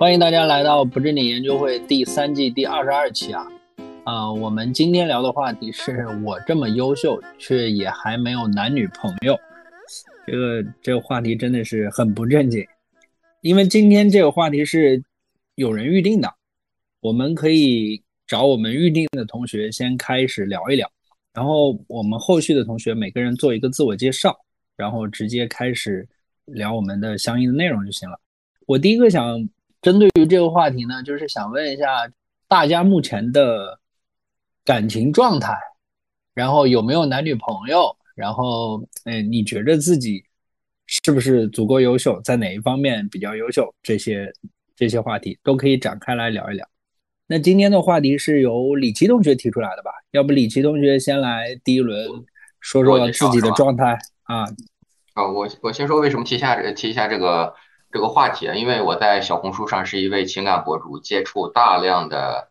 欢迎大家来到不正经研究会第三季第二十二期啊！啊，我们今天聊的话题是我这么优秀，却也还没有男女朋友。这个这个话题真的是很不正经，因为今天这个话题是有人预定的，我们可以找我们预定的同学先开始聊一聊，然后我们后续的同学每个人做一个自我介绍，然后直接开始聊我们的相应的内容就行了。我第一个想针对于这个话题呢，就是想问一下大家目前的感情状态，然后有没有男女朋友？然后，嗯，你觉得自己是不是足够优秀，在哪一方面比较优秀？这些这些话题都可以展开来聊一聊。那今天的话题是由李琦同学提出来的吧？要不李琦同学先来第一轮说说自己的状态啊？啊，我我先说为什么提下提一下这个这个话题啊？因为我在小红书上是一位情感博主，接触大量的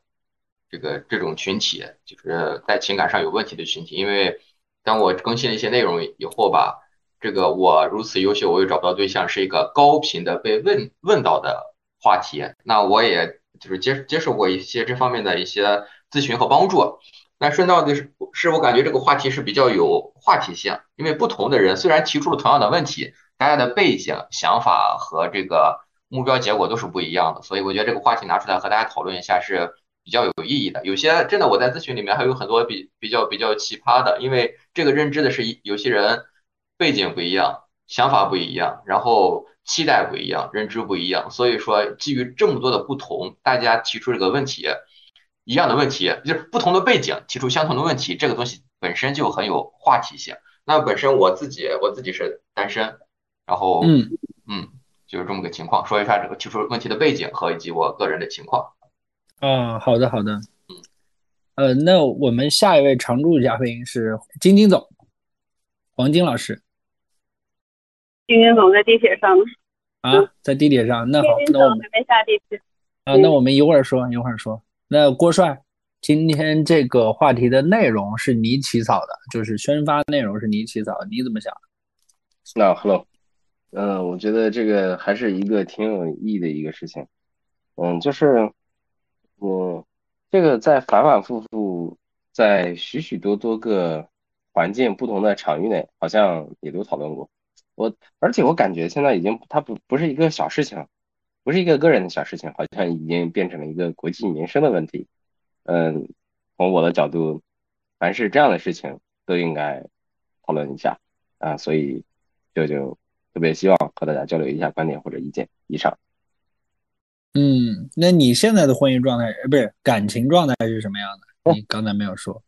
这个这种群体，就是在情感上有问题的群体，因为。当我更新了一些内容以后吧，这个我如此优秀，我又找不到对象，是一个高频的被问问到的话题。那我也就是接接受过一些这方面的一些咨询和帮助。那顺道的是，是我感觉这个话题是比较有话题性，因为不同的人虽然提出了同样的问题，大家的背景、想法和这个目标结果都是不一样的，所以我觉得这个话题拿出来和大家讨论一下是。比较有意义的，有些真的我在咨询里面还有很多比比较比较奇葩的，因为这个认知的是有些人背景不一样，想法不一样，然后期待不一样，认知不一样，所以说基于这么多的不同，大家提出这个问题，一样的问题就是不同的背景提出相同的问题，这个东西本身就很有话题性。那本身我自己我自己是单身，然后嗯嗯就是这么个情况，说一下这个提出问题的背景和以及我个人的情况。啊，好的好的，嗯呃，那我们下一位常驻嘉宾是晶晶总，黄晶老师。晶晶总在地铁上呢。啊，在地铁上，那好，那我们还没下地铁。啊，那我们一会儿说，一会儿说。那郭帅，今天这个话题的内容是你起草的，就是宣发内容是你起草，的，你怎么想？那 Hello，嗯，我觉得这个还是一个挺有意义的一个事情，嗯，就是。我这个在反反复复，在许许多多个环境不同的场域内，好像也都讨论过。我而且我感觉现在已经它不不是一个小事情，不是一个个人的小事情，好像已经变成了一个国计民生的问题。嗯，从我的角度，凡是这样的事情都应该讨论一下啊，所以就就特别希望和大家交流一下观点或者意见。以上。嗯，那你现在的婚姻状态，呃，不是感情状态是什么样的？你刚才没有说。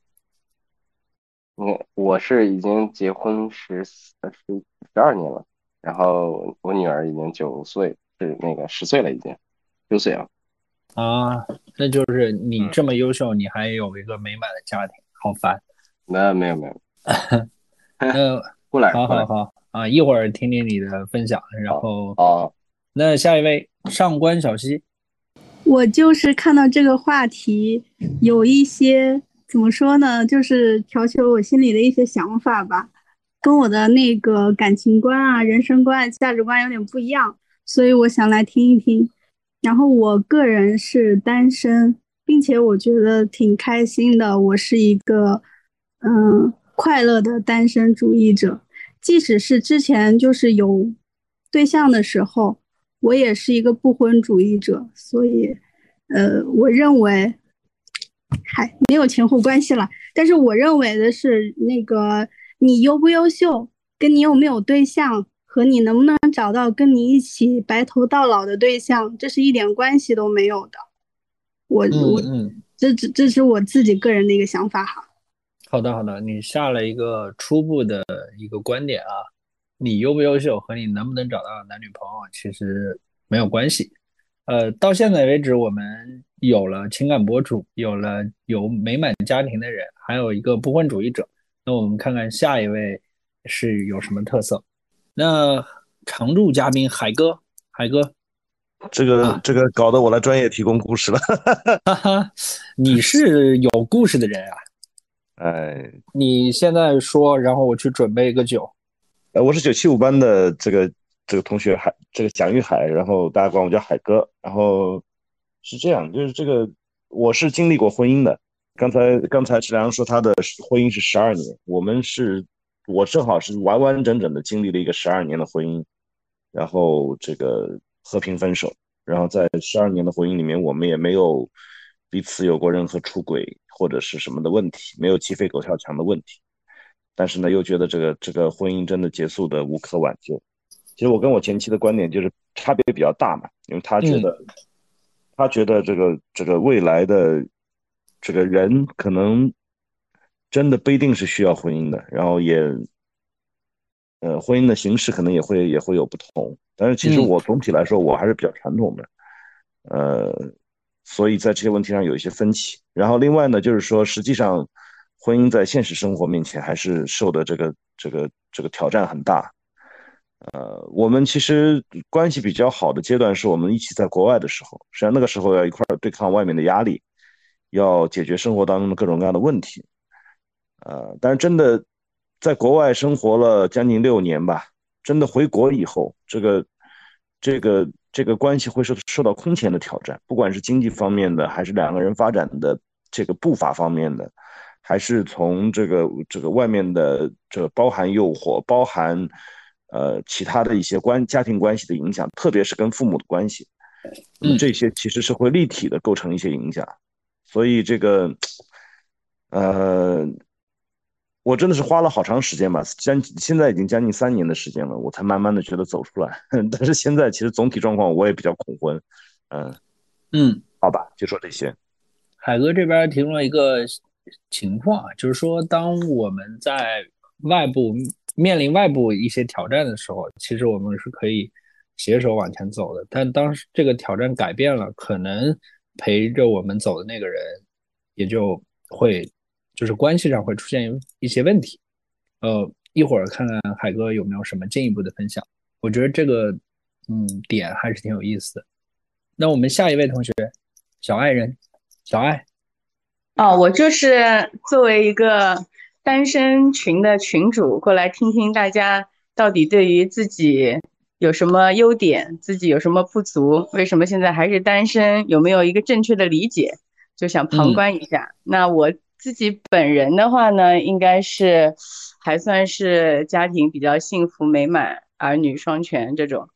我我是已经结婚十十十二年了，然后我女儿已经九岁，是那个十岁了，已经六岁了。啊，那就是你这么优秀，你还有一个美满的家庭，好烦。那没有没有。那 过来，好好好啊，一会儿听听你的分享，然后哦。那下一位上官小溪，我就是看到这个话题有一些怎么说呢，就是调起了我心里的一些想法吧，跟我的那个感情观啊、人生观、价值观有点不一样，所以我想来听一听。然后我个人是单身，并且我觉得挺开心的，我是一个嗯快乐的单身主义者，即使是之前就是有对象的时候。我也是一个不婚主义者，所以，呃，我认为，还没有前后关系了。但是我认为的是，那个你优不优秀，跟你有没有对象，和你能不能找到跟你一起白头到老的对象，这是一点关系都没有的。我我这这这是我自己个人的一个想法哈。好的好的，你下了一个初步的一个观点啊。你优不优秀和你能不能找到男女朋友其实没有关系。呃，到现在为止，我们有了情感博主，有了有美满家庭的人，还有一个不婚主义者。那我们看看下一位是有什么特色？那常驻嘉宾海哥，海哥，这个这个搞得我来专业提供故事了。哈哈，你是有故事的人啊？哎，你现在说，然后我去准备一个酒。呃，我是九七五班的这个这个同学海这个蒋玉海，然后大家管我叫海哥，然后是这样，就是这个我是经历过婚姻的。刚才刚才池良说他的婚姻是十二年，我们是，我正好是完完整整的经历了一个十二年的婚姻，然后这个和平分手，然后在十二年的婚姻里面，我们也没有彼此有过任何出轨或者是什么的问题，没有鸡飞狗跳墙的问题，但是呢，又觉得这个这个婚姻真的结束的无可挽救。其实我跟我前妻的观点就是差别比较大嘛，因为她觉得她觉得这个这个未来的。这个人可能真的不一定是需要婚姻的，然后也，呃，婚姻的形式可能也会也会有不同。但是其实我总体来说我还是比较传统的，呃，所以在这些问题上有一些分歧。然后另外呢，就是说实际上婚姻在现实生活面前还是受的这个这个这个挑战很大。呃，我们其实关系比较好的阶段是我们一起在国外的时候，实际上那个时候要一块儿对抗外面的压力。要解决生活当中的各种各样的问题，呃，但是真的在国外生活了将近六年吧，真的回国以后，这个这个这个关系会受受到空前的挑战，不管是经济方面的，还是两个人发展的这个步伐方面的，还是从这个这个外面的这包含诱惑，包含呃其他的一些关家庭关系的影响，特别是跟父母的关系，嗯，这些其实是会立体的构成一些影响。所以这个，呃，我真的是花了好长时间吧，将现在已经将近三年的时间了，我才慢慢的觉得走出来。但是现在其实总体状况我也比较恐婚，嗯嗯，好吧，就说这些。海哥这边提供了一个情况，就是说，当我们在外部面临外部一些挑战的时候，其实我们是可以携手往前走的。但当时这个挑战改变了，可能。陪着我们走的那个人，也就会就是关系上会出现一些问题。呃，一会儿看看海哥有没有什么进一步的分享。我觉得这个嗯点还是挺有意思的。那我们下一位同学，小爱人，小爱。哦，我就是作为一个单身群的群主过来听听大家到底对于自己。有什么优点？自己有什么不足？为什么现在还是单身？有没有一个正确的理解？就想旁观一下。那我自己本人的话呢，应该是还算是家庭比较幸福美满，儿女双全这种。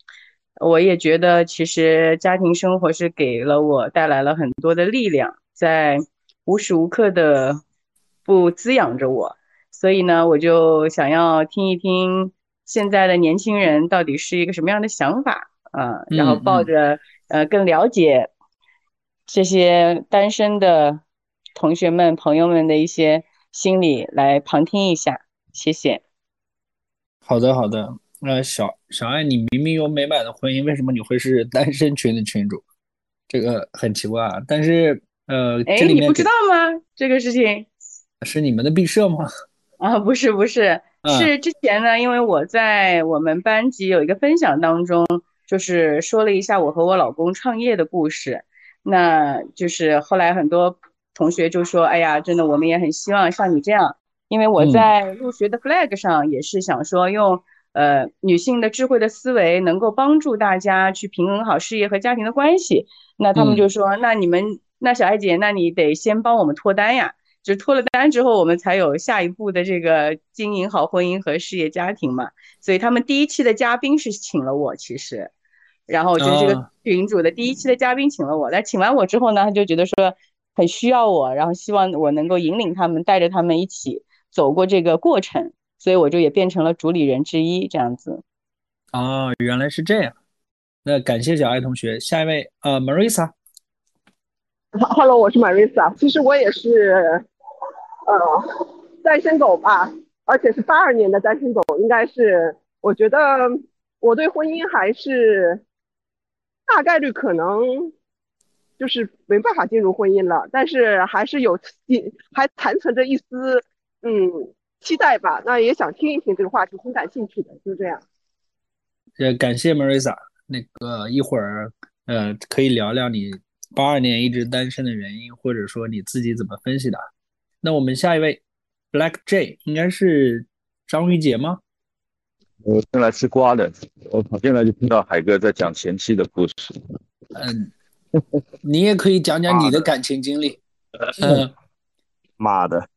我也觉得，其实家庭生活是给了我带来了很多的力量，在无时无刻的不滋养着我。所以呢，我就想要听一听。现在的年轻人到底是一个什么样的想法啊？然后抱着呃更了解这些单身的同学们、朋友们的一些心理来旁听一下，谢谢。好的，好的。那小小爱，你明明有美满的婚姻，为什么你会是单身群的群主？这个很奇怪啊。但是呃，哎，你不知道吗？这个事情是你们的毕设吗？啊，不是，不是。是之前呢，因为我在我们班级有一个分享当中，就是说了一下我和我老公创业的故事。那就是后来很多同学就说：“哎呀，真的，我们也很希望像你这样。”因为我在入学的 flag 上也是想说，用呃女性的智慧的思维，能够帮助大家去平衡好事业和家庭的关系。那他们就说：“那你们，那小艾姐，那你得先帮我们脱单呀。”就脱了单之后，我们才有下一步的这个经营好婚姻和事业家庭嘛。所以他们第一期的嘉宾是请了我，其实，然后就是这个群主的第一期的嘉宾请了我。但请完我之后呢，他就觉得说很需要我，然后希望我能够引领他们，带着他们一起走过这个过程。所以我就也变成了主理人之一，这样子。哦，原来是这样。那感谢小爱同学，下一位呃，Marisa。Hello，我是 Marisa。其实我也是。呃，单身狗吧，而且是八二年的单身狗，应该是，我觉得我对婚姻还是大概率可能就是没办法进入婚姻了，但是还是有还残存着一丝嗯期待吧。那也想听一听这个话题，挺感兴趣的，就这样。呃，感谢 Marisa，那个一会儿呃可以聊聊你八二年一直单身的原因，或者说你自己怎么分析的。那我们下一位，Black J 应该是张玉杰吗？我进来吃瓜的，我跑进来就听到海哥在讲前妻的故事。嗯，你也可以讲讲你的感情经历。嗯，妈的，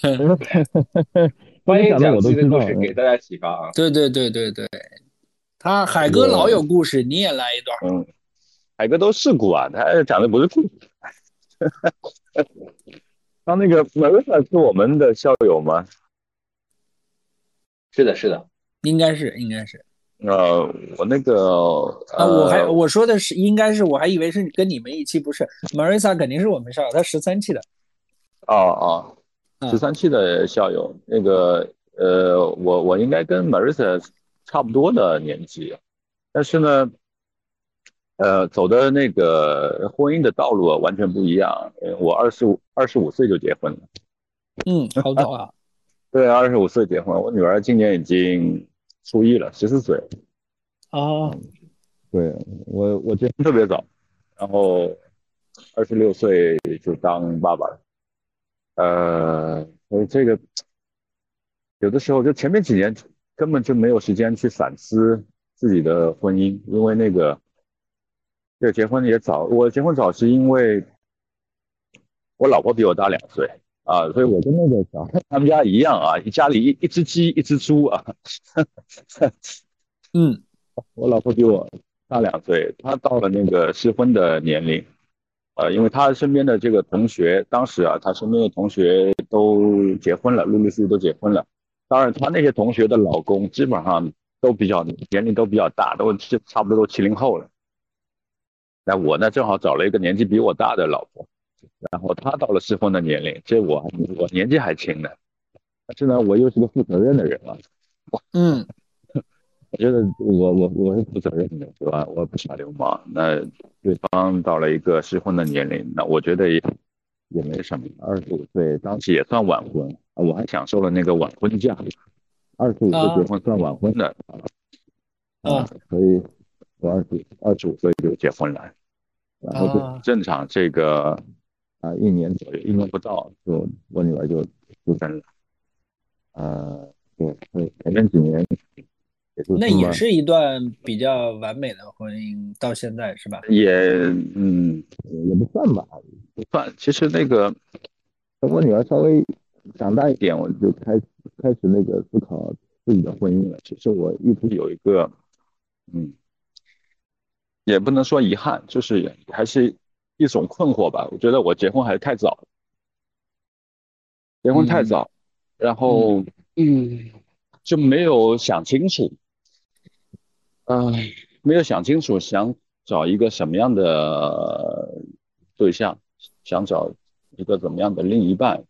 欢迎讲的我的故事，给大家启发啊。对对对对对，他海哥老有故事，你也来一段。嗯，海哥都事故啊，他讲的不是故事。他那个 Marissa 是我们的校友吗？是的，是的，应该是，应该是。呃，我那个啊，我还呃我说的是，应该是，我还以为是跟你们一期，不是。Marissa 肯定是我们校友，她十三期的。哦哦，嗯十三期的校友，那个呃，我我应该跟 Marissa 差不多的年纪，但是呢，呃，走的那个婚姻的道路啊完全不一样。呃我二十五二十五岁就结婚了，嗯，好早啊。对，二十五岁结婚，我女儿今年已经初一了，十四岁。啊，对我我结婚特别早，然后二十六岁就当爸爸了，呃，所以这个有的时候就前面几年根本就没有时间去反思自己的婚姻，因为那个这个结婚也早，我结婚早是因为我老婆比我大两岁啊，所以我跟那个小孩他们家一样啊，家里一一只鸡一只猪啊，嗯我老婆比我大两岁，她到了那个适婚的年龄，呃，因为她身边的这个同学，当时啊，她身边的同学都结婚了，陆陆续续都结婚了。当然，她那些同学的老公基本上都比较年龄都比较大，都是差不多都七零后了。那我呢，正好找了一个年纪比我大的老婆，然后他到了适婚的年龄，这我还我年纪还轻呢，但是呢，我又是个负责任的人啊，嗯 我觉得我我我是负责任的，对吧？我不耍流氓。那对方到了一个适婚的年龄，那我觉得也也没什么。二十五岁当时也算晚婚，我还享受了那个晚婚假。二十五岁结婚算晚婚的啊，啊所以我二十二十五岁就结婚了，然后啊就正常这个啊一年左右，一年不到就我女儿就出生了。呃，对，所以前面几年也就那也是一段比较完美的婚姻，到现在是吧？也嗯也不算吧，不算。其实那个等我女儿稍微长大一点，我就开始开始那个思考自己的婚姻了。其实我一直有一个嗯，也不能说遗憾，就是还是一种困惑吧。我觉得我结婚还是太早，结婚太早，然后嗯就没有想清楚。嗯、没有想清楚，想找一个什么样的对象，想找一个怎么样的另一半，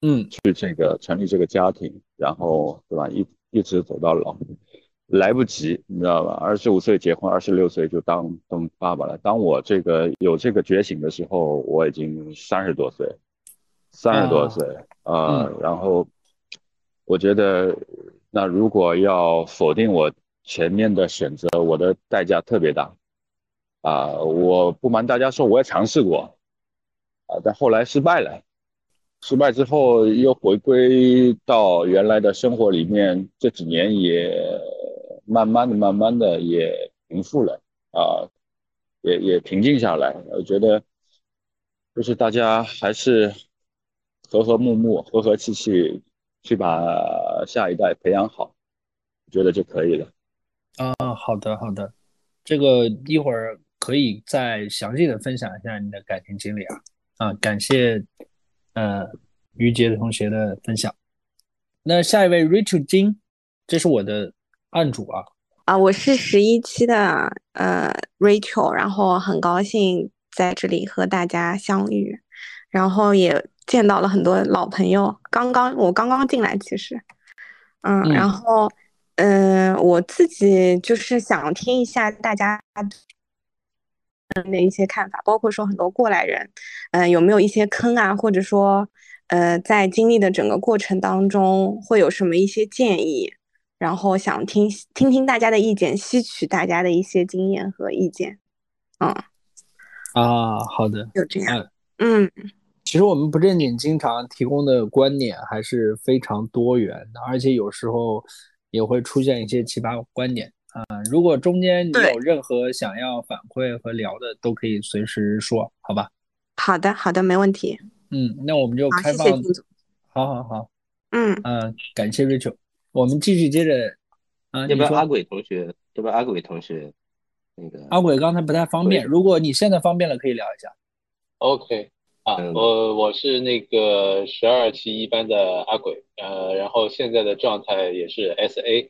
嗯去这个成立这个家庭，然后对吧？一一直走到老，来不及，你知道吧？二十五岁结婚，二十六岁就当当爸爸了。当我这个有这个觉醒的时候，我已经三十多岁，三十多岁啊、呃然后我觉得，那如果要否定我前面的选择，我的代价特别大啊！我不瞒大家说，我也尝试过啊，但后来失败了。失败之后又回归到原来的生活里面，这几年也慢慢的、慢慢的也平复了啊，也也平静下来。我觉得就是大家还是和和睦睦、和和气气去把下一代培养好，我觉得就可以了。啊，好的好的，这个一会儿可以再详细的分享一下你的感情经历啊啊，感谢呃于杰同学的分享。那下一位 Rachel 金，这是我的案主啊，啊，我是十一期的呃 Rachel，然后很高兴在这里和大家相遇，然后也见到了很多老朋友。刚刚我刚刚进来，其实，嗯，嗯然后嗯、呃我自己就是想听一下大家嗯的一些看法，包括说很多过来人，嗯、有没有一些坑啊，或者说呃在经历的整个过程当中会有什么一些建议？然后想听听听大家的意见，吸取大家的一些经验和意见。嗯，啊，好的，就这样。嗯，嗯其实我们不正经经常提供的观点还是非常多元的，而且有时候也会出现一些奇葩观点啊。如果中间你有任何想要反馈和聊的，都可以随时说，好吧？好的，好的，没问题。嗯，那我们就，开放。好好好，嗯，嗯、感谢 Rachel，我们继续接着啊，要不要阿鬼同学？要不要阿鬼同学？那个阿鬼刚才不太方便，如果你现在方便了，可以聊一下。OK 啊，嗯我我是那个十二期一班的阿鬼，呃，然后现在的状态也是 SA，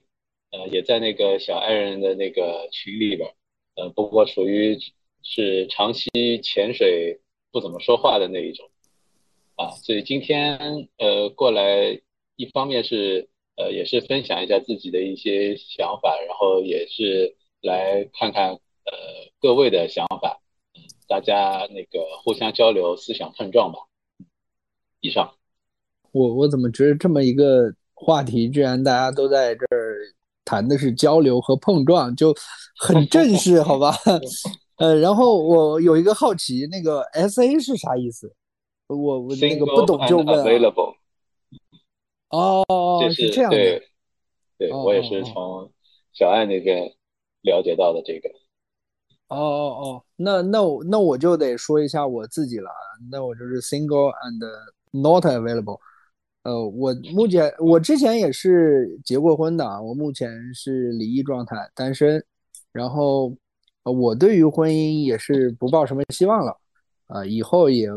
呃，也在那个小爱人的那个群里边儿，呃，不过属于是长期潜水不怎么说话的那一种，啊，所以今天呃过来，一方面是呃也是分享一下自己的一些想法，然后也是来看看呃各位的想法。大家那个互相交流、思想碰撞吧。以上，我我怎么觉得这么一个话题，居然大家都在这儿谈的是交流和碰撞，就很正式，好吧？呃，然后我有一个好奇，那个 S A 是啥意思？我我那个不懂就问啊。available，哦，这是这样的。对，对哦我也是哦哦从小爱那边了解到的这个。哦哦哦，那那我那我就得说一下我自己了，那我就是 single and not available。呃，我目前我之前也是结过婚的啊，我目前是离异状态，单身。然后，呃，我对于婚姻也是不抱什么希望了，啊、以后也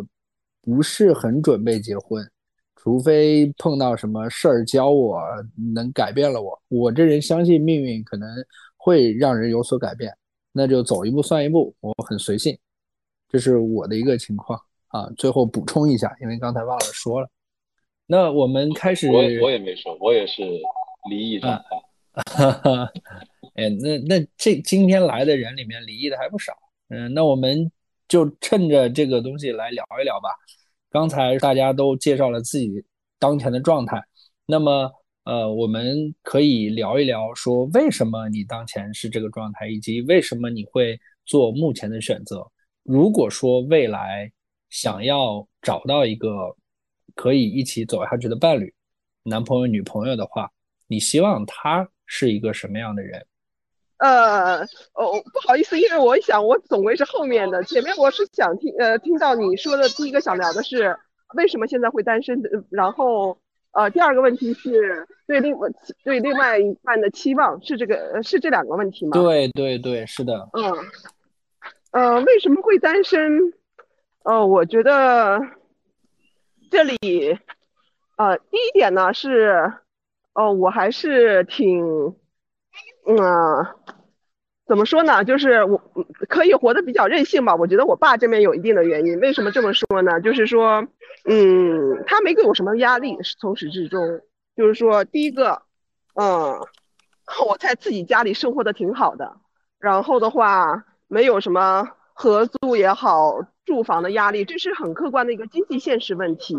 不是很准备结婚，除非碰到什么事儿教我能改变了我。我这人相信命运可能会让人有所改变。那就走一步算一步，我很随性，这是我的一个情况啊。最后补充一下，因为刚才忘了说了。那我们开始，我我也没说，我也是离异状态。哈哈，哎，那那这今天来的人里面离异的还不少，嗯，那我们就趁着这个东西来聊一聊吧。刚才大家都介绍了自己当前的状态，那么呃，我们可以聊一聊，说为什么你当前是这个状态，以及为什么你会做目前的选择。如果说未来想要找到一个可以一起走下去的伴侣，男朋友、女朋友的话，你希望他是一个什么样的人？呃，哦，不好意思，因为我想我总归是后面的，前面我是想听，呃，听到你说的第一个想聊的是为什么现在会单身，呃然后，呃，第二个问题是对另对另外一半的期望，是这个呃是这两个问题吗？对对对，是的，嗯，呃，为什么会单身？呃，我觉得这里，呃，第一点呢是，呃，我还是挺，嗯、怎么说呢？就是我可以活得比较任性吧。我觉得我爸这边有一定的原因。为什么这么说呢？就是说，嗯，他没给我什么压力，从始至终。就是说，第一个，嗯，我在自己家里生活的挺好的。然后的话，没有什么合租也好，住房的压力，这是很客观的一个经济现实问题。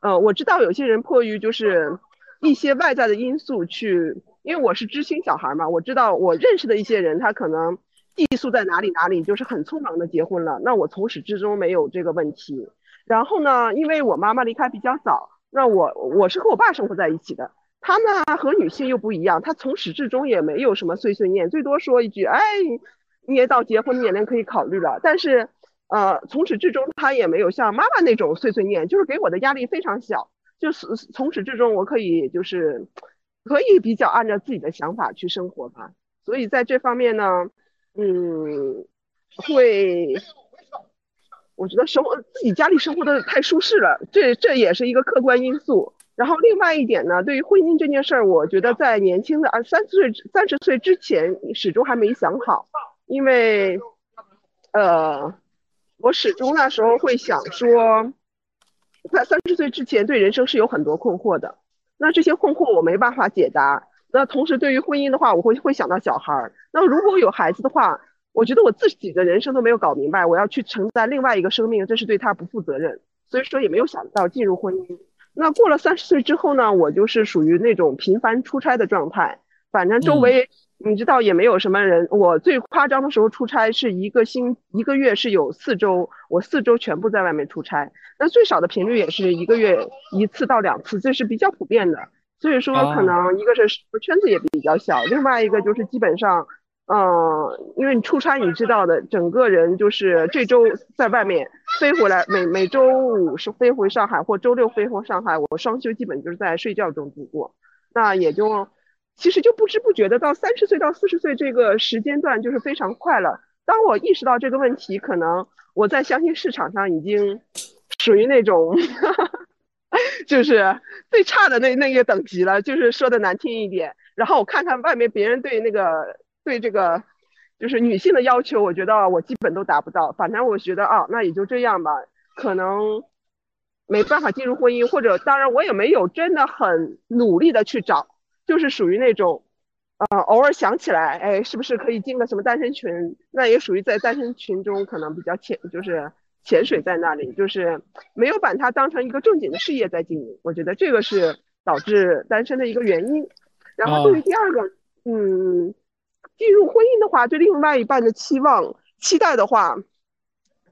呃，我知道有些人迫于就是一些外在的因素去，因为我是知青小孩嘛，我知道我认识的一些人，他可能寄宿在哪里哪里，就是很匆忙的结婚了。那我从始至终没有这个问题。然后呢，因为我妈妈离开比较早，那我我是和我爸生活在一起的。他呢和女性又不一样，他从始至终也没有什么碎碎念，最多说一句，哎，你也到结婚年龄可以考虑了。但是，呃，从始至终他也没有像妈妈那种碎碎念，就是给我的压力非常小，就是从始至终我可以就是可以比较按照自己的想法去生活吧。所以在这方面呢，嗯，会。我觉得生活自己家里生活的太舒适了，这这也是一个客观因素。然后另外一点呢，对于婚姻这件事儿，我觉得在年轻的啊三十岁三十岁之前，始终还没想好，因为，呃，我始终那时候会想说，在三十岁之前对人生是有很多困惑的，那这些困惑我没办法解答。那同时对于婚姻的话，我会会想到小孩儿。那如果有孩子的话，我觉得我自己的人生都没有搞明白，我要去承担另外一个生命，这是对他不负责任，所以说也没有想到进入婚姻。那过了三十岁之后呢，我就是属于那种频繁出差的状态，反正周围你知道也没有什么人。我最夸张的时候出差是一个星一个月是有四周，我四周全部在外面出差。那最少的频率也是一个月一次到两次，这是比较普遍的。所以说可能一个是圈子也比较小，另外一个就是基本上。嗯，因为你出差，你知道的，整个人就是这周在外面飞回来，每每周五是飞回上海，或周六飞回上海，我双休基本就是在睡觉中度过。那也就其实就不知不觉的到三十岁到四十岁这个时间段就是非常快了。当我意识到这个问题，可能我在相亲市场上已经属于那种 就是最差的那那个等级了，就是说的难听一点。然后我看看外面别人对那个。对这个就是女性的要求，我觉得我基本都达不到。反正我觉得啊，那也就这样吧，可能没办法进入婚姻，或者当然我也没有真的很努力的去找，就是属于那种，呃，偶尔想起来，哎，是不是可以进个什么单身群？那也属于在单身群中可能比较浅，就是潜水在那里，就是没有把它当成一个正经的事业在经营。我觉得这个是导致单身的一个原因。然后对于第二个，嗯。进入婚姻的话，对另外一半的期望、期待的话，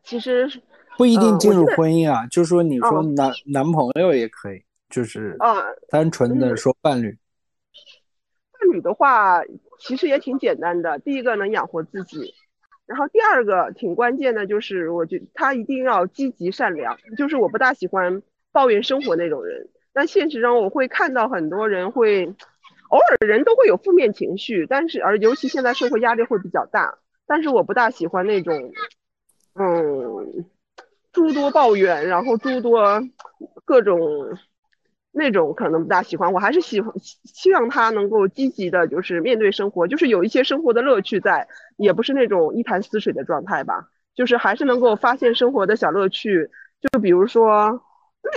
其实不一定进入婚姻啊。就是说，你说男男朋友也可以，就是啊，单纯的说伴侣。伴女的话，其实也挺简单的。第一个能养活自己，然后第二个挺关键的，就是我觉他一定要积极善良。就是我不大喜欢抱怨生活那种人。但现实中，我会看到很多人会。偶尔人都会有负面情绪，但是而尤其现在社会压力会比较大，但是我不大喜欢那种，嗯，诸多抱怨，然后诸多各种那种可能不大喜欢。我还是喜欢希望他能够积极的，就是面对生活，就是有一些生活的乐趣在，也不是那种一潭死水的状态吧，就是还是能够发现生活的小乐趣，就比如说。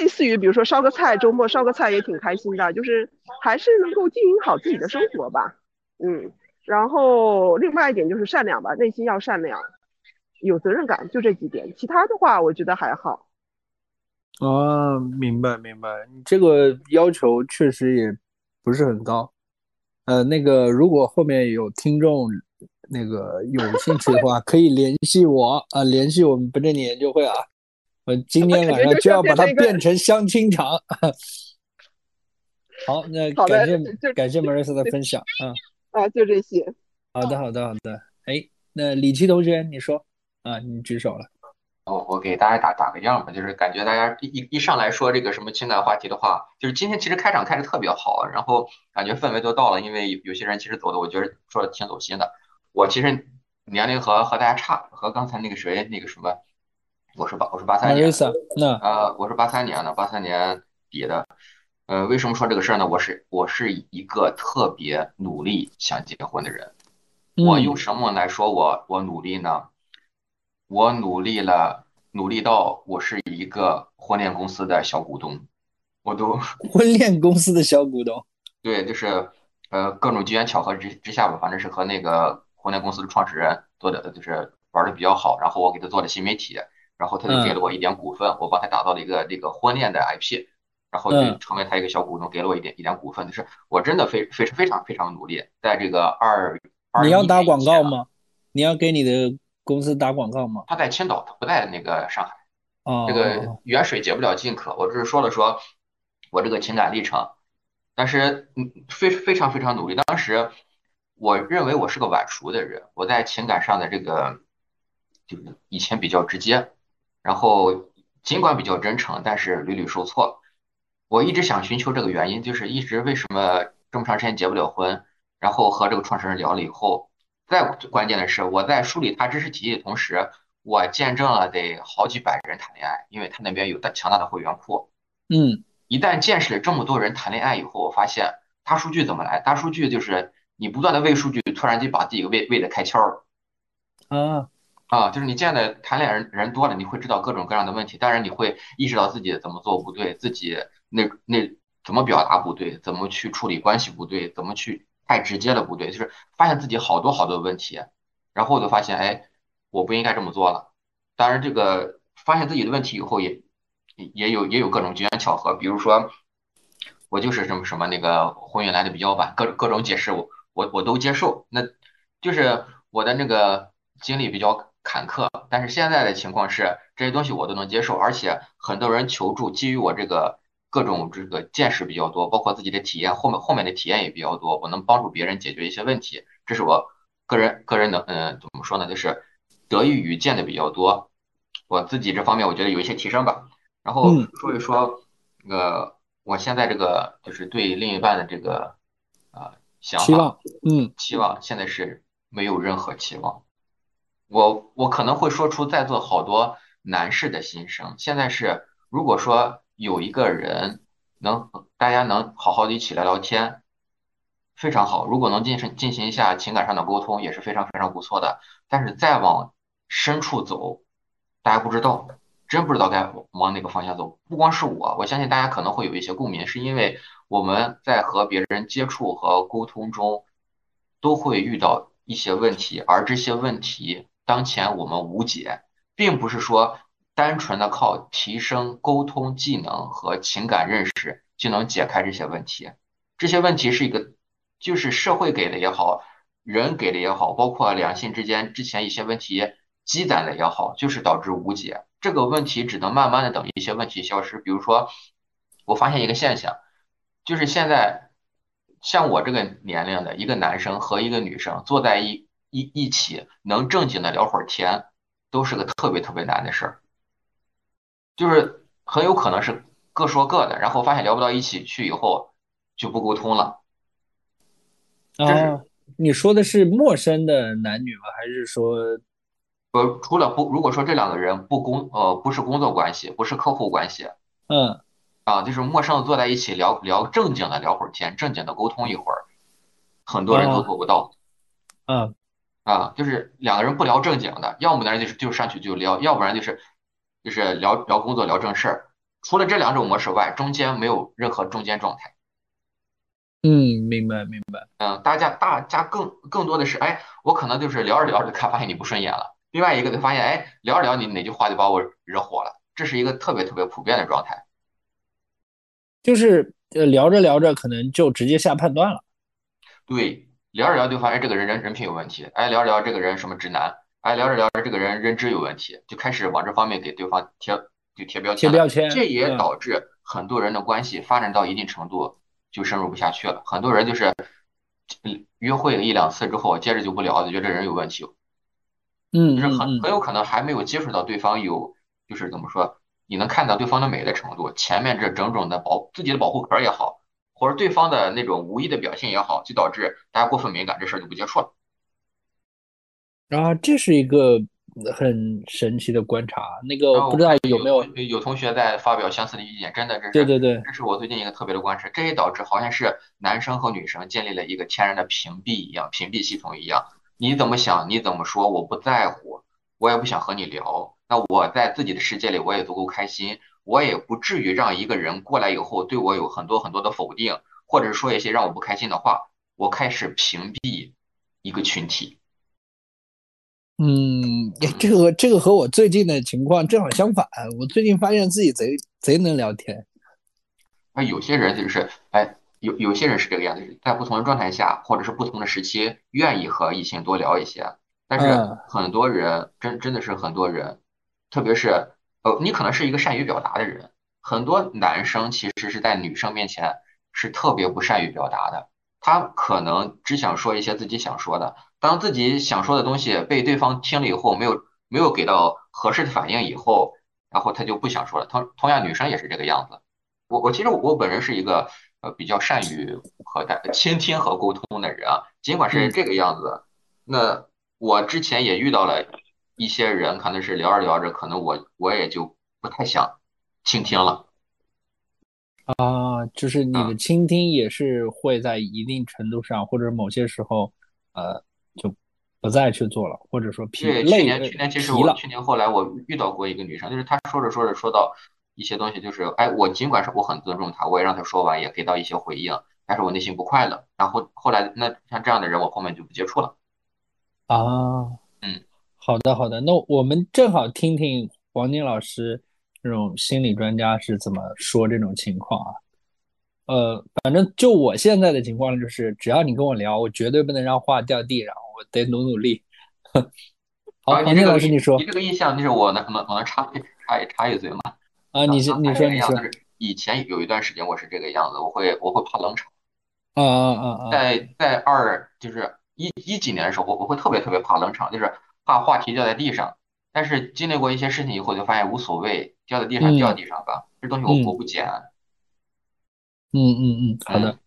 类似于，比如说烧个菜，周末烧个菜也挺开心的，就是还是能够经营好自己的生活吧。嗯，然后另外一点就是善良吧，内心要善良，有责任感，就这几点。其他的话，我觉得还好。哦，明白明白，你这个要求确实也不是很高。呃，那个如果后面有听众那个有兴趣的话，可以联系我啊，联系我们不正经研究会啊。我今天晚上就要把它变成相亲场。好，那感谢感谢 Marissa 的分享啊。啊，就这些。好的，好的，好的。哎，那李琦同学，你说啊，你举手了。哦，我给大家打打个样吧，就是感觉大家一一一上来说这个什么情感话题的话，就是今天其实开场开的特别好，然后感觉氛围都到了，因为有有些人其实走的，我觉得说的挺走心的。我其实年龄和和大家差，和刚才那个谁那个什么。我是八，我是八三年，那啊，我是八三年的，八三年底的。呃，为什么说这个事儿呢？我是我是一个特别努力想结婚的人。我用什么来说我我努力呢？我努力了，努力到我是一个婚恋公司的小股东，我都 婚恋公司的小股东。对，就是呃各种机缘巧合之之下吧，反正是和那个婚恋公司的创始人做的，就是玩的比较好，然后我给他做了新媒体。然后他就给了我一点股份，我帮他打造了一个这个婚恋的 IP，然后就成为他一个小股东，给了我一点一点股份。就是我真的非非常非常非常努力，在这个二二你要打广告吗？你要给你的公司打广告吗？他在青岛，他不在那个上海。哦。这个远水解不了近渴，我只是说了说我这个情感历程，但是嗯，非非常非常努力。当时我认为我是个晚熟的人，我在情感上的这个就是以前比较直接。然后尽管比较真诚，但是屡屡受挫。我一直想寻求这个原因，就是一直为什么这么长时间结不了婚。然后和这个创始人聊了以后，再关键的是我在梳理他知识体系的同时，我见证了得好几百人谈恋爱，因为他那边有大强大的会员库。嗯，一旦见识了这么多人谈恋爱以后，我发现大数据怎么来？大数据就是你不断的喂数据，突然就把自己喂喂的开窍了。啊。啊，就是你见的谈恋爱人人多了，你会知道各种各样的问题，当然你会意识到自己怎么做不对，自己那那怎么表达不对，怎么去处理关系不对，怎么去太直接了不对，就是发现自己好多好多问题，然后我就发现，哎，我不应该这么做了。当然，这个发现自己的问题以后，也也有也有各种机缘巧合，比如说我就是什么什么那个婚姻来的比较晚，各各种解释我我我都接受，那就是我的那个经历比较。坎坷，但是现在的情况是这些东西我都能接受，而且很多人求助，基于我这个各种这个见识比较多，包括自己的体验，后面后面的体验也比较多，我能帮助别人解决一些问题，这是我个人个人的，嗯，怎么说呢，就是得益于见的比较多，我自己这方面我觉得有一些提升吧。然后说一说，呃，我现在这个就是对另一半的这个啊想法，嗯，期望现在是没有任何期望。我我可能会说出在座好多男士的心声。现在是，如果说有一个人能大家能好好的一起聊聊天，非常好。如果能进行进行一下情感上的沟通，也是非常非常不错的。但是再往深处走，大家不知道，真不知道该往哪个方向走。不光是我，我相信大家可能会有一些共鸣，是因为我们在和别人接触和沟通中，都会遇到一些问题，而这些问题。当前我们无解，并不是说单纯的靠提升沟通技能和情感认识就能解开这些问题。这些问题是一个，就是社会给的也好，人给的也好，包括两性之间之前一些问题积攒的也好，就是导致无解。这个问题只能慢慢的等一些问题消失。比如说，我发现一个现象，就是现在像我这个年龄的一个男生和一个女生坐在一。一一起能正经的聊会儿天，都是个特别特别难的事儿，就是很有可能是各说各的，然后发现聊不到一起去以后就不沟通了。啊，你说的是陌生的男女吗？还是说，呃，除了不，如果说这两个人不工，呃，不是工作关系，不是客户关系，嗯，啊，就是陌生的坐在一起聊聊正经的聊会儿天，正经的沟通一会儿，很多人都做不到。嗯。啊，就是两个人不聊正经的，要么呢就是就上去就聊，要不然就是就是聊聊工作聊正事儿。除了这两种模式外，中间没有任何中间状态。嗯，明白明白。嗯，大家大家更更多的是，哎，我可能就是聊着聊着，看发现你不顺眼了；另外一个就发现，哎，聊着聊你哪句话就把我惹火了。这是一个特别特别普遍的状态。就是呃聊着聊着，可能就直接下判断了。对。聊着聊就发现这个人人人品有问题，哎，聊着聊这个人什么直男，哎，聊着聊着这个人认知有问题，就开始往这方面给对方贴就贴标签，贴标签，这也导致很多人的关系发展到一定程度就深入不下去了。很多人就是约会了一两次之后，接着就不聊了，觉得这人有问题，嗯，就是很很有可能还没有接触到对方有，就是怎么说，你能看到对方的美的程度，前面这种种的保自己的保护壳也好。或者对方的那种无意的表现也好，就导致大家过分敏感，这事儿就不接触了。啊，这是一个很神奇的观察。那个不知道有没有有同学在发表相似的意见？真的，这是对对对，这是我最近一个特别的观察。这也导致好像是男生和女生建立了一个天然的屏蔽一样，屏蔽系统一样。你怎么想，你怎么说，我不在乎，我也不想和你聊。那我在自己的世界里，我也足够开心。我也不至于让一个人过来以后对我有很多很多的否定，或者说一些让我不开心的话。我开始屏蔽一个群体。嗯，这个这个和我最近的情况正好相反。我最近发现自己贼贼能聊天。那，有些人就是，哎，有有些人是这个样子，在不同的状态下，或者是不同的时期，愿意和异性多聊一些。但是很多人，真真的是很多人，特别是。呃，你可能是一个善于表达的人，很多男生其实是在女生面前是特别不善于表达的，他可能只想说一些自己想说的，当自己想说的东西被对方听了以后，没有没有给到合适的反应以后，然后他就不想说了。同同样，女生也是这个样子。我我其实我本人是一个呃比较善于和大倾听和沟通的人啊，尽管是这个样子，那我之前也遇到了。一些人可能是聊着聊着，可能我我也就不太想倾听了。啊，就是你的倾听也是会在一定程度上，或者某些时候，呃，就不再去做了，或者说疲累。去年去年其实我去年后来我遇到过一个女生，就是她说着说着说到一些东西，就是哎，我尽管是我很尊重她，我也让她说完，也给到一些回应，但是我内心不快乐。然后后来那像这样的人，我后面就不接触了。啊。嗯好的，好的，那我们正好听听黄金老师这种心理专家是怎么说这种情况啊？呃，反正就我现在的情况就是，只要你跟我聊，我绝对不能让话掉地上，我得努努力。好，黄金老师，你说，你这个印象就是我能能我能插插插一嘴吗？啊，你是你说你说，以前有一段时间我是这个样子，我会我会怕冷场。啊啊啊啊！在在二就是一一几年的时候，我我会特别特别怕冷场，就是怕话题掉在地上。但是经历过一些事情以后，就发现无所谓，掉在地上掉地上吧，这东西我我不捡。嗯嗯嗯，好的。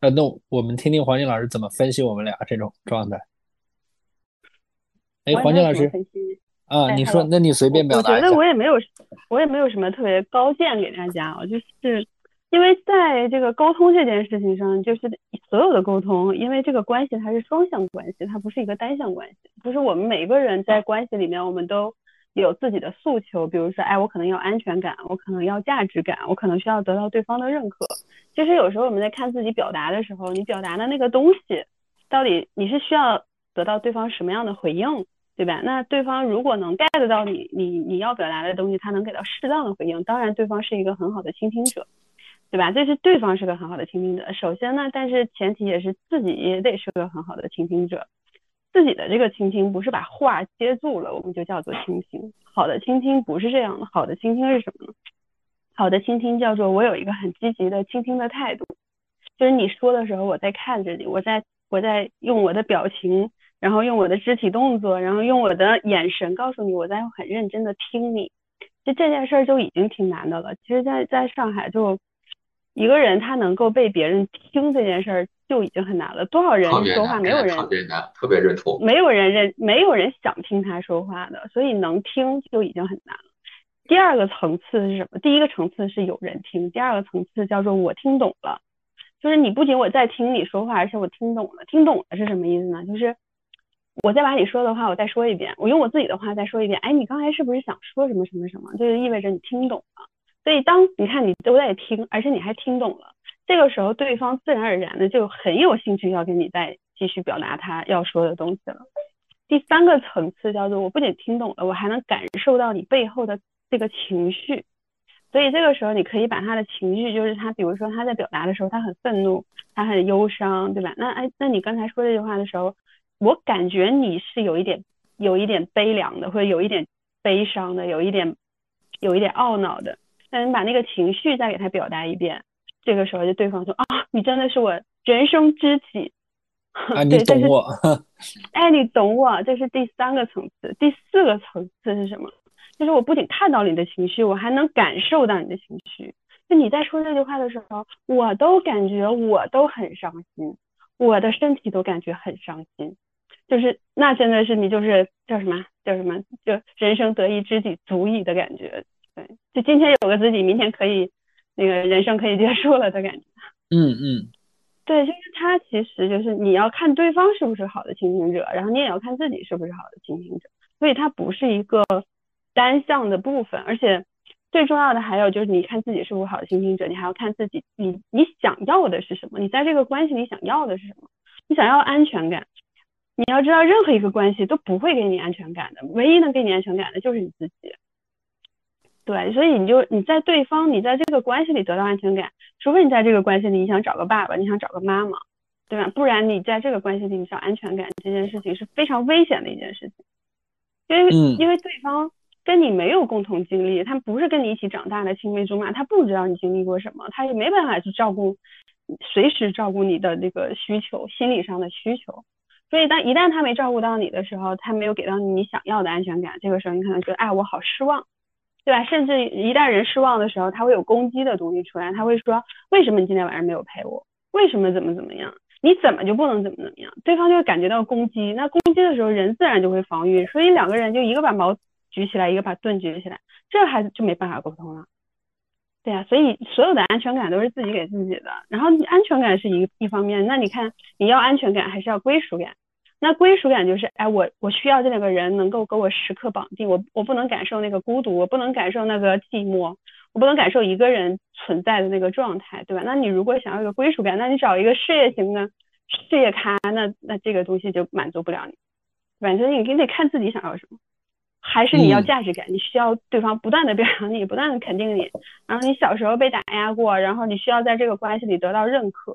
呃，那我们听听黄静老师怎么分析我们俩这种状态。哎，黄静老师，啊，你说，那你随便表达我觉得我也没有，我也没有什么特别高见给大家，我就是因为在这个沟通这件事情上，就是所有的沟通，因为这个关系它是双向关系，它不是一个单向关系，就是我们每个人在关系里面，我们都有自己的诉求，比如说，哎，我可能要安全感，我可能要价值感，我可能需要得到对方的认可。其实有时候我们在看自己表达的时候，你表达的那个东西，到底你是需要得到对方什么样的回应？对吧？那对方如果能 get 到你你你要表达的东西，他能给到适当的回应，当然对方是一个很好的倾听者，对吧？这是对方是个很好的倾听者。首先呢，但是前提也是自己也得是个很好的倾听者。自己的这个倾听不是把话接住了，我们就叫做倾听。好的倾听不是这样的，好的倾听是什么呢？好的倾听叫做我有一个很积极的倾听的态度，就是你说的时候，我在看着你，我在我在用我的表情。然后用我的肢体动作，然后用我的眼神告诉你我在很认真的听你，就这件事儿就已经挺难的了。其实，在在上海就一个人他能够被别人听这件事儿就已经很难了。多少人说话没有人特别难，特别认同，没有人认，没有人想听他说话的，所以能听就已经很难了。第二个层次是什么？第一个层次是有人听，第二个层次叫做我听懂了，就是你不仅我在听你说话，而且我听懂了。听懂了是什么意思呢？就是。我再把你说的话我再说一遍，我用我自己的话再说一遍。哎，你刚才是不是想说什么什么什么？这就意味着你听懂了。所以当你看你都在听，而且你还听懂了，这个时候对方自然而然的就很有兴趣要跟你再继续表达他要说的东西了。第三个层次叫做我不仅听懂了，我还能感受到你背后的这个情绪。所以这个时候你可以把他的情绪，就是他比如说他在表达的时候他很愤怒，他很忧伤，对吧？那哎，那你刚才说这句话的时候。我感觉你是有一点，有一点悲凉的，或者有一点悲伤的，有一点，有一点懊恼的。那你把那个情绪再给他表达一遍，这个时候就对方说啊，你真的是我人生知己。啊，你懂我。哎，你懂我，这是第三个层次。第四个层次是什么？就是我不仅看到你的情绪，我还能感受到你的情绪。就你在说这句话的时候，我都感觉我都很伤心，我的身体都感觉很伤心。就是那真的是你就是叫什么叫什么就人生得一知己足矣的感觉，对，就今天有个自己，明天可以那个人生可以结束了的感觉。嗯嗯，对，就是他其实就是你要看对方是不是好的倾听者，然后你也要看自己是不是好的倾听者，所以它不是一个单向的部分，而且最重要的还有就是你看自己是不是好的倾听者，你还要看自己你你想要的是什么，你在这个关系里想要的是什么，你想要安全感。你要知道，任何一个关系都不会给你安全感的，唯一能给你安全感的就是你自己。对，所以你就你在对方，你在这个关系里得到安全感，除非你在这个关系里你想找个爸爸，你想找个妈妈，对吧？不然你在这个关系里你找安全感这件事情是非常危险的一件事情，因为因为对方跟你没有共同经历，他不是跟你一起长大的青梅竹马，他不知道你经历过什么，他也没办法去照顾，随时照顾你的那个需求，心理上的需求。所以，当一旦他没照顾到你的时候，他没有给到你你想要的安全感，这个时候你可能觉得，哎，我好失望，对吧？甚至一旦人失望的时候，他会有攻击的东西出来，他会说，为什么你今天晚上没有陪我？为什么怎么怎么样？你怎么就不能怎么怎么样？对方就会感觉到攻击，那攻击的时候，人自然就会防御，所以两个人就一个把矛举起来，一个把盾举起来，这还就没办法沟通了。对呀，所以所有的安全感都是自己给自己的。然后安全感是一一方面，那你看你要安全感还是要归属感？那归属感就是，哎，我我需要这两个人能够给我时刻绑定，我我不能感受那个孤独，我不能感受那个寂寞，我不能感受一个人存在的那个状态，对吧？那你如果想要一个归属感，那你找一个事业型的事业咖，那那这个东西就满足不了你。反正你你得看自己想要什么。还是你要价值感，你需要对方不断的表扬你，不断的肯定你。然后你小时候被打压过，然后你需要在这个关系里得到认可。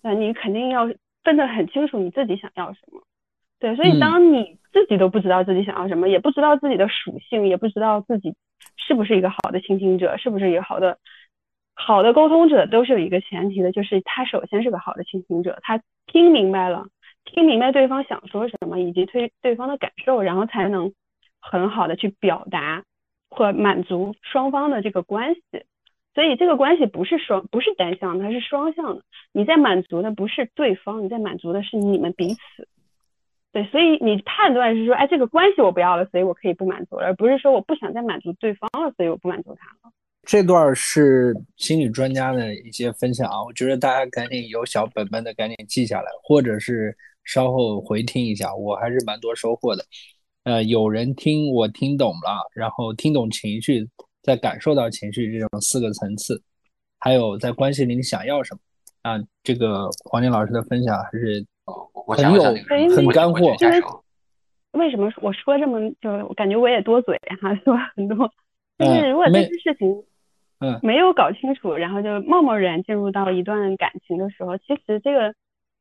那你肯定要分得很清楚你自己想要什么。对，所以当你自己都不知道自己想要什么，也不知道自己的属性，也不知道自己是不是一个好的倾听者，是不是一个好的好的沟通者都是有一个前提的，就是他首先是个好的倾听者，他听明白了，听明白对方想说什么以及对对方的感受，然后才能很好的去表达或满足双方的这个关系。所以这个关系不是双不是单向的，它是双向的。你在满足的不是对方，你在满足的是你们彼此。对，所以你判断是说，哎，这个关系我不要了，所以我可以不满足了，而不是说我不想再满足对方了，所以我不满足他了。这段是心理专家的一些分享啊，我觉得大家赶紧有小本本的赶紧记下来，或者是稍后回听一下，我还是蛮多收获的。呃，有人听我听懂了，然后听懂情绪，再感受到情绪这种四个层次，还有在关系里你想要什么啊？这个黄金老师的分享还是很有很干货。为什么我说这么就我感觉我也多嘴哈，说很多，就是如果这些事情。嗯，没有搞清楚，然后就贸贸然进入到一段感情的时候，其实这个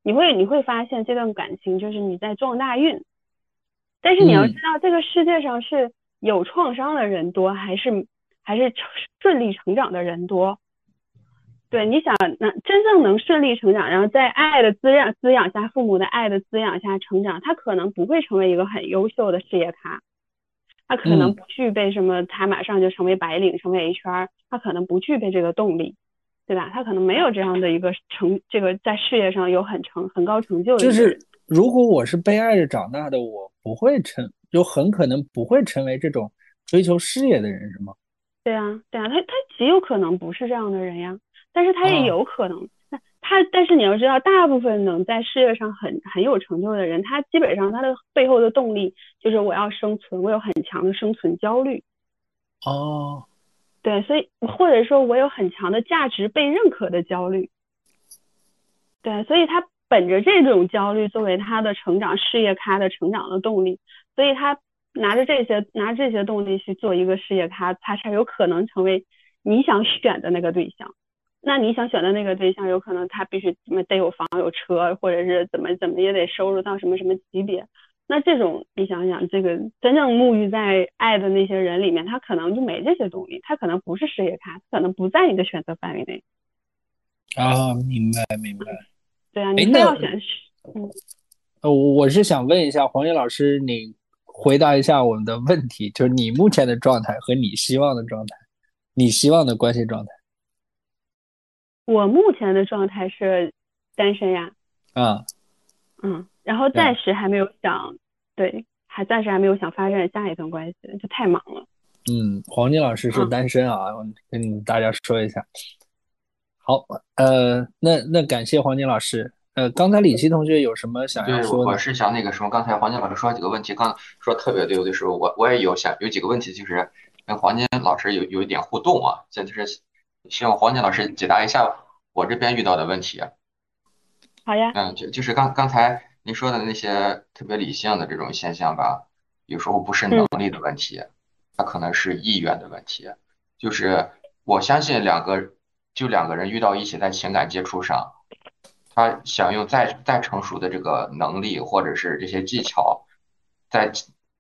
你会你会发现这段感情就是你在撞大运，但是你要知道这个世界上是有创伤的人多还是还是顺利成长的人多？对，你想能真正能顺利成长，然后在爱的滋养滋养下，父母的爱的滋养下成长，他可能不会成为一个很优秀的事业咖。他可能不具备什么，他马上就成为白领，成为 HR，他可能不具备这个动力，对吧？他可能没有这样的一个成，这个在事业上有很成很高成就的。就是如果我是被爱着长大的，我不会成，就很可能不会成为这种追求事业的人，是吗？对啊，对啊，他他极有可能不是这样的人呀，但是他也有可能。他，但是你要知道，大部分能在事业上很很有成就的人，他基本上他的背后的动力就是我要生存，我有很强的生存焦虑。哦，对，所以或者说我有很强的价值被认可的焦虑。对，所以他本着这种焦虑作为他的成长事业咖的成长的动力，所以他拿着这些拿这些动力去做一个事业咖，他才有可能成为你想选的那个对象。那你想选的那个对象，有可能他必须怎么得有房有车，或者是怎么怎么也得收入到什么什么级别。那这种你想想，这个真正沐浴在爱的那些人里面，他可能就没这些东西，他可能不是事业咖，他可能不在你的选择范围内。啊，明白明白。对啊，你非要选嗯。呃，我是想问一下黄英老师，你回答一下我们的问题，就是你目前的状态和你希望的状态，你希望的关系状态。我目前的状态是单身呀，啊，嗯，然后暂时还没有想，对，还暂时还没有想发展下一段关系，就太忙了。嗯，黄金老师是单身啊，跟大家说一下。好，呃，那那感谢黄金老师。呃，刚才李琦同学有什么想要说的？我是想那个什么，刚才黄金老师说几个问题，刚说特别对，有的时候我我也有想有几个问题，就是跟黄金老师有有一点互动啊，这就是。希望黄金老师解答一下我这边遇到的问题。好呀。嗯，就就是刚刚才您说的那些特别理性的这种现象吧，有时候不是能力的问题，它可能是意愿的问题。就是我相信两个就两个人遇到一起在情感接触上，他想用再再成熟的这个能力或者是这些技巧，在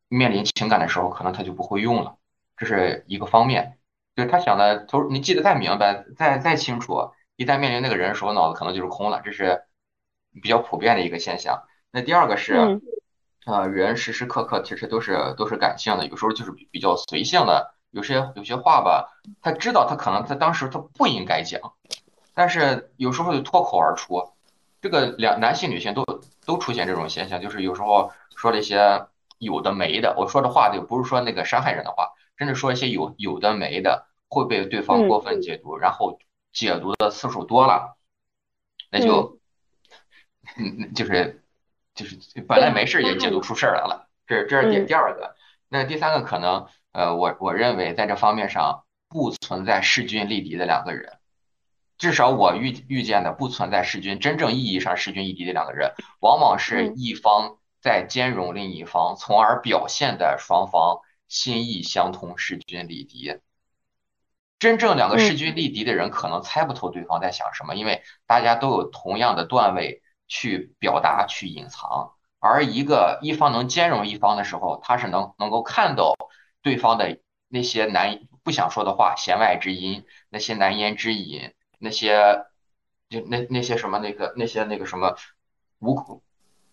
面临情感的时候，可能他就不会用了，这是一个方面。就是他想的，头你记得再明白、再再清楚，一旦面临那个人的时候，脑子可能就是空了，这是比较普遍的一个现象。那第二个是，呃，人时时刻刻其实都是都是感性的，有时候就是比较随性的，有些有些话吧，他知道他可能他当时他不应该讲，但是有时候就脱口而出。这个两男性女性都都出现这种现象，就是有时候说了一些有的没的，我说的话就不是说那个伤害人的话。甚至说一些有有的没的会被对方过分解读，然后解读的次数多了，那就，嗯，就是就是本来没事也解读出事儿来了。这这是点第二个，那第三个可能，呃，我我认为在这方面上不存在势均力敌的两个人，至少我遇遇见的不存在势均真正意义上势均力敌的两个人，往往是一方在兼容另一方，从而表现的双方。心意相通，势均力敌。真正两个势均力敌的人，可能猜不透对方在想什么，因为大家都有同样的段位去表达、去隐藏。而一个一方能兼容一方的时候，他是能能够看到对方的那些难不想说的话、弦外之音、那些难言之隐、那些就那那些什么那个那些那个什么无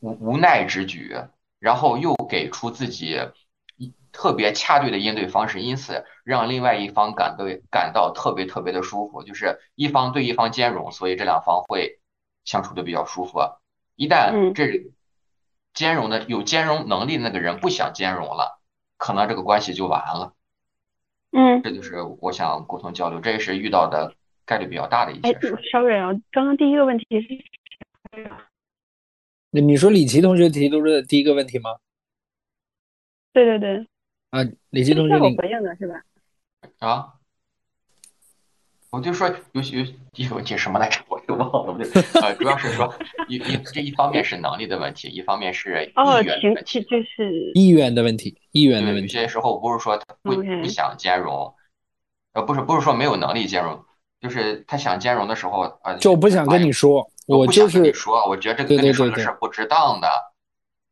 无无奈之举，然后又给出自己特别恰对的应对方式，因此让另外一方感对感到特别特别的舒服，就是一方对一方兼容，所以这两方会相处的比较舒服。一旦这兼容的有兼容能力的那个人不想兼容了，可能这个关系就完了。嗯，这就是我想沟通交流，这也是遇到的概率比较大的一哎些事。，sorry 啊，刚刚第一个问题是那你说李琦同学提出的第一个问题吗？对对对，啊，李琦同学，你回应的是吧？啊，我就说有有第一个问题什么来着，我又忘了。我就呃，主要是说一一这一方面是能力的问题，一方面是哦，意愿的情问题。就是意愿的问题，意愿的，问题。有些时候不是说他不不想兼容，呃，不是不是说没有能力兼容，就是他想兼容的时候，呃，就不想跟你说，我就我不想跟你是，说，我觉得这个对跟你说对对对这个事儿不值当的。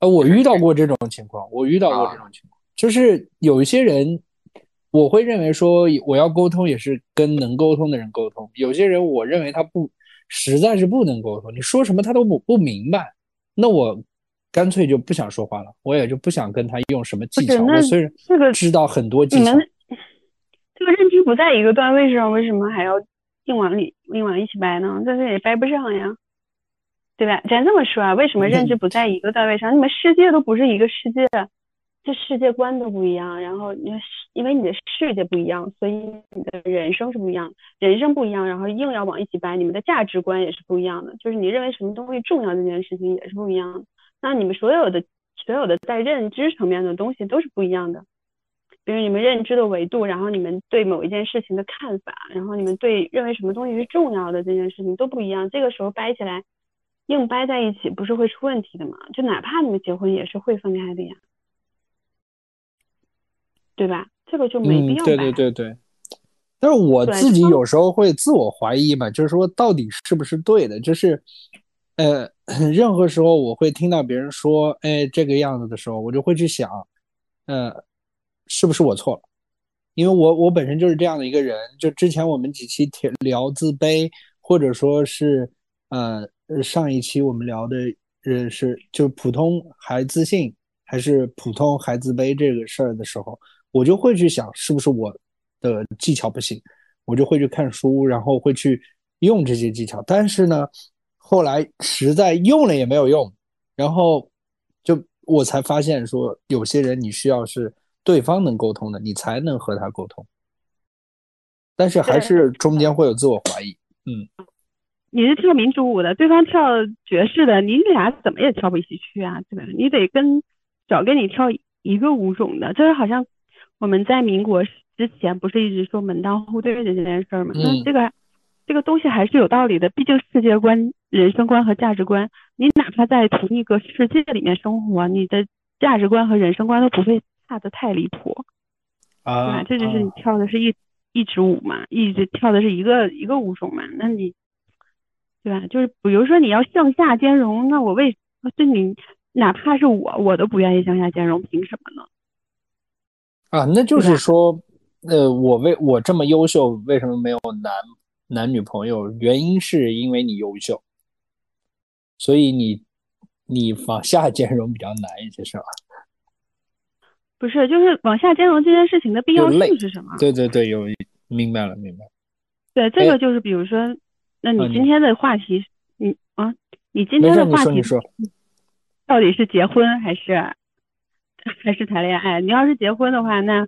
呃，我遇到过这种情况，我遇到过啊这种情况，就是有一些人，我会认为说我要沟通也是跟能沟通的人沟通，有些人我认为他不，实在是不能沟通，你说什么他都不不明白，那我干脆就不想说话了，我也就不想跟他用什么技巧。我虽然这个知道很多技巧你们，这个认知不在一个段位上，为什么还要硬往里硬往一起掰呢？这是也掰不上呀，对吧？咱这么说啊，为什么认知不在一个段位上？你们世界都不是一个世界，这世界观都不一样，然后你因为你的世界不一样，所以你的人生是不一样，人生不一样，然后硬要往一起掰，你们的价值观也是不一样的，就是你认为什么东西重要这件事情也是不一样的。那你们所有的所有的在认知层面的东西都是不一样的。比如你们认知的维度，然后你们对某一件事情的看法，然后你们对认为什么东西是重要的这件事情都不一样。这个时候掰起来，硬掰在一起，不是会出问题的吗？就哪怕你们结婚也是会分开的呀，对吧？这个就没必嗯，要嗯。对对对对。但是我自己有时候会自我怀疑嘛，就是说到底是不是对的？就是，呃，任何时候我会听到别人说，哎，这个样子的时候，我就会去想，呃，是不是我错了？因为我我本身就是这样的一个人。就之前我们几期聊聊自卑，或者说是呃呃上一期我们聊的呃是就普通还自信还是普通还自卑这个事儿的时候，我就会去想是不是我的技巧不行，我就会去看书，然后会去用这些技巧。但是呢，后来实在用了也没有用，然后就我才发现说，有些人你需要是对方能沟通的，你才能和他沟通。但是还是中间会有自我怀疑，嗯，你是跳民族舞的，对方跳爵士的，你俩怎么也跳不一起去啊，对吧？你得跟找跟你跳一个舞种的，这好像我们在民国之前不是一直说门当户对这件事儿吗？那嗯这个这个东西还是有道理的，毕竟世界观、人生观和价值观，你哪怕在同一个世界里面生活，你的价值观和人生观都不会差的太离谱，啊？，这就是你跳的是一一支舞嘛，一直跳的是一个一个舞种嘛，那你对吧？就是比如说你要向下兼容，那我为就你哪怕是我，我都不愿意向下兼容，凭什么呢？啊，那就是说，呃，我为我这么优秀，为什么没有男男女朋友？原因是因为你优秀，所以你你往下兼容比较难一些，是吧？不是，就是往下兼容这件事情的必要性是什么？对对对，有明白了明白了。对，这哎个就是比如说，那你今天的话题，你啊，你今天的话题说你说，到底是结婚还是还是谈恋爱？你要是结婚的话，那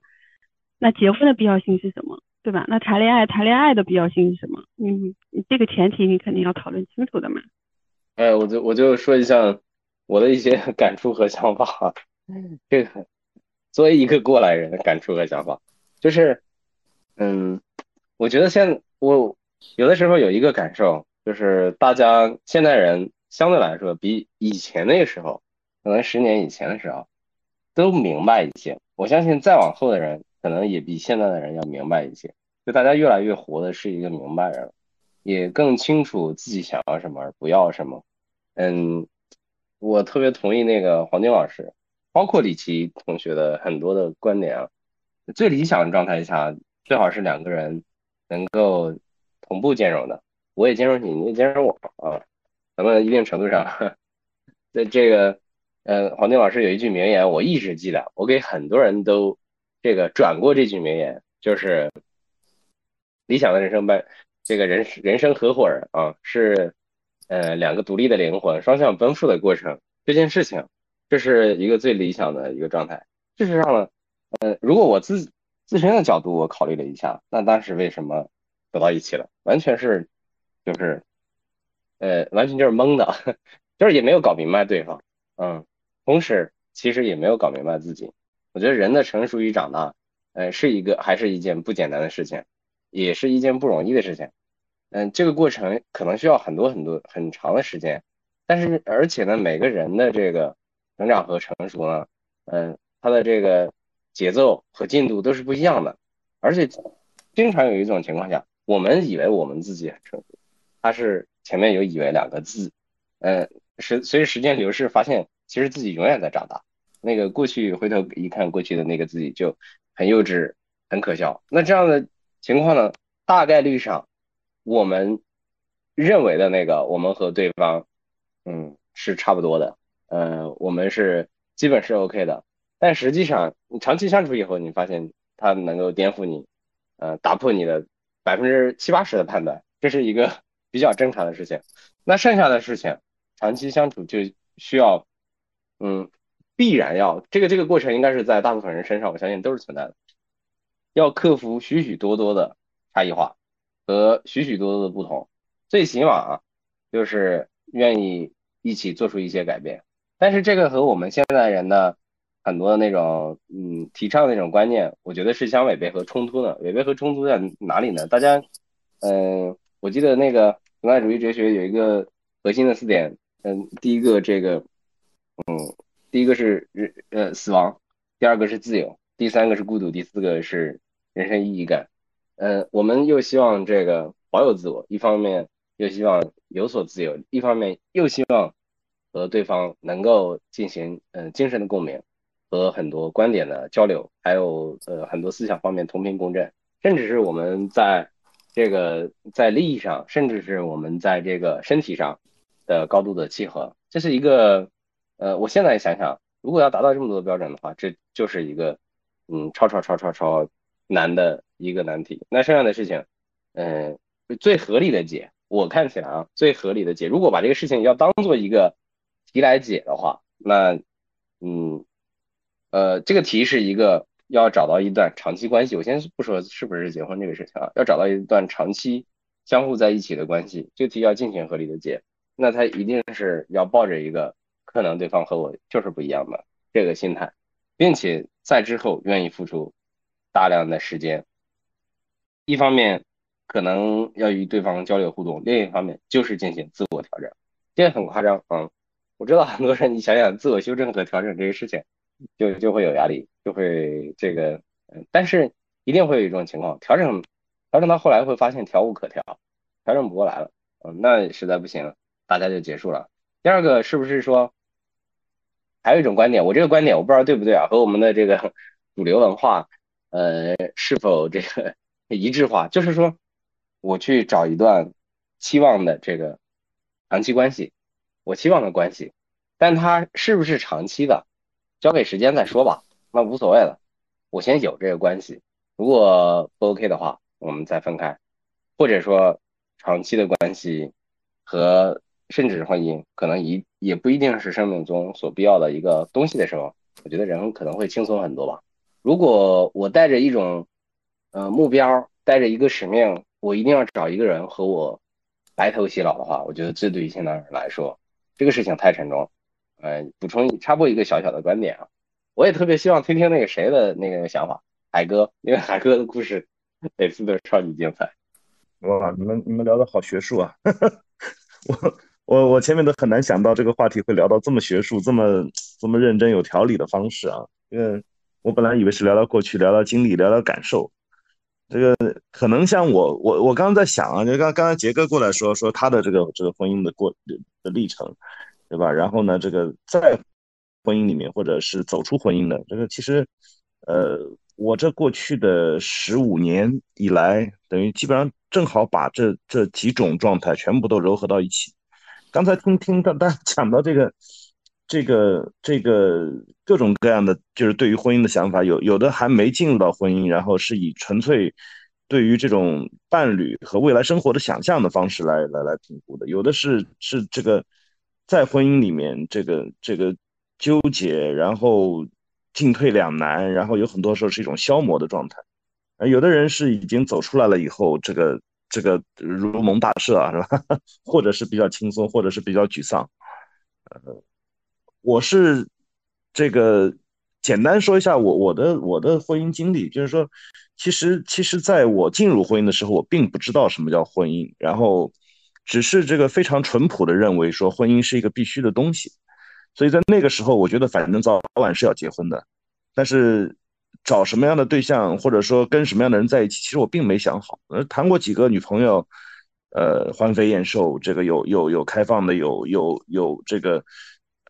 那结婚的必要性是什么？对吧？那谈恋爱，谈恋爱的必要性是什么？嗯你这个前提你肯定要讨论清楚的嘛。哎，我就我就说一下我的一些 感触和想法。这个作为一个过来人的感触和想法，就是，嗯，我觉得现我有的时候有一个感受，就是大家现代人相对来说比以前那个时候，可能十年以前的时候，都明白一些。我相信再往后的人，可能也比现在的人要明白一些。就大家越来越活的是一个明白人。也更清楚自己想要什么而不要什么。嗯，我特别同意那个黄金老师，包括李琦同学的很多的观点啊。最理想的状态下，最好是两个人能够同步兼容的，我也兼容你，你也兼容我啊。咱们一定程度上，在这个呃，黄丁老师有一句名言，我一直记得，我给很多人都这个转过这句名言，就是理想的人生伴，这个人人生合伙人啊，是呃两个独立的灵魂双向奔赴的过程。这件事情，这是一个最理想的一个状态。事实上呢，呃，如果我自自身的角度我考虑了一下，那当时为什么走到一起了？完全是就是呃，完全就是懵的，就是也没有搞明白对方，嗯，同时其实也没有搞明白自己。我觉得人的成熟与长大，呃，是一个还是一件不简单的事情，也是一件不容易的事情。嗯，这个过程可能需要很多很多很长的时间。但是，而且呢，每个人的这个成长和成熟呢，嗯，他的这个节奏和进度都是不一样的。而且，经常有一种情况下，我们以为我们自己很成熟，他是前面有“以为”两个字，嗯，时随着时间流逝，发现其实自己永远在长大。那个过去回头一看，过去的那个自己就很幼稚、很可笑。那这样的情况呢，大概率上，我们认为的那个我们和对方。嗯，是差不多的。呃，我们是基本是 OK 的，但实际上你长期相处以后，你发现他能够颠覆你，呃，打破你的百分之七八十的判断，这是一个 比较正常的事情。那剩下的事情，长期相处就需要，嗯，必然要这个这个过程应该是在大部分人身上，我相信都是存在的，要克服许许多多的差异化和许许多多的不同，最起码啊，就是。愿意一起做出一些改变，但是这个和我们现在人的很多的那种嗯提倡的那种观念，我觉得是相违背和冲突的。违背和冲突在哪里呢？大家嗯，我记得那个存在主义哲学有一个核心的四点，嗯，第一个这个嗯，第一个是呃死亡，第二个是自由，第三个是孤独，第四个是人生意义感。呃，我们又希望这个保有自我，一方面。又希望有所自由，一方面又希望和对方能够进行嗯精神的共鸣和很多观点的交流，还有呃很多思想方面同频共振，甚至是我们在这个在利益上，甚至是我们在这个身体上的高度的契合，这是一个呃我现在想想，如果要达到这么多标准的话，这就是一个嗯超超超超超难的一个难题。那剩下的事情，嗯最合理的解。我看起来啊，最合理的解，如果把这个事情要当做一个题来解的话，那，嗯，呃，这个题是一个要找到一段长期关系。我先不说是不是结婚这个事情啊，要找到一段长期相互在一起的关系，这题要进行合理的解，那他一定是要抱着一个可能对方和我就是不一样的这个心态，并且在之后愿意付出大量的时间，一方面。可能要与对方交流互动，另一方面就是进行自我调整，这很夸张啊！我知道很多人，你想想自我修正和调整这些事情，就就会有压力，就会这个，嗯但是一定会有一种情况，调整调整到后来会发现调无可调，调整不过来了，嗯，那实在不行，大家就结束了。第二个是不是说，还有一种观点，我这个观点我不知道对不对啊，和我们的这个 主流文化，呃，是否这个 一致化？就是说。我去找一段期望的这个长期关系，我期望的关系，但它是不是长期的，交给时间再说吧，那无所谓了。我先有这个关系，如果不 OK 的话，我们再分开，或者说长期的关系和甚至是婚姻，可能一也不一定是生命中所必要的一个东西的时候，我觉得人可能会轻松很多吧。如果我带着一种呃目标，带着一个使命。我一定要找一个人和我白头偕老的话，我觉得这对于现代人来说，这个事情太沉重。呃，补充插播一个小小的观点啊，我也特别希望听听那个谁的那个想法，海哥，因为海哥的故事每次都超级精彩。哇，你们你们聊的好学术啊！我我我前面都很难想到这个话题会聊到这么学术、这么这么认真、有条理的方式啊。因为我本来以为是聊聊过去、聊聊经历、聊聊感受。这个可能像我我我刚刚在想啊，就刚刚才杰哥过来说说他的这个这个婚姻的过的历程，对吧？然后呢，这个在婚姻里面或者是走出婚姻的这个，其实呃，我这过去的十五年以来，等于基本上正好把这这几种状态全部都糅合到一起。刚才听听到大家讲到这个。这个这个各种各样的，就是对于婚姻的想法，有有的还没进入到婚姻，然后是以纯粹对于这种伴侣和未来生活的想象的方式来来来评估的，有的是是这个在婚姻里面这个这个纠结，然后进退两难，然后有很多时候是一种消磨的状态，而有的人是已经走出来了以后，这个这个如蒙大赦啊，是吧？或者是比较轻松，或者是比较沮丧，呃。我是这个简单说一下我我的我的婚姻经历，就是说，其实其实在我进入婚姻的时候，我并不知道什么叫婚姻，然后只是这个非常淳朴的认为说婚姻是一个必须的东西，所以在那个时候，我觉得反正早晚是要结婚的，但是找什么样的对象或者说跟什么样的人在一起，其实我并没想好，呃，谈过几个女朋友，呃，欢飞燕瘦，这个有有有开放的，有有有这个。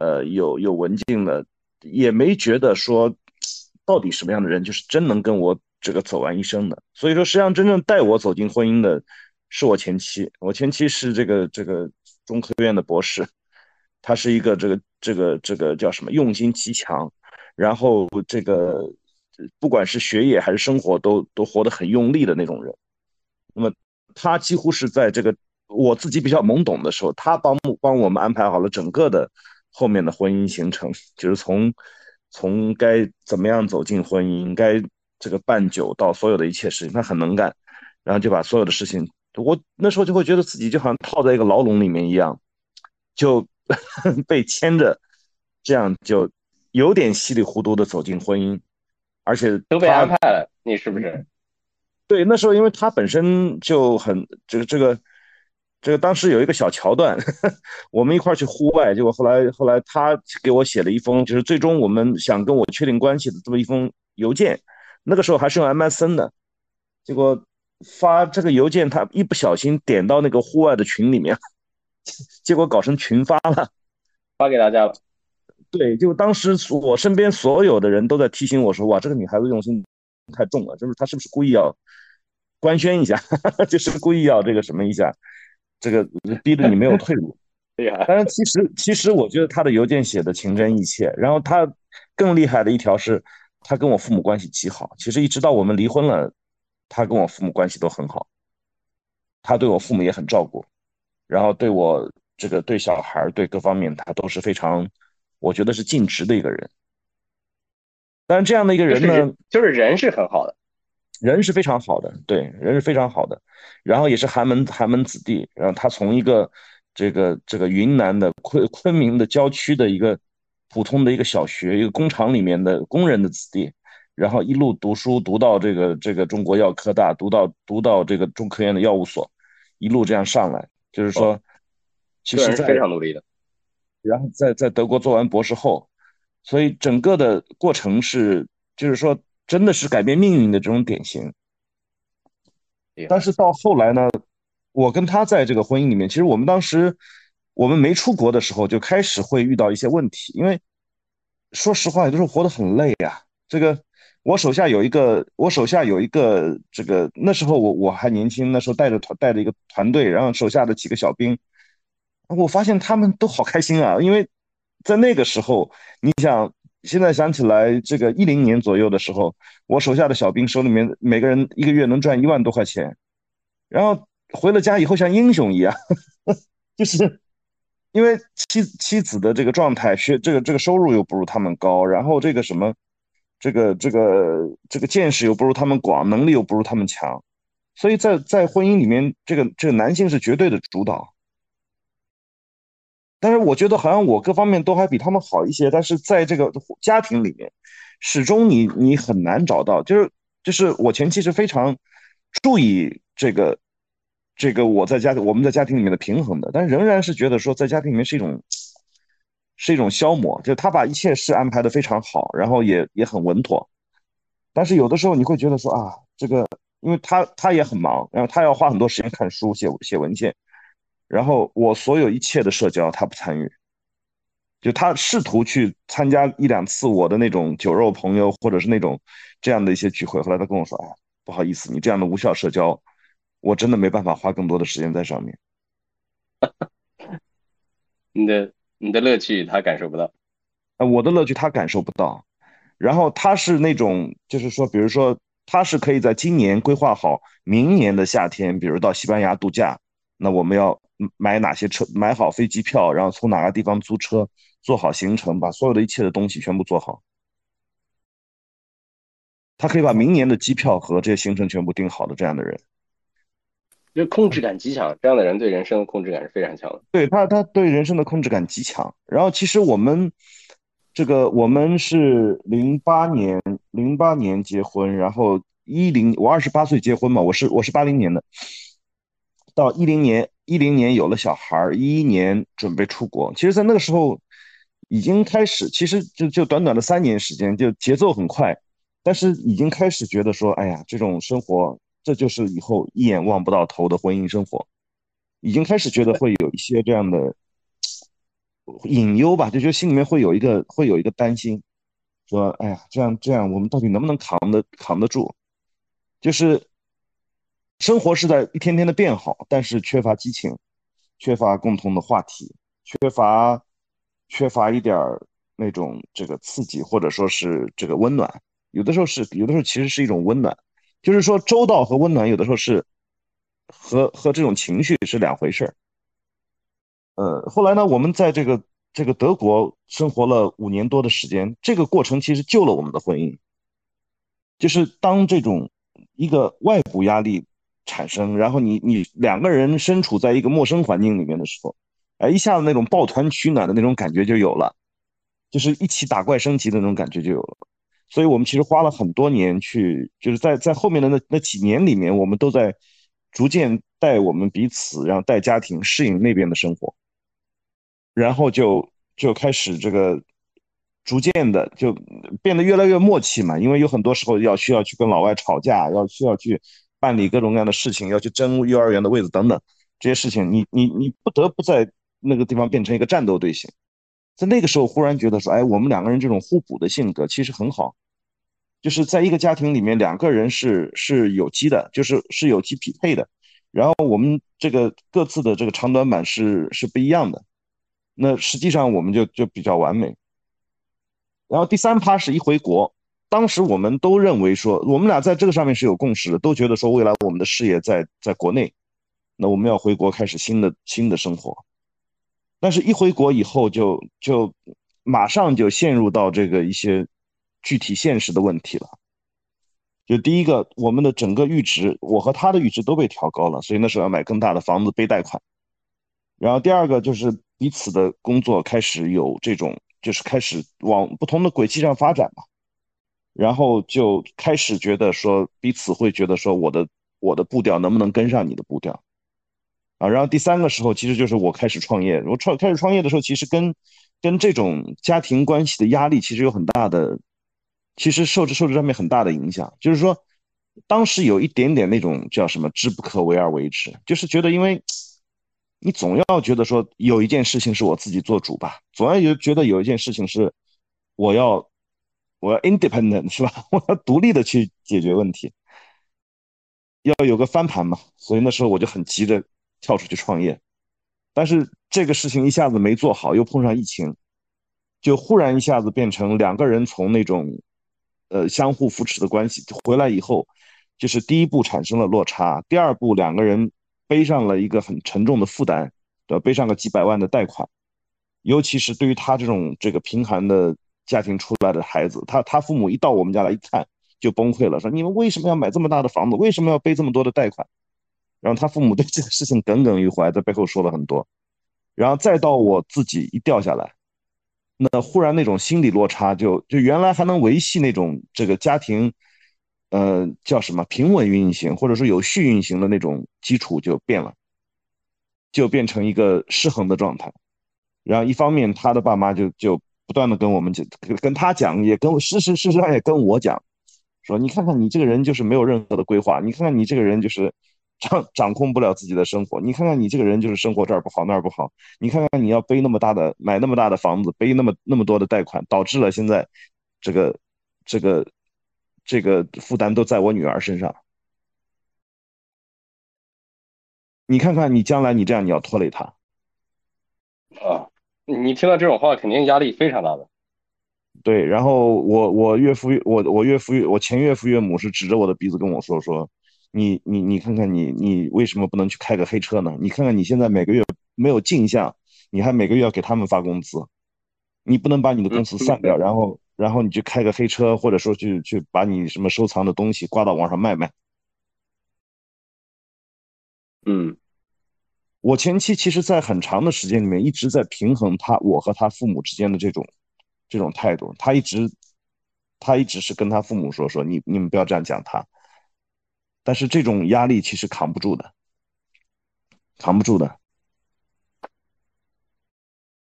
呃，有有文静的，也没觉得说，到底什么样的人就是真能跟我这个走完一生的。所以说，实际上真正带我走进婚姻的是我前妻。我前妻是这个这个中科院的博士，她是一个这个这个这个叫什么用心极强，然后这个不管是学业还是生活都都活得很用力的那种人。那么他几乎是在这个我自己比较懵懂的时候，他帮帮我们安排好了整个的。后面的婚姻行程，就是从从该怎么样走进婚姻，该这个办酒到所有的一切事情，他很能干，然后就把所有的事情，我那时候就会觉得自己就好像套在一个牢笼里面一样，就 被牵着，这样就有点稀里糊涂的走进婚姻，而且都被安排了，你是不是？对，那时候因为他本身就很这个这个。这个当时有一个小桥段，我们一块去户外，结果后来后来他给我写了一封，就是最终我们想跟我确定关系的这么一封邮件。那个时候还是用 MSN 的，结果发这个邮件，他一不小心点到那个户外的群里面，结果搞成群发了，发给大家了。对，就当时我身边所有的人都在提醒我说：“哇，这个女孩子用心太重了，就是她是不是故意要官宣一下，就是故意要这个什么一下。”这个逼得你没有退路，对呀。但是其实其实我觉得她的邮件写的情真意切，然后他更厉害的一条是，他跟我父母关系极好。其实一直到我们离婚了，他跟我父母关系都很好，他对我父母也很照顾，然后对我这个对小孩对各方面他都是非常，我觉得是尽职的一个人。但是这样的一个人呢，就是人是很好的。人是非常好的，对，人是非常好的，然后也是寒门寒门子弟，然后他从一个这个这个云南的昆昆明的郊区的一个普通的一个小学，一个工厂里面的工人的子弟，然后一路读书读到这个这个中国药科大，读到读到这个中科院的药物所，一路这样上来，就是说，其实非常努力的，然后在在德国做完博士后，所以整个的过程是就是说。真的是改变命运的这种典型，但是到后来呢，我跟他在这个婚姻里面，其实我们当时我们没出国的时候就开始会遇到一些问题，因为说实话，有的时候活得很累啊。这个我手下有一个，我手下有一个这个那时候我我还年轻，那时候带着团带着一个团队，然后手下的几个小兵，我发现他们都好开心啊，因为在那个时候，你想。现在想起来，这个一零年左右的时候，我手下的小兵手里面每个人一个月能赚一万多块钱，然后回了家以后像英雄一样，就是因为妻妻子的这个状态，学这个这个收入又不如他们高，然后这个什么，这个这个这个见识又不如他们广，能力又不如他们强，所以在在婚姻里面，这个这个男性是绝对的主导。但是我觉得好像我各方面都还比他们好一些，但是在这个家庭里面，始终你你很难找到，就是就是我前期是非常注意这个这个我在家我们在家庭里面的平衡的，但仍然是觉得说在家庭里面是一种是一种消磨，就他把一切事安排的非常好，然后也也很稳妥，但是有的时候你会觉得说啊，这个因为他他也很忙，然后他要花很多时间看书写写文件。然后我所有一切的社交他不参与，就他试图去参加一两次我的那种酒肉朋友，或者是那种这样的一些聚会。后来他跟我说：“哎，不好意思，你这样的无效社交，我真的没办法花更多的时间在上面。你的你的乐趣他感受不到，啊，我的乐趣他感受不到。然后他是那种，就是说，比如说，他是可以在今年规划好明年的夏天，比如到西班牙度假，那我们要买哪些车，买好飞机票，然后从哪个地方租车，做好行程，把所有的一切的东西全部做好。他可以把明年的机票和这些行程全部定好的这样的人。就控制感极强，这样的人对人生的控制感是非常强的。对他，他对人生的控制感极强。然后，其实我们这个，我们是零八年，零八年结婚，然后一零，我二十八岁结婚嘛，我是我是八零年的，到一零年，一零年有了小孩儿，一一年准备出国。其实，在那个时候已经开始，其实就就短短的三年时间，就节奏很快，但是已经开始觉得说，哎呀，这种生活。这就是以后一眼望不到头的婚姻生活，已经开始觉得会有一些这样的隐忧吧，就觉得心里面会有一个会有一个担心，说哎呀，这样这样，我们到底能不能扛得扛得住？就是生活是在一天天的变好，但是缺乏激情，缺乏共同的话题，缺乏缺乏一点那种这个刺激，或者说是这个温暖，有的时候是有的时候其实是一种温暖。就是说，周到和温暖有的时候是和和这种情绪是两回事儿。呃，后来呢，我们在这个这个德国生活了五年多的时间，这个过程其实救了我们的婚姻。就是当这种一个外部压力产生，然后你你两个人身处在一个陌生环境里面的时候，哎，一下子那种抱团取暖的那种感觉就有了，就是一起打怪升级的那种感觉就有了。所以我们其实花了很多年去，就是在在后面的那那几年里面，我们都在逐渐带我们彼此，然后带家庭适应那边的生活，然后就就开始这个逐渐的就变得越来越默契嘛。因为有很多时候要需要去跟老外吵架，要需要去办理各种各样的事情，要去争幼儿园的位子等等这些事情，你你你不得不在那个地方变成一个战斗队形。在那个时候，忽然觉得说，哎，我们两个人这种互补的性格其实很好，就是在一个家庭里面，两个人是是有机的，就是是有机匹配的。然后我们这个各自的这个长短板是是不一样的，那实际上我们就就比较完美。然后第三趴是一回国，当时我们都认为说，我们俩在这个上面是有共识的，都觉得说未来我们的事业在在国内，那我们要回国开始新的新的生活。但是，一回国以后，就就马上就陷入到这个一些具体现实的问题了。就第一个，我们的整个阈值，我和他的阈值都被调高了，所以那时候要买更大的房子，背贷款。然后第二个就是彼此的工作开始有这种，就是开始往不同的轨迹上发展嘛。然后就开始觉得说，彼此会觉得说，我的我的步调能不能跟上你的步调？啊，然后第三个时候其实就是我开始创业。我创开始创业的时候，其实跟跟这种家庭关系的压力其实有很大的，其实受着受着上面很大的影响。就是说，当时有一点点那种叫什么“知不可为而为之”，就是觉得因为你总要觉得说有一件事情是我自己做主吧，总要有觉得有一件事情是我要我要 independent 是吧？我要独立的去解决问题，要有个翻盘嘛。所以那时候我就很急着。跳出去创业，但是这个事情一下子没做好，又碰上疫情，就忽然一下子变成两个人从那种，呃，相互扶持的关系回来以后，就是第一步产生了落差，第二步两个人背上了一个很沉重的负担，对？背上个几百万的贷款，尤其是对于他这种这个贫寒的家庭出来的孩子，他他父母一到我们家来一看就崩溃了，说你们为什么要买这么大的房子？为什么要背这么多的贷款？然后他父母对这个事情耿耿于怀，在背后说了很多，然后再到我自己一掉下来，那忽然那种心理落差就就原来还能维系那种这个家庭，呃叫什么平稳运行或者说有序运行的那种基础就变了，就变成一个失衡的状态。然后一方面他的爸妈就就不断的跟我们讲，跟他讲，也跟事实事实上也跟我讲，说你看看你这个人就是没有任何的规划，你看看你这个人就是。掌掌控不了自己的生活。你看看你这个人就是生活这儿不好那儿不好，你看看你要背那么大的买那么大的房子，背那么那么多的贷款，导致了现在这个这个这个负担都在我女儿身上。你看看你将来你这样你要拖累她。啊，你听到这种话肯定压力非常大的。对，然后我我岳父我我岳父我前岳父岳母是指着我的鼻子跟我说说，你你你看看你你为什么不能去开个黑车呢？你看看你现在每个月没有进项，你还每个月要给他们发工资，你不能把你的公司散掉，然后然后你去开个黑车，或者说去去把你什么收藏的东西挂到网上卖卖。嗯，我前妻其实，在很长的时间里面一直在平衡他我和他父母之间的这种这种态度。他一直他一直是跟他父母说说你你们不要这样讲他。但是这种压力其实扛不住的，扛不住的。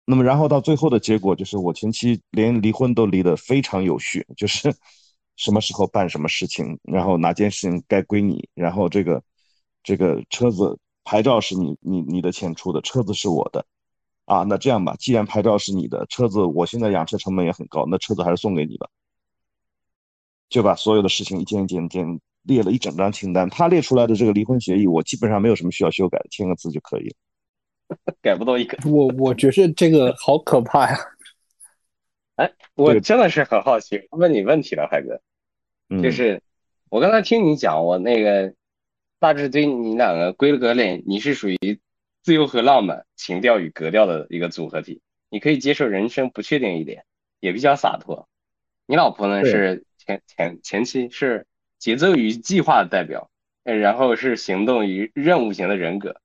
那么然后到最后的结果就是我前妻连离婚都离得非常有序，就是 什么时候办什么事情，然后哪件事情该归你，然后这个。这个车子牌照是你你你的钱出的，车子是我的，啊，那这样吧，既然牌照是你的，车子我现在养车成本也很高，那车子还是送给你吧。就把所有的事情一件一件件列了一整张清单，他列出来的这个离婚协议，我基本上没有什么需要修改的，签个字就可以了，改不到一个。我我觉得这个好可怕呀！哎，我真的是很好奇，问你问题了，海哥，就是我刚才听你讲，我那个。大致对你两个归了个类，你是属于自由和浪漫、情调与格调的一个组合体。你可以接受人生不确定一点，也比较洒脱。你老婆呢是前前前期是节奏与计划的代表，然后是行动与任务型的人格。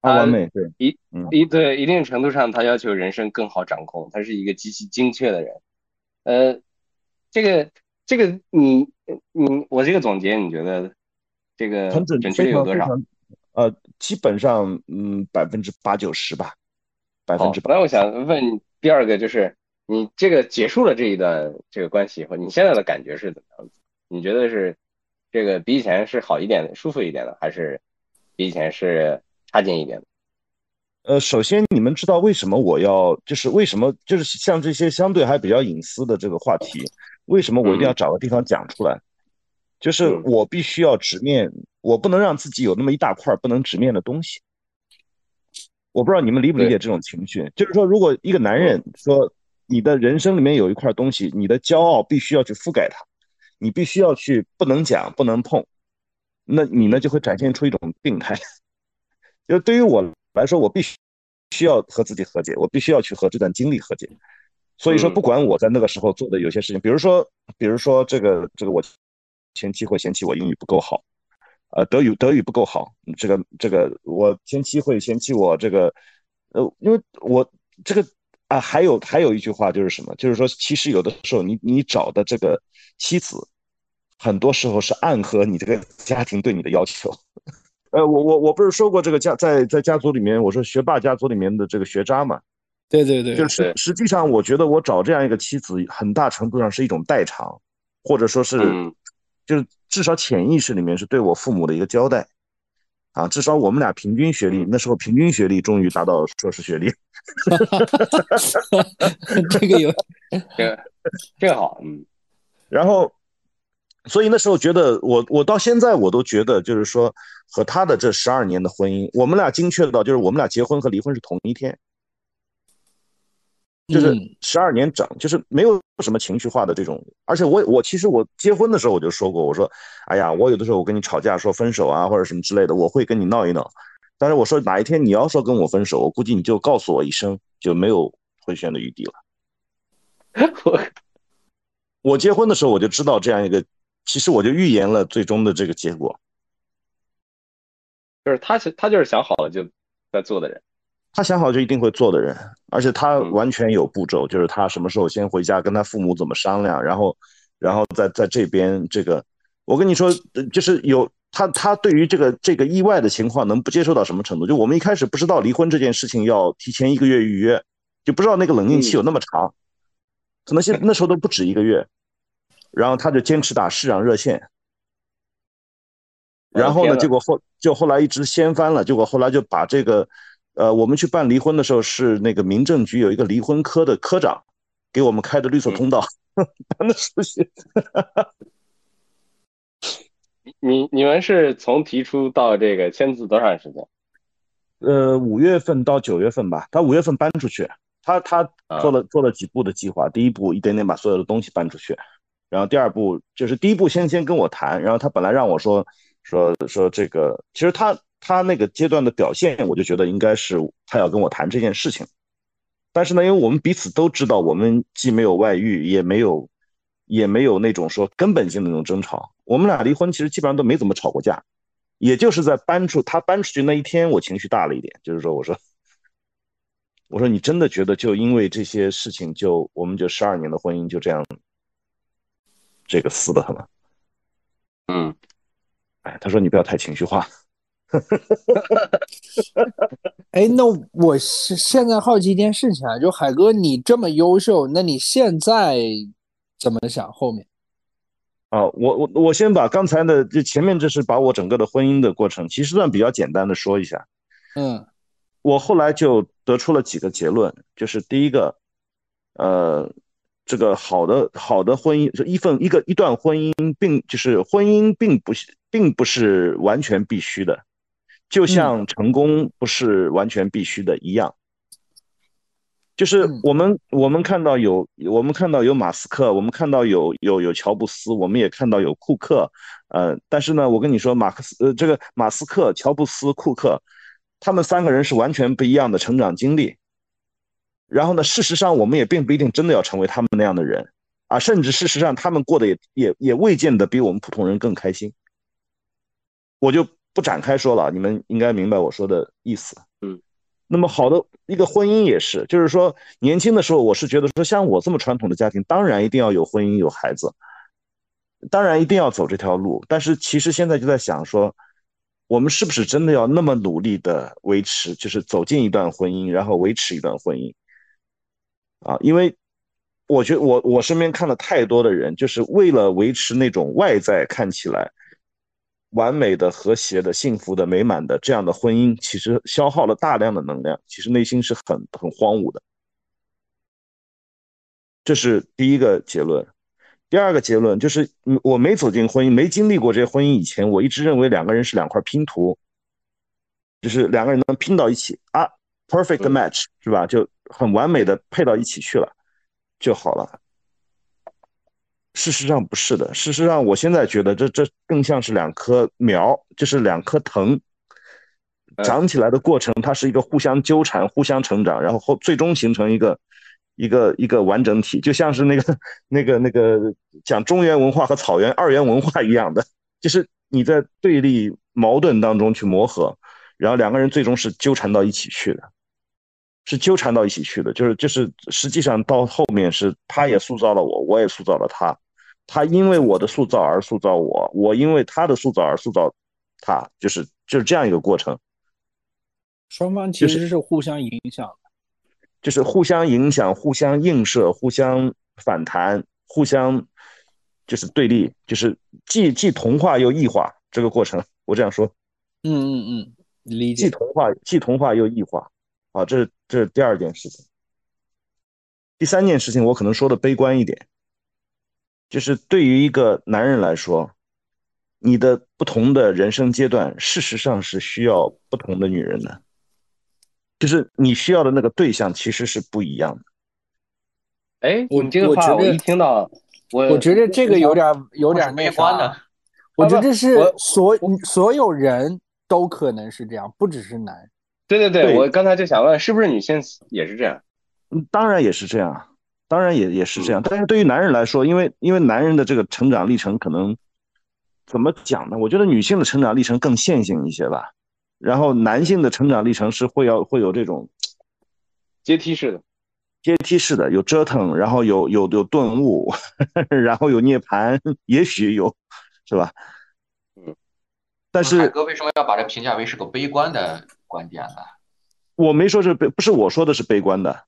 完美，对一一对一定程度上，他要求人生更好掌控，他是一个极其精确的人。呃，这个这个你你我这个总结，你觉得？这个很准，准确率有多少？呃，基本上，嗯，百分之八九十吧，百分之。那我想问第二个，就是你这个结束了这一段这个关系以后，你现在的感觉是怎么样子？你觉得是这个比以前是好一点的、舒服一点的，还是比以前是差劲一点的？呃，首先你们知道为什么我要，就是为什么就是像这些相对还比较隐私的这个话题，为什么我一定要找个地方讲出来？就是我必须要直面，我不能让自己有那么一大块不能直面的东西。我不知道你们理不理解这种情绪。就是说，如果一个男人说你的人生里面有一块东西，你的骄傲必须要去覆盖它，你必须要去不能讲不能碰，那你呢就会展现出一种病态。就对于我来说，我必须需要和自己和解，我必须要去和这段经历和解。所以说，不管我在那个时候做的有些事情，比如说，比如说这个这个我。前妻会嫌弃我英语不够好，呃，德语德语不够好，这个这个我前妻会嫌弃我这个，呃，因为我这个啊，还有还有一句话就是什么，就是说其实有的时候你你找的这个妻子，很多时候是暗合你这个家庭对你的要求。呃，我我我不是说过这个家在在家族里面，我说学霸家族里面的这个学渣嘛，对对对，就是实际上我觉得我找这样一个妻子，很大程度上是一种代偿，或者说是。就是至少潜意识里面是对我父母的一个交代，啊，至少我们俩平均学历，那时候平均学历终于达到硕士学历 这个有，这个这个好，嗯，然后，所以那时候觉得我我到现在我都觉得就是说和他的这十二年的婚姻，我们俩精确到就是我们俩结婚和离婚是同一天。就是十二年整，就是没有什么情绪化的这种，而且我我其实我结婚的时候我就说过，我说，哎呀，我有的时候我跟你吵架说分手啊或者什么之类的，我会跟你闹一闹，但是我说哪一天你要说跟我分手，我估计你就告诉我一声，就没有回旋的余地了。我我结婚的时候我就知道这样一个，其实我就预言了最终的这个结果，就是他是他就是想好了就在做的人。他想好就一定会做的人，而且他完全有步骤，就是他什么时候先回家跟他父母怎么商量，然后，然后在在这边这个，我跟你说，就是有他他对于这个这个意外的情况能不接受到什么程度？就我们一开始不知道离婚这件事情要提前一个月预约，就不知道那个冷静期有那么长，可能现那时候都不止一个月，然后他就坚持打市长热线，然后呢，结果后就后来一直掀翻了，结果后来就把这个，呃，我们去办离婚的时候，是那个民政局有一个离婚科的科长给我们开的绿色通道，那是些你你们是从提出到这个签字多长时间？呃五月份到九月份吧，他五月份搬出去，他他啊做了做了几步的计划，第一步一点点把所有的东西搬出去，然后第二步就是第一步先先跟我谈，然后他本来让我说说说这个，其实他他那个阶段的表现，我就觉得应该是他要跟我谈这件事情，但是呢，因为我们彼此都知道，我们既没有外遇，也没有也没有那种说根本性的那种争吵，我们俩离婚其实基本上都没怎么吵过架，也就是在搬出他搬出去那一天，我情绪大了一点，就是说我说。我说你真的觉得就因为这些事情就我们就十二年的婚姻就这样这个撕的很吗？嗯，哎，他说你不要太情绪化。哎，那我现现在好奇一件事情啊，就海哥你这么优秀，那你现在怎么想？后面啊，我我我先把刚才的就前面这是把我整个的婚姻的过程，其实算比较简单的说一下。嗯我后来就得出了几个结论，就是第一个，呃，这个好的好的婚姻，就一份一个一段婚姻，并就是婚姻并不是并不是完全必须的，就像成功不是完全必须的一样。就是我们我们看到有我们看到有马斯克，我们看到有有有乔布斯，我们也看到有库克，呃，但是呢，我跟你说，马克思呃这个马斯克、乔布斯、库克。他们三个人是完全不一样的成长经历，然后呢，事实上我们也并不一定真的要成为他们那样的人啊，甚至事实上他们过得也也也未见得比我们普通人更开心。我就不展开说了，你们应该明白我说的意思。嗯，那么好的一个婚姻也是，就是说年轻的时候我是觉得说，像我这么传统的家庭，当然一定要有婚姻有孩子，当然一定要走这条路，但是其实现在就在想说。我们是不是真的要那么努力的维持，就是走进一段婚姻，然后维持一段婚姻啊？因为我觉得我我身边看了太多的人，就是为了维持那种外在看起来完美的、和谐的、幸福的、美满的这样的婚姻，其实消耗了大量的能量，其实内心是很很荒芜的。这是第一个结论。第二个结论就是，我没走进婚姻，没经历过这些婚姻以前，我一直认为两个人是两块拼图，就是两个人能拼到一起啊，perfect match 是吧？就很完美的配到一起去了就好了。事实上不是的，事实上我现在觉得这这更像是两棵苗，就是两棵藤长起来的过程，它是一个互相纠缠、互相成长，然后后最终形成一个。一个一个完整体，就像是那个那个那个讲中原文化和草原二元文化一样的，就是你在对立矛盾当中去磨合，然后两个人最终是纠缠到一起去的，是纠缠到一起去的，就是就是实际上到后面是他也塑造了我，我也塑造了他，他因为我的塑造而塑造我，我因为他的塑造而塑造他，就是就是这样一个过程。双方其实是互相影响的。就是互相影响、互相映射、互相反弹、互相就是对立，就是既既同化又异化这个过程。我这样说，嗯嗯嗯，理解。既同化既同化又异化，啊，这是这是第二件事情。第三件事情，我可能说的悲观一点，就是对于一个男人来说，你的不同的人生阶段，事实上是需要不同的女人的。就是你需要的那个对象其实是不一样的。哎，你这个话我一听到，我我觉得这个有点有点悲观的。我觉得这是所所有人都可能是这样，不只是男。对对对，我刚才就想问，是不是女性也是这样？嗯，当然也是这样，当然也也是这样。但是对于男人来说，因为因为男人的这个成长历程可能怎么讲呢？我觉得女性的成长历程更线性一些吧。然后男性的成长历程是会要会有这种阶梯式的，阶梯式的有折腾，然后有有有顿悟，然后有涅槃，也许有，是吧？嗯。但是海哥为什么要把这评价为是个悲观的观点呢？我没说是悲，不是我说的是悲观的，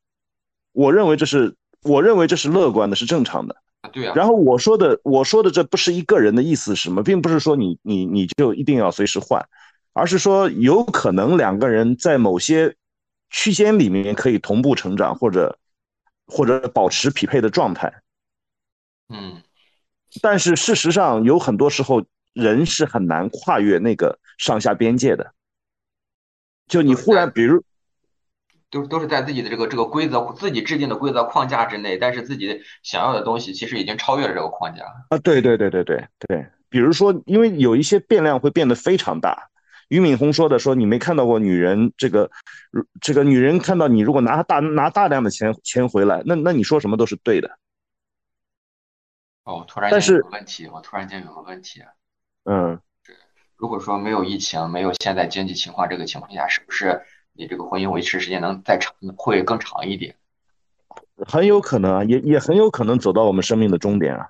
我认为这是我认为这是乐观的，是正常的。啊，对啊。然后我说的我说的这不是一个人的意思是什么，并不是说你你你就一定要随时换，而是说有可能两个人在某些区间里面可以同步成长，或者或者保持匹配的状态。嗯，但是事实上有很多时候人是很难跨越那个上下边界的。就你忽然比如。都都是在自己的这个这个规则自己制定的规则框架之内，但是自己想要的东西其实已经超越了这个框架啊！对对对对对对，比如说，因为有一些变量会变得非常大。俞敏洪说的说，你没看到过女人这个，这个女人看到你如果拿大拿大量的钱钱回来，那那你说什么都是对的。哦，突然间有个问题，我突然间有个问题，嗯，如果说没有疫情，没有现在经济情况这个情况下，是不是？你这个婚姻维持时间能再长，会更长一点，很有可能啊，也也很有可能走到我们生命的终点啊，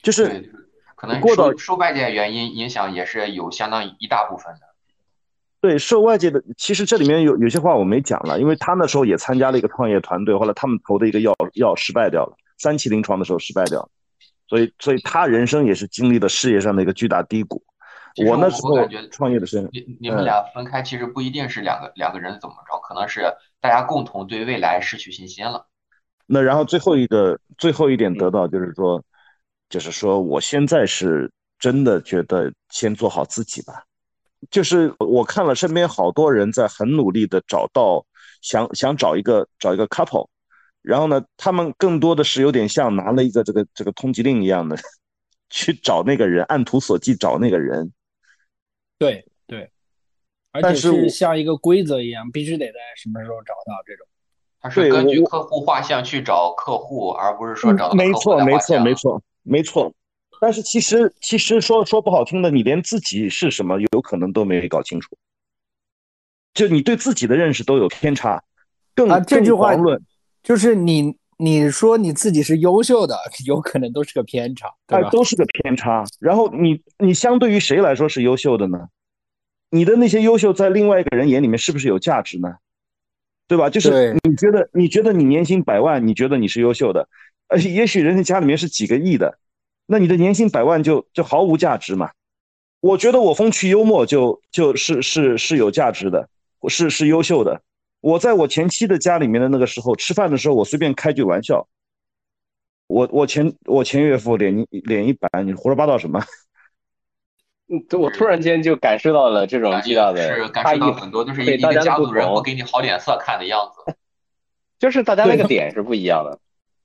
就是可能过到受外界原因影响也是有相当一大部分的。对，受外界的，其实这里面有有些话我没讲了，因为他那时候也参加了一个创业团队，后来他们投的一个药药失败掉了，三期临床的时候失败掉了，所以所以他人生也是经历了事业上的一个巨大低谷。我那时候创业的时候，你你们俩分开，其实不一定是两个两个人怎么着，可能是大家共同对未来失去信心了。那然后最后一个最后一点得到就是说，就是说我现在是真的觉得先做好自己吧。就是我看了身边好多人在很努力的找到想想找一个找一个 couple，然后呢，他们更多的是有点像拿了一个这个这个通缉令一样的 去找那个人，按图索骥找那个人。对对，而且是像一个规则一样，必须得在什么时候找到这种。他是根据客户画像去找客户，而不是说找没错没错没错没错。但是其实其实说说不好听的，你连自己是什么有可能都没搞清楚，就你对自己的认识都有偏差。更这句话就是你你说你自己是优秀的，有可能都是个偏差，哎，都是个偏差。然后你你相对于谁来说是优秀的呢？你的那些优秀在另外一个人眼里面是不是有价值呢？对吧？就是你觉得你觉得你年薪百万，你觉得你是优秀的，而且也许人家家里面是几个亿的，那你的年薪百万就就毫无价值嘛？我觉得我风趣幽默就就是是是有价值的，是是优秀的。我在我前妻的家里面的那个时候吃饭的时候，我随便开句玩笑，我我前我前岳父脸一脸一板，你胡说八道什么？嗯，我突然间就感受到了这种巨大的是感受到很多，就是一个家族人我给你好脸色看的样子，就是大家那个点是不一样的。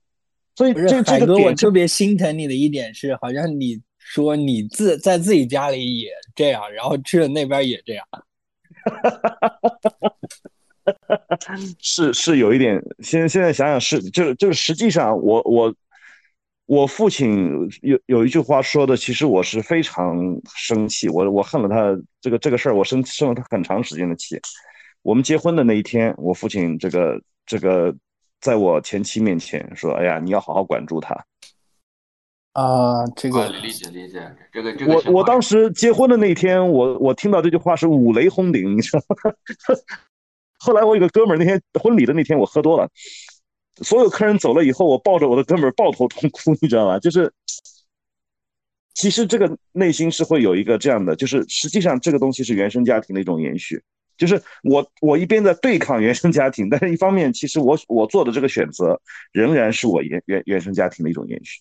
所以这这个我特别心疼你的一点是，好像你说你自在自己家里也这样，然后去了那边也这样。是是有一点，现现在想想是，就是就是实际上，我我我父亲有有一句话说的，其实我是非常生气，我我恨了他这个这个事儿，我生生了他很长时间的气。我们结婚的那一天，我父亲这个这个在我前妻面前说：“哎呀，你要好好管住他。”啊，这个理解理解，这个这个。我我当时结婚的那一天，我我听到这句话是五雷轰顶，你知道吗？后来我有个哥们儿，那天婚礼的那天我喝多了，所有客人走了以后，我抱着我的哥们儿抱头痛哭，你知道吧？就是，其实这个内心是会有一个这样的，就是实际上这个东西是原生家庭的一种延续，就是我我一边在对抗原生家庭，但是一方面其实我我做的这个选择仍然是我原原原生家庭的一种延续。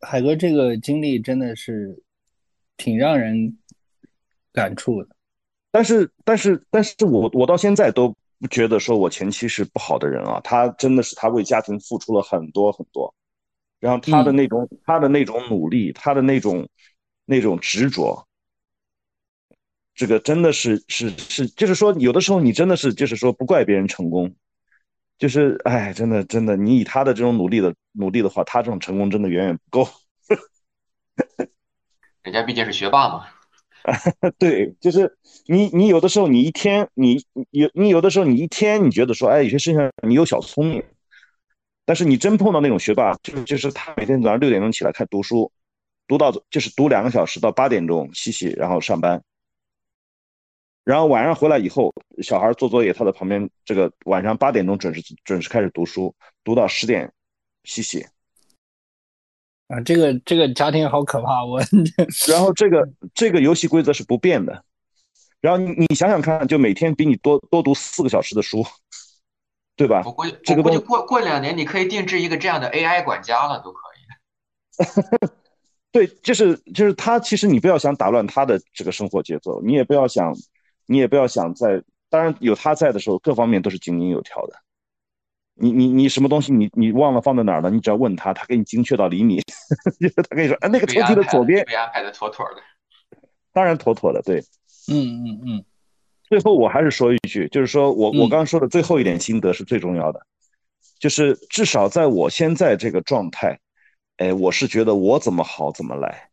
海哥这个经历真的是挺让人感触的。但是，但是，但是我我到现在都不觉得说我前妻是不好的人啊，她真的是她为家庭付出了很多很多，然后她的那种她的那种努力，她的那种那种执着，这个真的是是是，就是说有的时候你真的是就是说不怪别人成功，就是哎，真的真的，你以他的这种努力的努力的话，他这种成功真的远远不够，人家毕竟是学霸嘛。对，就是你，你有的时候你一天，你有你有的时候你一天，你觉得说，哎，有些事情你有小聪明，但是你真碰到那种学霸，就就是他每天早上六点钟起来看读书，读到就是读两个小时到八点钟洗洗，然后上班，然后晚上回来以后，小孩做作业，他在旁边这个晚上八点钟准时准时开始读书，读到十点洗洗，啊，这个这个家庭好可怕，我 然后这个 这个游戏规则是不变的，然后你你想想看，就每天比你多多读四个小时的书，对吧？我估计这个东我估计过过两年你可以定制一个这样的 AI 管家了，都可以。对，就是就是他，其实你不要想打乱他的这个生活节奏，你也不要想，你也不要想在，当然有他在的时候，各方面都是井井有条的。你你你什么东西你你忘了放在哪儿了？你只要问他，他给你精确到厘米，就是他跟你说，哎，那个抽屉的左边，被安排的妥妥的。当然妥妥的，对。嗯嗯嗯。最后我还是说一句，就是说我我刚刚说的最后一点心得是最重要的，就是至少在我现在这个状态。哎，我是觉得我怎么好怎么来，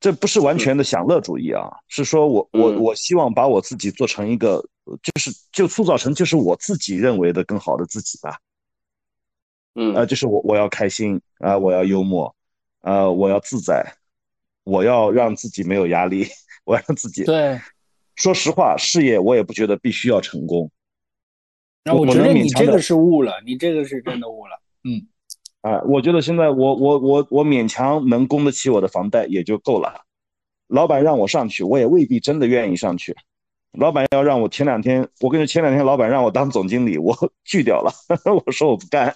这不是完全的享乐主义啊，是说我我我希望把我自己做成一个，就是就塑造成就是我自己认为的更好的自己吧。嗯，呃，就是我我要开心啊，我要幽默，呃，我要自在，我要让自己没有压力，我要让自己。对，说实话，事业我也不觉得必须要成功。那我觉得你这个是悟了，你这个是真的悟了，嗯。啊，我觉得现在我我我我勉强能供得起我的房贷也就够了。老板让我上去，我也未必真的愿意上去。老板要让我前两天，我跟你前两天老板让我当总经理，我拒掉了，我说我不干。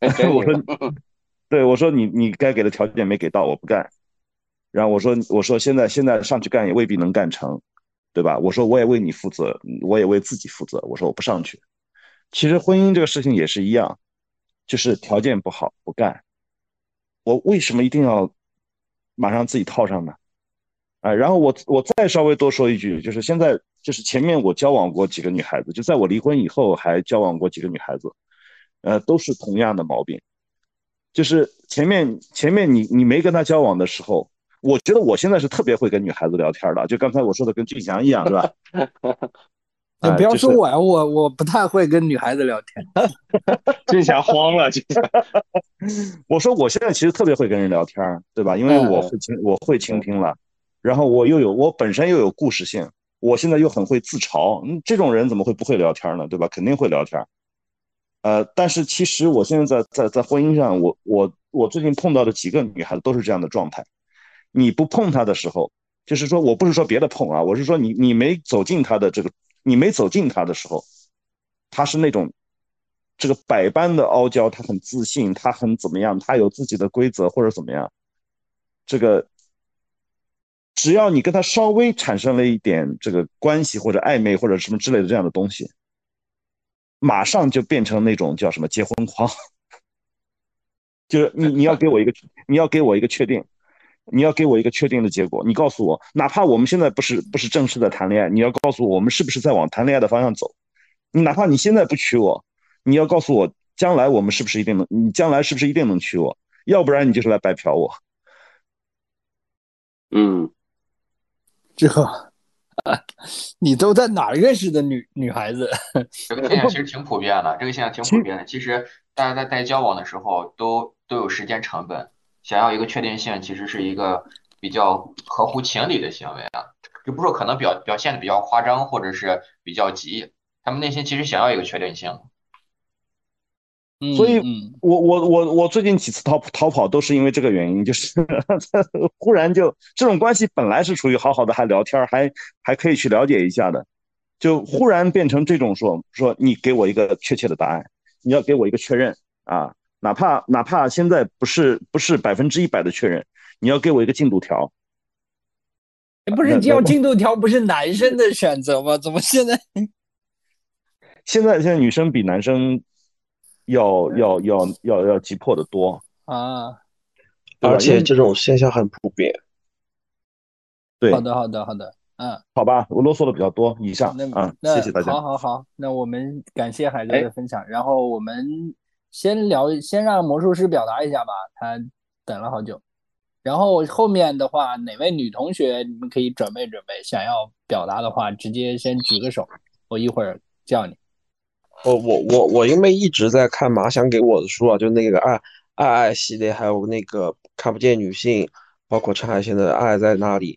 我说，对我说你你该给的条件没给到，我不干。然后我说我说现在现在上去干也未必能干成，对吧？我说我也为你负责，我也为自己负责。我说我不上去。其实婚姻这个事情也是一样。就是条件不好不干，我为什么一定要马上自己套上呢？啊，然后我我再稍微多说一句，就是现在就是前面我交往过几个女孩子，就在我离婚以后还交往过几个女孩子，呃，都是同样的毛病，就是前面前面你你没跟她交往的时候，我觉得我现在是特别会跟女孩子聊天的，就刚才我说的跟俊祥一样，是吧？你不要说我呀，我我不太会跟女孩子聊天。俊霞慌了，俊祥。我说我现在其实特别会跟人聊天，对吧？因为我会倾，我会倾听了，然后我又有我本身又有故事性，我现在又很会自嘲。嗯，这种人怎么会不会聊天呢？对吧？肯定会聊天。呃，但是其实我现在在在在婚姻上，我我我最近碰到的几个女孩子都是这样的状态。你不碰她的时候，就是说我不是说别的碰啊，我是说你你没走进她的这个。你没走进她的时候，他是那种这个百般的傲娇，他很自信，他很怎么样，他有自己的规则或者怎么样。这个只要你跟他稍微产生了一点这个关系或者暧昧或者什么之类的这样的东西，马上就变成那种叫什么结婚狂，就是你你要给我一个你要给我一个确定。你要给我一个确定的结果，你告诉我，哪怕我们现在不是不是正式的谈恋爱，你要告诉我我们是不是在往谈恋爱的方向走。你哪怕你现在不娶我，你要告诉我将来我们是不是一定能，你将来是不是一定能娶我？要不然你就是来白嫖我。嗯，这个，你都在哪认识的女女孩子？这个现象 其实挺普遍的，这个现象挺普遍的。其实大家在在交往的时候都都有时间成本。想要一个确定性，其实是一个比较合乎情理的行为啊，就不说可能表表现的比较夸张，或者是比较急，他们内心其实想要一个确定性。所以，我我我我最近几次逃逃跑都是因为这个原因，就是 忽然就这种关系本来是处于好好的，还聊天，还还可以去了解一下的，就忽然变成这种说说你给我一个确切的答案，你要给我一个确认啊。哪怕哪怕现在不是不是百分之一百的确认，你要给我一个进度条。不是要进度条，不是男生的选择吗？怎么现在？现在现在女生比男生要要要要要急迫的多啊！而且这种现象很普遍。对，好的好的好的，嗯，好吧，我啰嗦的比较多，以上啊，谢谢大家。好好好，那我们感谢海哥的分享，然后我们。先聊，先让魔术师表达一下吧，他等了好久。然后后面的话，哪位女同学你们可以准备准备，想要表达的话，直接先举个手，我一会儿叫你。我我我我因为一直在看马想给我的书啊，就那个爱爱爱系列，还有那个看不见女性，包括陈海贤的爱在哪里。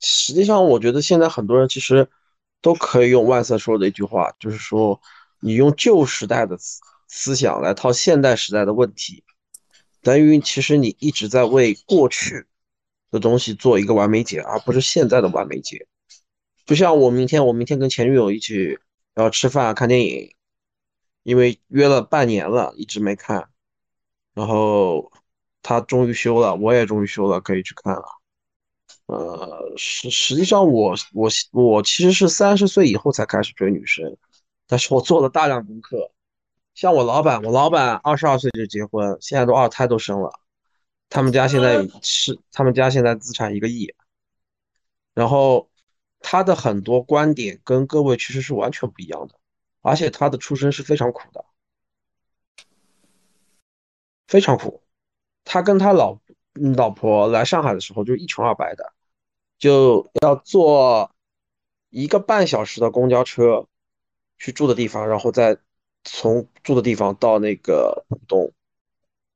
实际上，我觉得现在很多人其实都可以用万瑟说的一句话，就是说你用旧时代的思。思想来套现代时代的问题，等于其实你一直在为过去的东西做一个完美解，而不是现在的完美解。就像我明天，我明天跟前女友一起要吃饭看电影，因为约了半年了，一直没看，然后他终于休了，我也终于休了，可以去看了。呃，实实际上我我我其实是三十岁以后才开始追女生，但是我做了大量功课。像我老板，我老板二十二岁就结婚，现在都二胎都生了，他们家现在是他们家现在资产一个亿，然后他的很多观点跟各位其实是完全不一样的，而且他的出身是非常苦的，非常苦。他跟他老老婆来上海的时候就一穷二白的，就要坐一个半小时的公交车去住的地方，然后再从住的地方到那个浦东。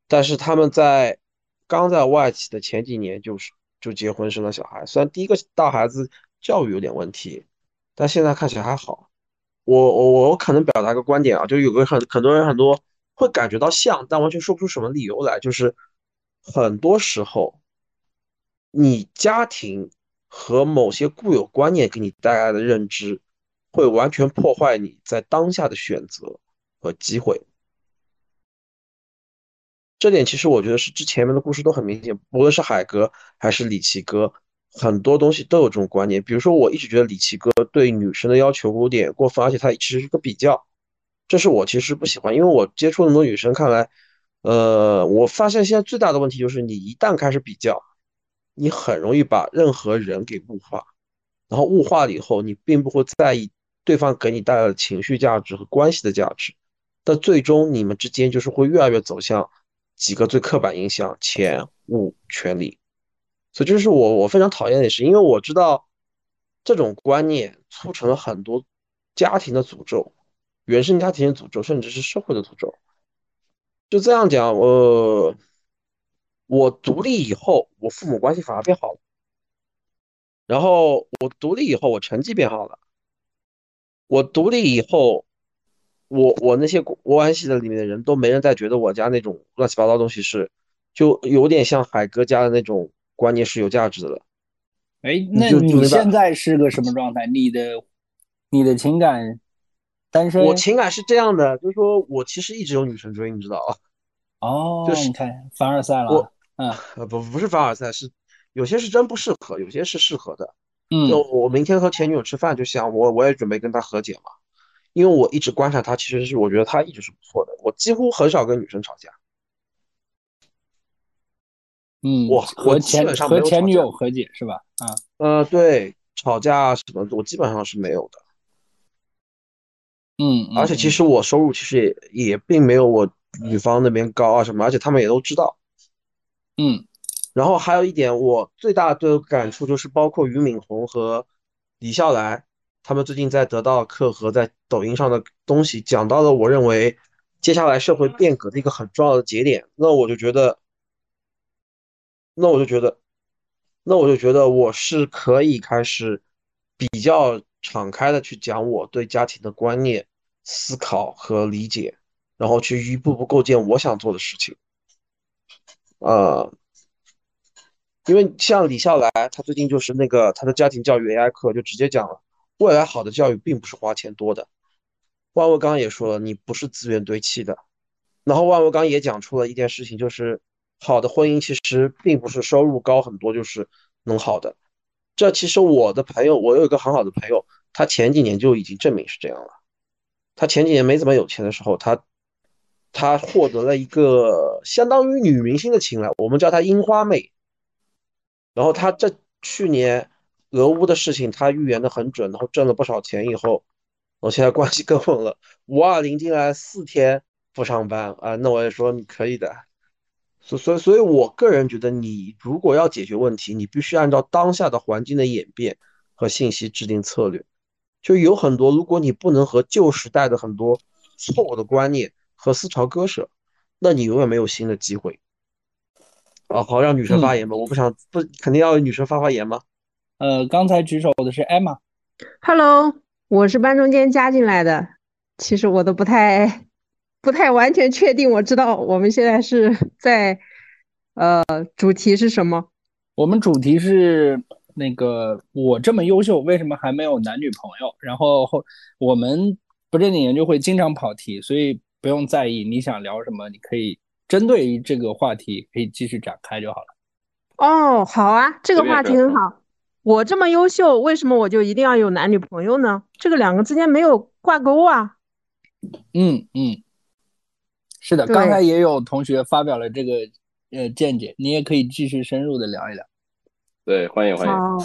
但是他们在刚在外企的前几年就是就结婚生了小孩，虽然第一个大孩子教育有点问题，但现在看起来还好。我我我可能表达个观点啊，就有个很很多人很多会感觉到像，但完全说不出什么理由来，就是很多时候你家庭和某些固有观念给你带来的认知，会完全破坏你在当下的选择和机会。这点其实我觉得是之前面的故事都很明显，不论是海哥还是李奇哥，很多东西都有这种观念。比如说，我一直觉得李奇哥对女生的要求有点过分，而且他其实是个比较，这是我其实不喜欢，因为我接触那么多女生，看来，呃，我发现现在最大的问题就是你一旦开始比较，你很容易把任何人给物化，然后物化了以后，你并不会在意对方给你带来的情绪价值和关系的价值，但最终你们之间就是会越来越走向。几个最刻板印象：钱、物、权利，所以这是我我非常讨厌的事，因为我知道这种观念促成了很多家庭的诅咒，原生家庭的诅咒，甚至是社会的诅咒。就这样讲，我我独立以后，我父母关系反而变好了，然后我独立以后，我成绩变好了，我独立以后。我我那些关系的里面的人都没人再觉得我家那种乱七八糟东西是，就有点像海哥家的那种观念是有价值的了。哎，那你现在是个什么状态？你的你的情感单身？我情感是这样的，就是说我其实一直有女生追，你知道啊？哦，就是你看凡尔赛了。嗯，呃 不不是凡尔赛，是有些是真不适合，有些是适合的。嗯，就我明天和前女友吃饭，就想我我也准备跟她和解嘛。因为我一直观察她，其实是我觉得她一直是不错的。我几乎很少跟女生吵架。嗯，我和前和前女友和解是吧？啊，呃，对，吵架什么，我基本上是没有的。嗯，而且其实我收入其实也也并没有我女方那边高啊什么，而且他们也都知道。嗯，然后还有一点，我最大的感触就是，包括俞敏洪和李笑来。他们最近在得到课和在抖音上的东西讲到了，我认为接下来社会变革的一个很重要的节点。那我就觉得，那我就觉得，那我就觉得我是可以开始比较敞开的去讲我对家庭的观念、思考和理解，然后去一步步构建我想做的事情。呃，因为像李笑来，他最近就是那个他的家庭教育 AI 课就直接讲了。未来好的教育并不是花钱多的，万维刚也说了，你不是资源堆砌的。然后万维刚也讲出了一件事情，就是好的婚姻其实并不是收入高很多就是能好的。这其实我的朋友，我有一个很好的朋友，他前几年就已经证明是这样了。他前几年没怎么有钱的时候，他他获得了一个相当于女明星的青睐，我们叫她樱花妹。然后他这去年。俄乌的事情，他预言的很准，然后挣了不少钱以后，我现在关系更稳了。五二零进来四天不上班啊，那我也说你可以的。所所以，所以我个人觉得，你如果要解决问题，你必须按照当下的环境的演变和信息制定策略。就有很多，如果你不能和旧时代的很多错误的观念和思潮割舍，那你永远没有新的机会。啊，好，让女生发言吧，我不想不肯定要女生发发言吗？呃，刚才举手的是艾玛。Hello，我是班中间加进来的。其实我都不太、不太完全确定。我知道我们现在是在呃，主题是什么？我们主题是那个我这么优秀，为什么还没有男女朋友？然后后我们不正经研究会经常跑题，所以不用在意。你想聊什么，你可以针对于这个话题可以继续展开就好了。哦，好啊，这个话题很好。我这么优秀，为什么我就一定要有男女朋友呢？这个两个之间没有挂钩啊。嗯嗯，是的，刚才也有同学发表了这个呃见解，你也可以继续深入的聊一聊。对，欢迎欢迎。好，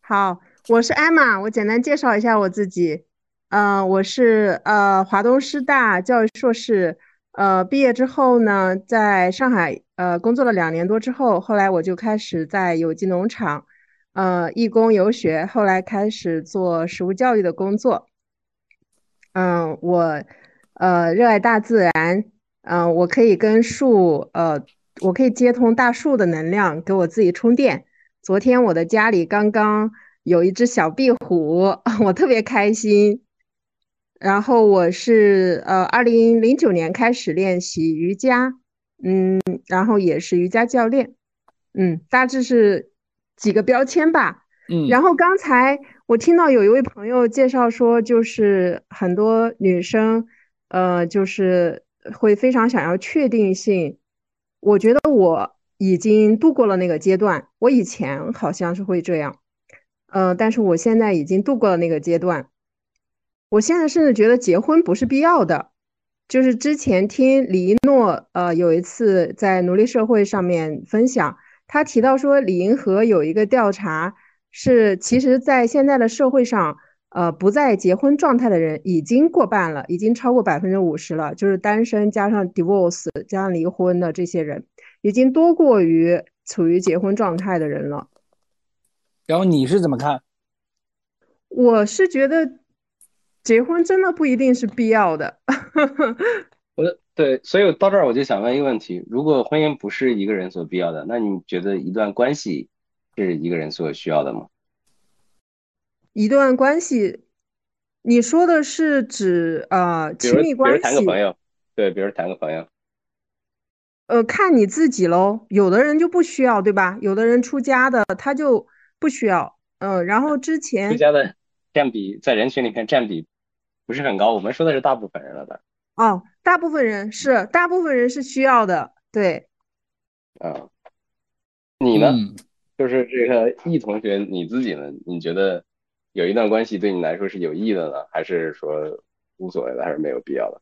好，我是艾玛，我简单介绍一下我自己。嗯、我是呃华东师大教育硕士，呃毕业之后呢，在上海呃工作了两年多之后，后来我就开始在有机农场呃义工游学，后来开始做食物教育的工作。嗯，我呃热爱大自然，嗯、我可以跟树呃，我可以接通大树的能量，给我自己充电。昨天我的家里刚刚有一只小壁虎，我特别开心。然后我是呃，二零零九年开始练习瑜伽，嗯，然后也是瑜伽教练，嗯，大致是几个标签吧。嗯，然后刚才我听到有一位朋友介绍说，就是很多女生，呃，就是会非常想要确定性。我觉得我已经度过了那个阶段，我以前好像是会这样，呃，但是我现在已经度过了那个阶段。我现在甚至觉得结婚不是必要的。就是之前听李一诺，呃，有一次在奴隶社会上面分享，他提到说，李银河有一个调查是，其实，在现在的社会上，呃，不在结婚状态的人已经过半了，已经超过百分之五十了，就是单身加上 divorce 加上离婚的这些人，已经多过于处于结婚状态的人了。然后你是怎么看？我是觉得结婚真的不一定是必要的。我对，所以到这儿我就想问一个问题：如果婚姻不是一个人所必要的，那你觉得一段关系是一个人所需要的吗？一段关系，你说的是指呃比如，比如亲密关系，比如谈个朋友，对，比如谈个朋友，呃，看你自己喽。有的人就不需要，对吧？有的人出家的他就不需要。嗯，然后之前出家的占比在人群里面占比不是很高，我们说的是大部分人了的。哦，大部分人是大部分人是需要的，对。啊，你呢？嗯，就是这个易同学，你自己呢？你觉得有一段关系对你来说是有益的呢，还是说无所谓的，还是没有必要的？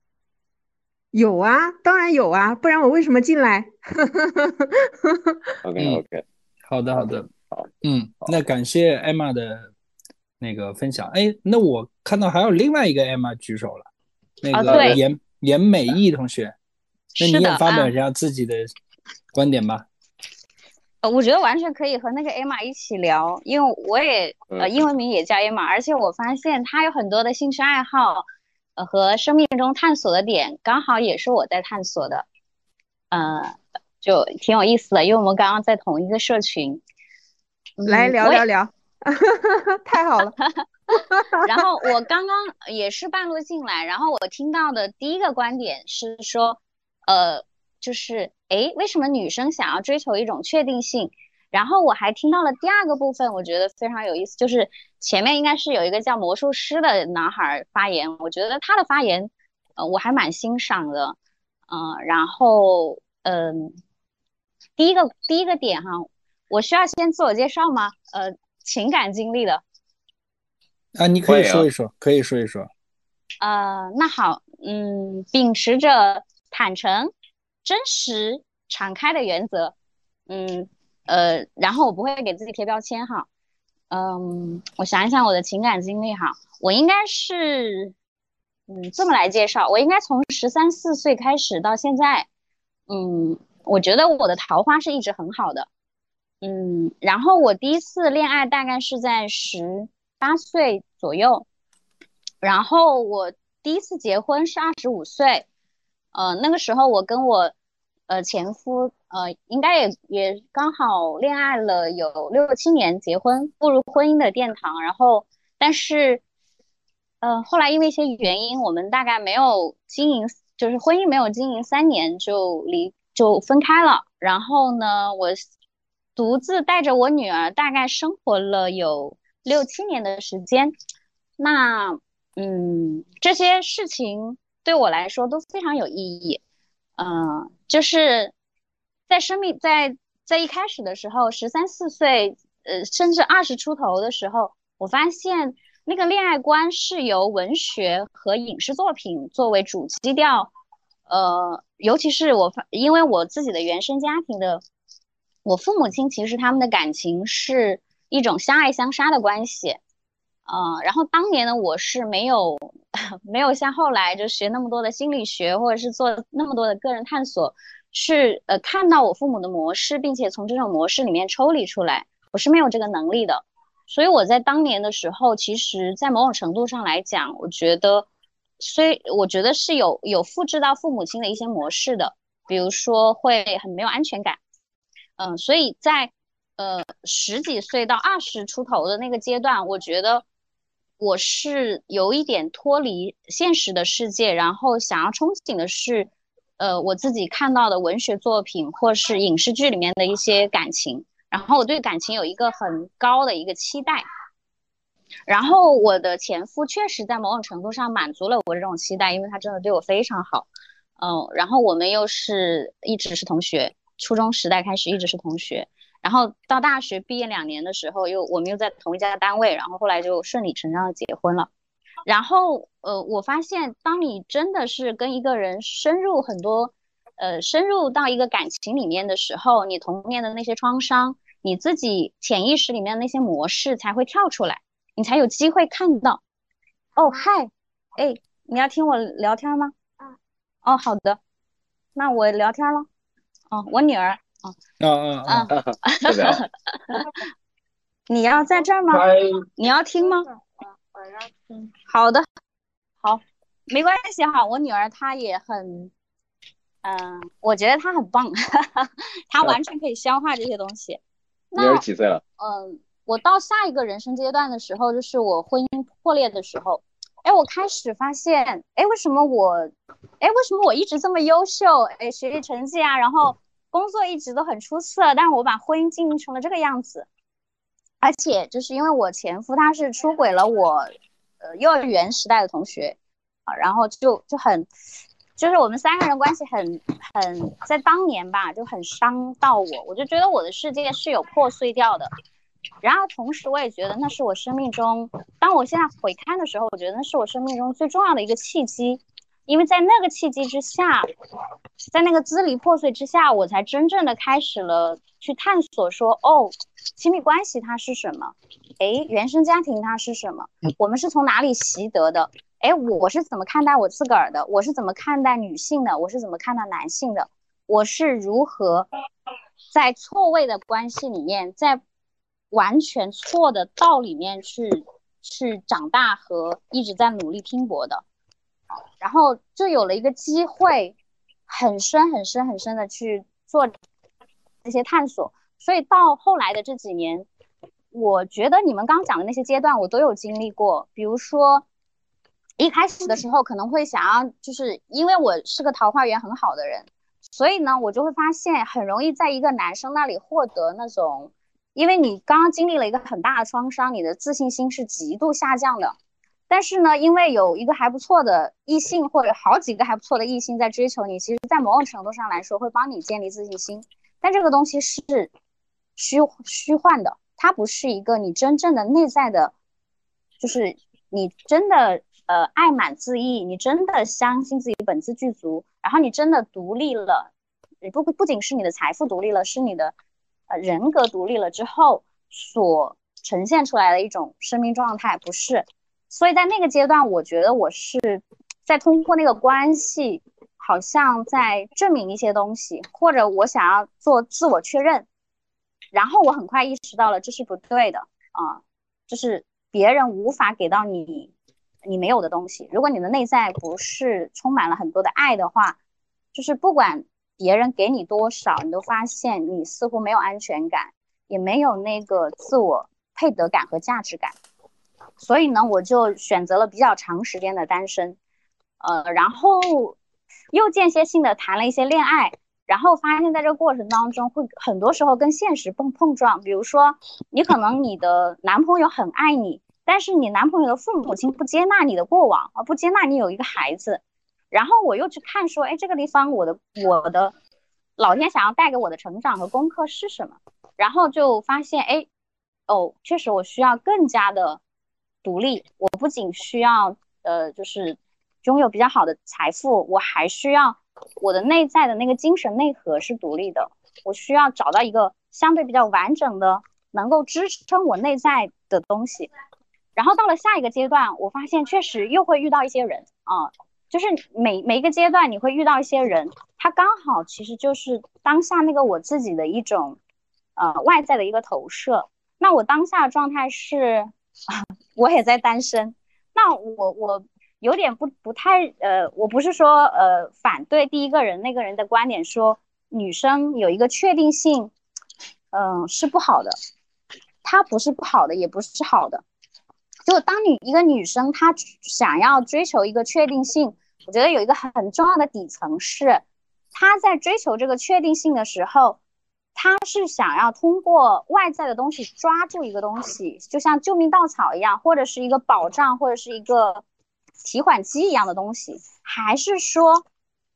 有啊，当然有啊，不然我为什么进来？OK 嗯 OK，好的好的，好，嗯，那感谢艾玛的那个分享。哎，那我看到还有另外一个艾玛举手了，那个严严美意同学，那你也发表啊一下自己的观点吧。呃，我觉得完全可以和那个 Emma 一起聊，因为我也呃嗯英文名也叫 Emma，而且我发现她有很多的兴趣爱好，呃和生命中探索的点，刚好也是我在探索的，呃，就挺有意思的，因为我们刚刚在同一个社群，来聊聊聊，太好了。然后我刚刚也是半路进来，然后我听到的第一个观点是说，呃，就是诶，为什么女生想要追求一种确定性？然后我还听到了第二个部分，我觉得非常有意思，就是前面应该是有一个叫魔术师的男孩儿发言，我觉得他的发言，呃，我还蛮欣赏的，嗯、然后嗯、第一个第一个点哈，我需要先自我介绍吗？呃，情感经历的。啊，你可以说一说，可以说一说。呃，那好，嗯，秉持着坦诚、真实、敞开的原则，嗯，呃，然后我不会给自己贴标签哈，嗯，我想一想我的情感经历哈，我应该是，嗯，这么来介绍，我应该从十三四岁开始到现在，嗯，我觉得我的桃花是一直很好的，嗯，然后我第一次恋爱大概是在十八岁左右。然后我第一次结婚是二十五岁，呃，那个时候我跟我呃前夫呃应该也也刚好恋爱了有六七年，结婚步入婚姻的殿堂。然后但是呃后来因为一些原因，我们大概没有经营，就是婚姻没有经营三年就离就分开了。然后呢，我独自带着我女儿，大概生活了有六七年的时间。那，嗯，这些事情对我来说都非常有意义。嗯，就是在生命在在一开始的时候，十三四岁，呃，甚至二十出头的时候，我发现那个恋爱观是由文学和影视作品作为主基调。呃，尤其是我发，因为我自己的原生家庭的，我父母亲其实他们的感情是一种相爱相杀的关系。嗯，然后当年呢，我是没有 没有像后来就学那么多的心理学，或者是做那么多的个人探索，去呃看到我父母的模式，并且从这种模式里面抽离出来，我是没有这个能力的。所以我在当年的时候，其实在某种程度上来讲，我觉得，虽我觉得是有有复制到父母亲的一些模式的，比如说会很没有安全感，嗯，所以在呃十几岁到二十出头的那个阶段，我觉得。我是有一点脱离现实的世界，然后想要憧憬的是，呃，我自己看到的文学作品或是影视剧里面的一些感情，然后我对感情有一个很高的一个期待，然后我的前夫确实在某种程度上满足了我这种期待，因为他真的对我非常好，嗯，然后我们又是一直是同学，初中时代开始一直是同学。然后到大学毕业两年的时候，又我们又在同一家单位，然后后来就顺理成章的结婚了。然后呃，我发现当你真的是跟一个人深入很多，呃，深入到一个感情里面的时候，你童年的那些创伤，你自己潜意识里面的那些模式才会跳出来，你才有机会看到。哦，嗨，哎，你要听我聊天吗？啊哦，好的，那我聊天了。哦，我女儿。啊啊啊！你要在这儿吗？你要听吗？我要听。好的，好，没关系哈。我女儿她也很，嗯，我觉得她很棒，她完全可以消化这些东西。女儿几岁了？嗯，我到下一个人生阶段的时候，就是我婚姻破裂的时候。哎，我开始发现，哎，为什么我，哎，为什么我一直这么优秀？哎，学习成绩啊，然后。工作一直都很出色，但是我把婚姻经营成了这个样子，而且就是因为我前夫他是出轨了我，呃，幼儿园时代的同学，啊，然后就就很，就是我们三个人关系很很，在当年吧就很伤到我，我就觉得我的世界是有破碎掉的，然后同时我也觉得那是我生命中，当我现在回看的时候，我觉得那是我生命中最重要的一个契机。因为在那个契机之下，在那个支离破碎之下，我才真正的开始了去探索，说哦，亲密关系它是什么？哎，原生家庭它是什么？我们是从哪里习得的？哎，我是怎么看待我自个儿的？我是怎么看待女性的？我是怎么看待男性的？我是如何在错位的关系里面，在完全错的道里面去去长大和一直在努力拼搏的？然后就有了一个机会，很深很深很深的去做那些探索。所以到后来的这几年，我觉得你们刚刚讲的那些阶段，我都有经历过。比如说，一开始的时候可能会想要，就是因为我是个桃花源很好的人，所以呢，我就会发现很容易在一个男生那里获得那种，因为你刚刚经历了一个很大的创伤，你的自信心是极度下降的。但是呢，因为有一个还不错的异性，或者好几个还不错的异性在追求你，其实，在某种程度上来说，会帮你建立自信心。但这个东西是虚虚幻的，它不是一个你真正的内在的，就是你真的呃爱满自溢，你真的相信自己本自具足，然后你真的独立了，不不仅是你的财富独立了，是你的呃人格独立了之后所呈现出来的一种生命状态，不是。所以在那个阶段，我觉得我是在通过那个关系，好像在证明一些东西，或者我想要做自我确认。然后我很快意识到了这是不对的啊，就是别人无法给到你你没有的东西。如果你的内在不是充满了很多的爱的话，就是不管别人给你多少，你都发现你似乎没有安全感，也没有那个自我配得感和价值感。所以呢，我就选择了比较长时间的单身，呃，然后又间歇性的谈了一些恋爱，然后发现在这个过程当中会很多时候跟现实碰碰撞，比如说你可能你的男朋友很爱你，但是你男朋友的父母亲不接纳你的过往，而不接纳你有一个孩子，然后我又去看说，哎，这个地方我的我的老天想要带给我的成长和功课是什么？然后就发现，哎，哦，确实我需要更加的独立，我不仅需要呃就是拥有比较好的财富，我还需要。我的内在的那个精神内核是独立的，我需要找到一个相对比较完整的，能够支撑我内在的东西。然后到了下一个阶段，我发现确实又会遇到一些人啊，就是每每一个阶段你会遇到一些人，他刚好其实就是当下那个我自己的一种呃外在的一个投射。那我当下的状态是，我也在单身，那我我。有点不不太呃，我不是说呃反对第一个人那个人的观点，说女生有一个确定性，嗯是不好的，她不是不好的，也不是好的。就当你一个女生她想要追求一个确定性，我觉得有一个很重要的底层是，她在追求这个确定性的时候，他是想要通过外在的东西抓住一个东西，就像救命稻草一样，或者是一个保障，或者是一个。提款机一样的东西，还是说，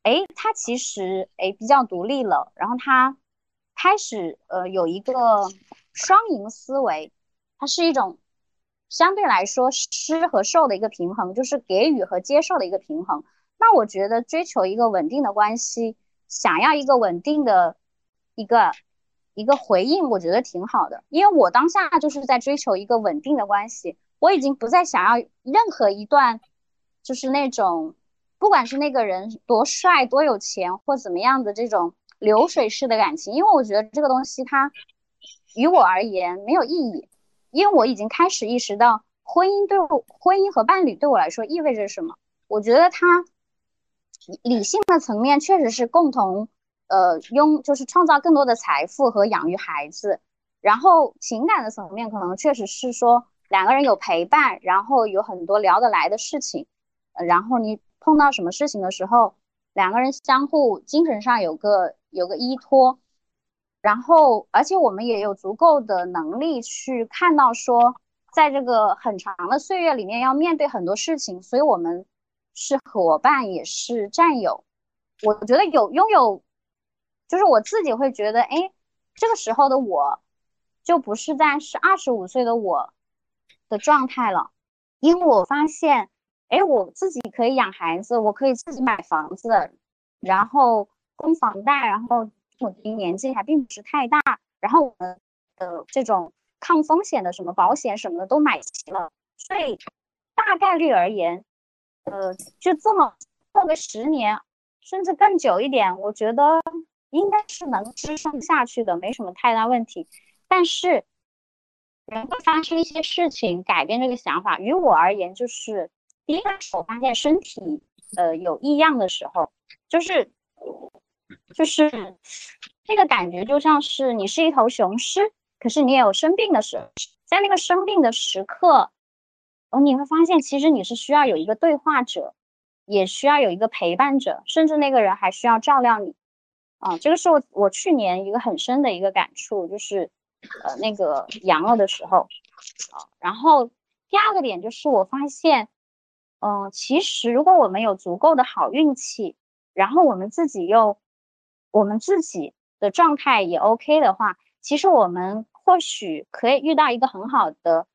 哎，他其实哎比较独立了，然后他开始呃有一个双赢思维，它是一种相对来说施和受的一个平衡，就是给予和接受的一个平衡。那我觉得追求一个稳定的关系，想要一个稳定的一个一个回应，我觉得挺好的，因为我当下就是在追求一个稳定的关系，我已经不再想要任何一段。就是那种，不管是那个人多帅、多有钱或怎么样的这种流水式的感情，因为我觉得这个东西它于我而言没有意义，因为我已经开始意识到婚姻对我、婚姻和伴侣对我来说意味着什么。我觉得它理性的层面确实是共同，呃，拥就是创造更多的财富和养育孩子，然后情感的层面可能确实是说两个人有陪伴，然后有很多聊得来的事情。然后你碰到什么事情的时候，两个人相互精神上有个有个依托，然后而且我们也有足够的能力去看到说，在这个很长的岁月里面要面对很多事情，所以我们是伙伴也是战友。我觉得有拥有，就是我自己会觉得，哎，这个时候的我，就不是在是二十五岁的我的状态了，因为我发现。哎，我自己可以养孩子，我可以自己买房子，然后供房贷，然后我年纪还并不是太大，然后我们的这种抗风险的什么保险什么的都买齐了，所以大概率而言，呃，就这么过个十年，甚至更久一点，我觉得应该是能支撑下去的，没什么太大问题。但是，人会发生一些事情改变这个想法。于我而言，就是。第一个我发现身体呃有异样的时候，就是就是那个感觉就像是你是一头雄狮，可是你也有生病的时候，在那个生病的时刻，哦你会发现其实你是需要有一个对话者，也需要有一个陪伴者，甚至那个人还需要照料你啊。这个是我我去年一个很深的一个感触，就是呃那个阳了的时候啊。然后第二个点就是我发现。嗯，其实如果我们有足够的好运气，然后我们自己又我们自己的状态也 OK 的话，其实我们或许可以遇到一个很好的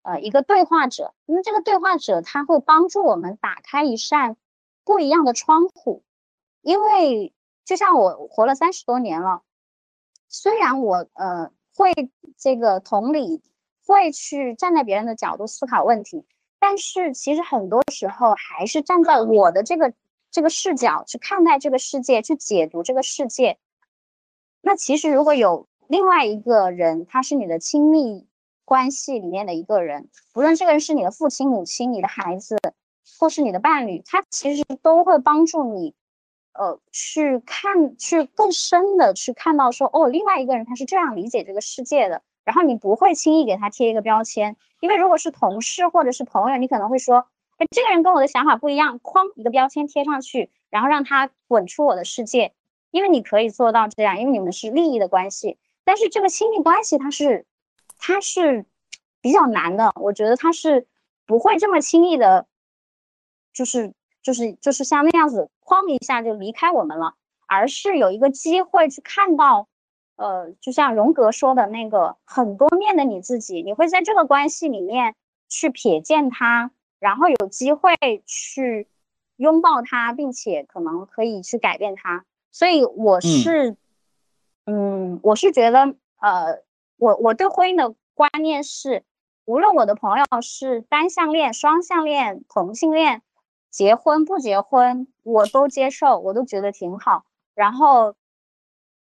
呃一个对话者。那这个对话者他会帮助我们打开一扇不一样的窗户，因为就像我活了三十多年了，虽然我呃会这个同理，会去站在别人的角度思考问题。但是其实很多时候还是站在我的这个这个视角去看待这个世界，去解读这个世界。那其实如果有另外一个人，他是你的亲密关系里面的一个人，不论这个人是你的父亲、母亲、你的孩子，或是你的伴侣，他其实都会帮助你，呃，去看，去更深的去看到说，哦，另外一个人他是这样理解这个世界的。然后你不会轻易给他贴一个标签，因为如果是同事或者是朋友，你可能会说，哎，这个人跟我的想法不一样，哐一个标签贴上去，然后让他滚出我的世界。因为你可以做到这样，因为你们是利益的关系。但是这个亲密关系它是，它是比较难的，我觉得它是不会这么轻易的，就是就是就是像那样子哐一下就离开我们了，而是有一个机会去看到，呃，就像荣格说的那个很多面的你自己，你会在这个关系里面去瞥见他，然后有机会去拥抱他，并且可能可以去改变他。所以我是，嗯，我是觉得，呃，我我对婚姻的观念是，无论我的朋友是单向恋、双向恋、同性恋，结婚不结婚，我都接受，我都觉得挺好。然后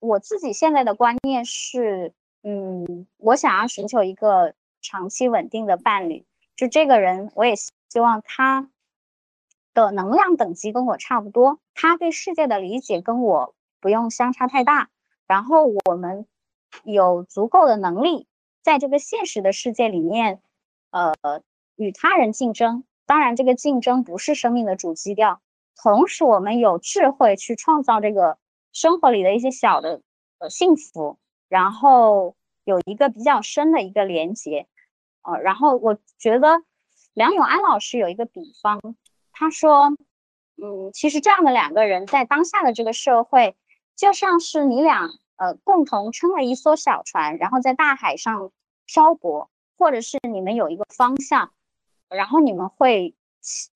我自己现在的观念是，嗯，我想要寻求一个长期稳定的伴侣，就这个人，我也希望他。的能量等级跟我差不多，他对世界的理解跟我不用相差太大，然后我们有足够的能力在这个现实的世界里面，呃，与他人竞争。当然，这个竞争不是生命的主基调。同时，我们有智慧去创造这个生活里的一些小的呃幸福，然后有一个比较深的一个连接。呃，然后我觉得梁永安老师有一个比方。他说：“嗯，其实这样的两个人在当下的这个社会，就像是你俩呃共同撑了一艘小船，然后在大海上漂泊，或者是你们有一个方向，然后你们会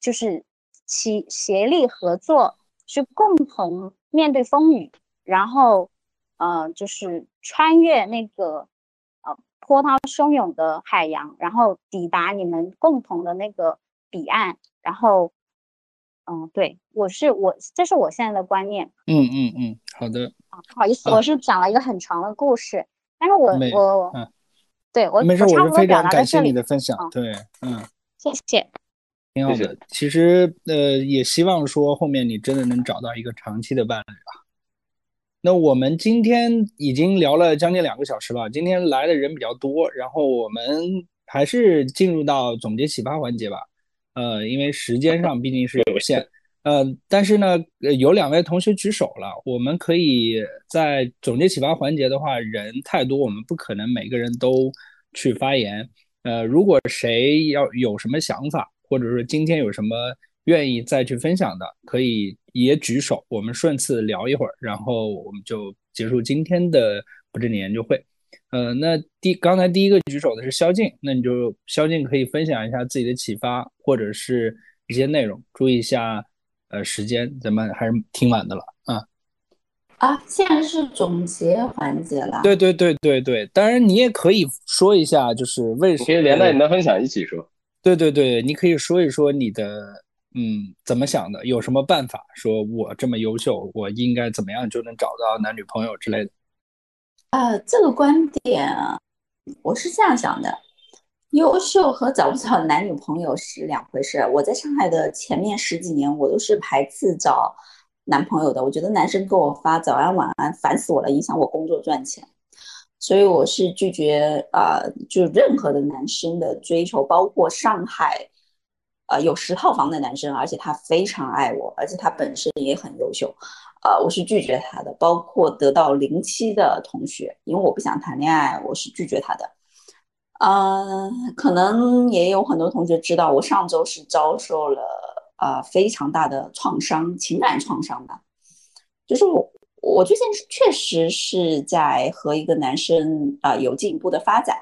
就是齐协力合作，去共同面对风雨，然后呃就是穿越那个呃波涛汹涌的海洋，然后抵达你们共同的那个彼岸，然后。”嗯，对，我是我，这是我现在的观念。嗯嗯嗯，好的。啊，不好意思，我是讲了一个很长的故事，但是我我，嗯，对我没事，我是非常感谢你的分享。对，嗯，谢谢，挺好的。其实呃，也希望说后面你真的能找到一个长期的伴侣吧。那我们今天已经聊了将近两个小时了，今天来的人比较多，然后我们还是进入到总结启发环节吧。呃，因为时间上毕竟是有限，呃，但是呢，有两位同学举手了，我们可以在总结启发环节的话，人太多，我们不可能每个人都去发言。呃，如果谁要有什么想法，或者说今天有什么愿意再去分享的，可以也举手，我们顺次聊一会儿，然后我们就结束今天的不正经研究会。呃，那第刚才第一个举手的是萧静，那你就萧静可以分享一下自己的启发或者是一些内容，注意一下呃时间，咱们还是挺晚的了啊。啊，现在是总结环节了。对对对对对，当然你也可以说一下，就是为什么可以连带你的分享一起说。对对对，你可以说一说你的嗯怎么想的，有什么办法？说我这么优秀，我应该怎么样就能找到男女朋友之类的。呃，这个观点我是这样想的：优秀和找不找男女朋友是两回事。我在上海的前面十几年，我都是排斥找男朋友的。我觉得男生给我发早安晚安，烦死我了，影响我工作赚钱。所以我是拒绝啊，就任何的男生的追求，包括上海啊有十套房的男生，而且他非常爱我，而且他本身也很优秀。呃，我是拒绝他的，包括得到零七的同学，因为我不想谈恋爱，我是拒绝他的。嗯，可能也有很多同学知道，我上周是遭受了啊非常大的创伤，情感创伤吧。就是我，我最近确实是在和一个男生啊有进一步的发展，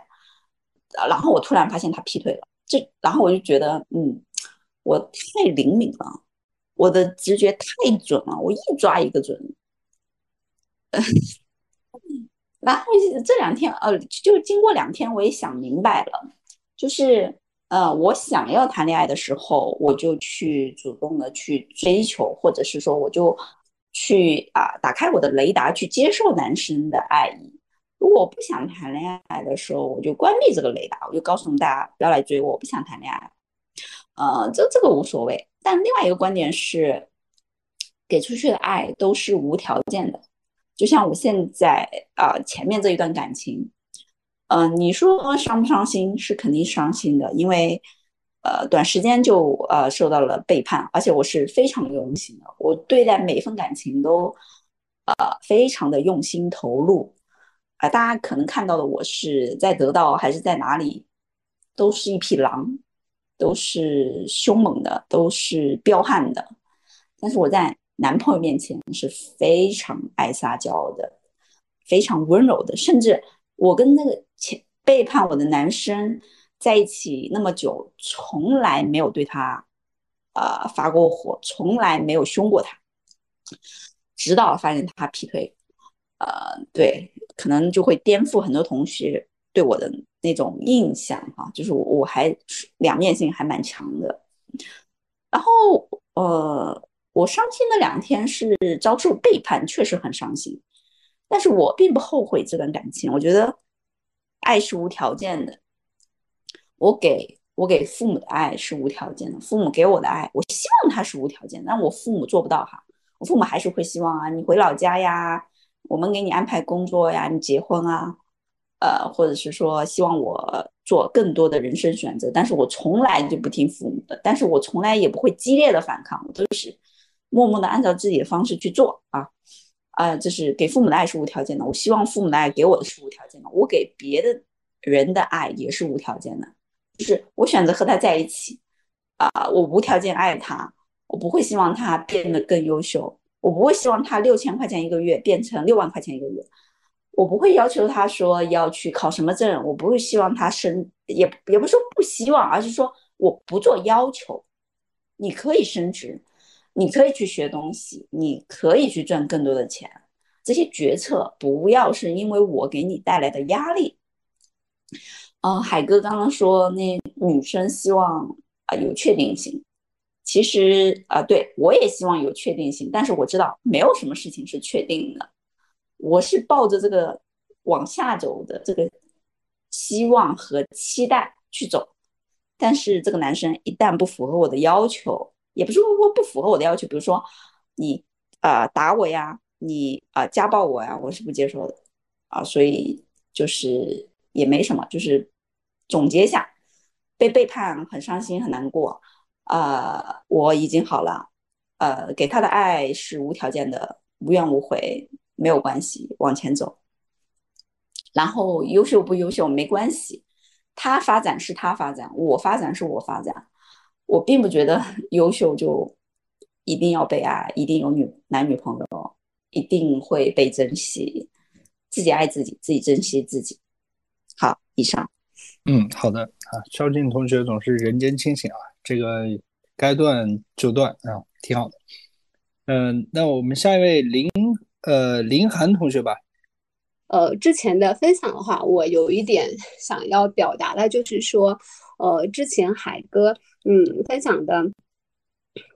然后我突然发现他劈腿了，这，然后我就觉得，嗯，我太灵敏了。我的直觉太准了，我一抓一个准。然后这两天，呃，就经过两天，我也想明白了，就是，呃，我想要谈恋爱的时候，我就去主动的去追求，或者是说，我就去啊，打开我的雷达去接受男生的爱意。如果我不想谈恋爱的时候，我就关闭这个雷达，我就告诉大家不要来追我，我不想谈恋爱。呃，这这个无所谓。但另外一个观点是，给出去的爱都是无条件的。就像我现在啊，前面这一段感情，嗯，你说伤不伤心？是肯定伤心的，因为呃，短时间就呃受到了背叛，而且我是非常用心的，我对待每一份感情都呃，非常的用心投入啊。大家可能看到的我是在得到还是在哪里，都是一匹狼，都是凶猛的，都是彪悍的。但是我在男朋友面前是非常爱撒娇的，非常温柔的，甚至我跟那个前背叛我的男生在一起那么久，从来没有对他呃发过火，从来没有凶过他，直到发现他劈腿，呃，对，可能就会颠覆很多同学对我的那种印象哈，就是我我还两面性还蛮强的，然后呃。我伤心的两天是遭受背叛，确实很伤心，但是我并不后悔这段感情。我觉得爱是无条件的，我给我给父母的爱是无条件的，父母给我的爱，我希望他是无条件，但我父母做不到哈。我父母还是会希望啊，你回老家呀，我们给你安排工作呀，你结婚啊，呃，或者是说希望我做更多的人生选择，但是我从来就不听父母的，但是我从来也不会激烈的反抗，我都是。默默的按照自己的方式去做啊，啊，就是给父母的爱是无条件的。我希望父母的爱给我的是无条件的，我给别的人的爱也是无条件的。就是我选择和他在一起，啊，我无条件爱他，我不会希望他变得更优秀，我不会希望他六千块钱一个月变成六万块钱一个月，我不会要求他说要去考什么证，我不会希望他升，也也不是说不希望，而是说我不做要求，你可以升职。你可以去学东西，你可以去赚更多的钱。这些决策不要是因为我给你带来的压力。嗯，海哥刚刚说那女生希望啊有确定性，其实啊对我也希望有确定性，但是我知道没有什么事情是确定的。我是抱着这个往下走的这个希望和期待去走，但是这个男生一旦不符合我的要求。也不是说不符合我的要求，比如说你啊打我呀，你啊家暴我呀，我是不接受的啊，所以就是也没什么，就是总结一下，被背叛很伤心很难过啊，我已经好了，呃，给他的爱是无条件的，无怨无悔，没有关系，往前走。然后优秀不优秀没关系，他发展是他发展，我发展是我发展。我并不觉得优秀就一定要被爱，一定有女男女朋友，一定会被珍惜。自己爱自己，自己珍惜自己。好，以上。嗯，好的啊，肖静同学总是人间清醒啊，这个该断就断啊，挺好的。嗯，那我们下一位林呃林涵同学吧。呃，之前的分享的话，我有一点想要表达的，就是说，呃，之前海哥。嗯，分享的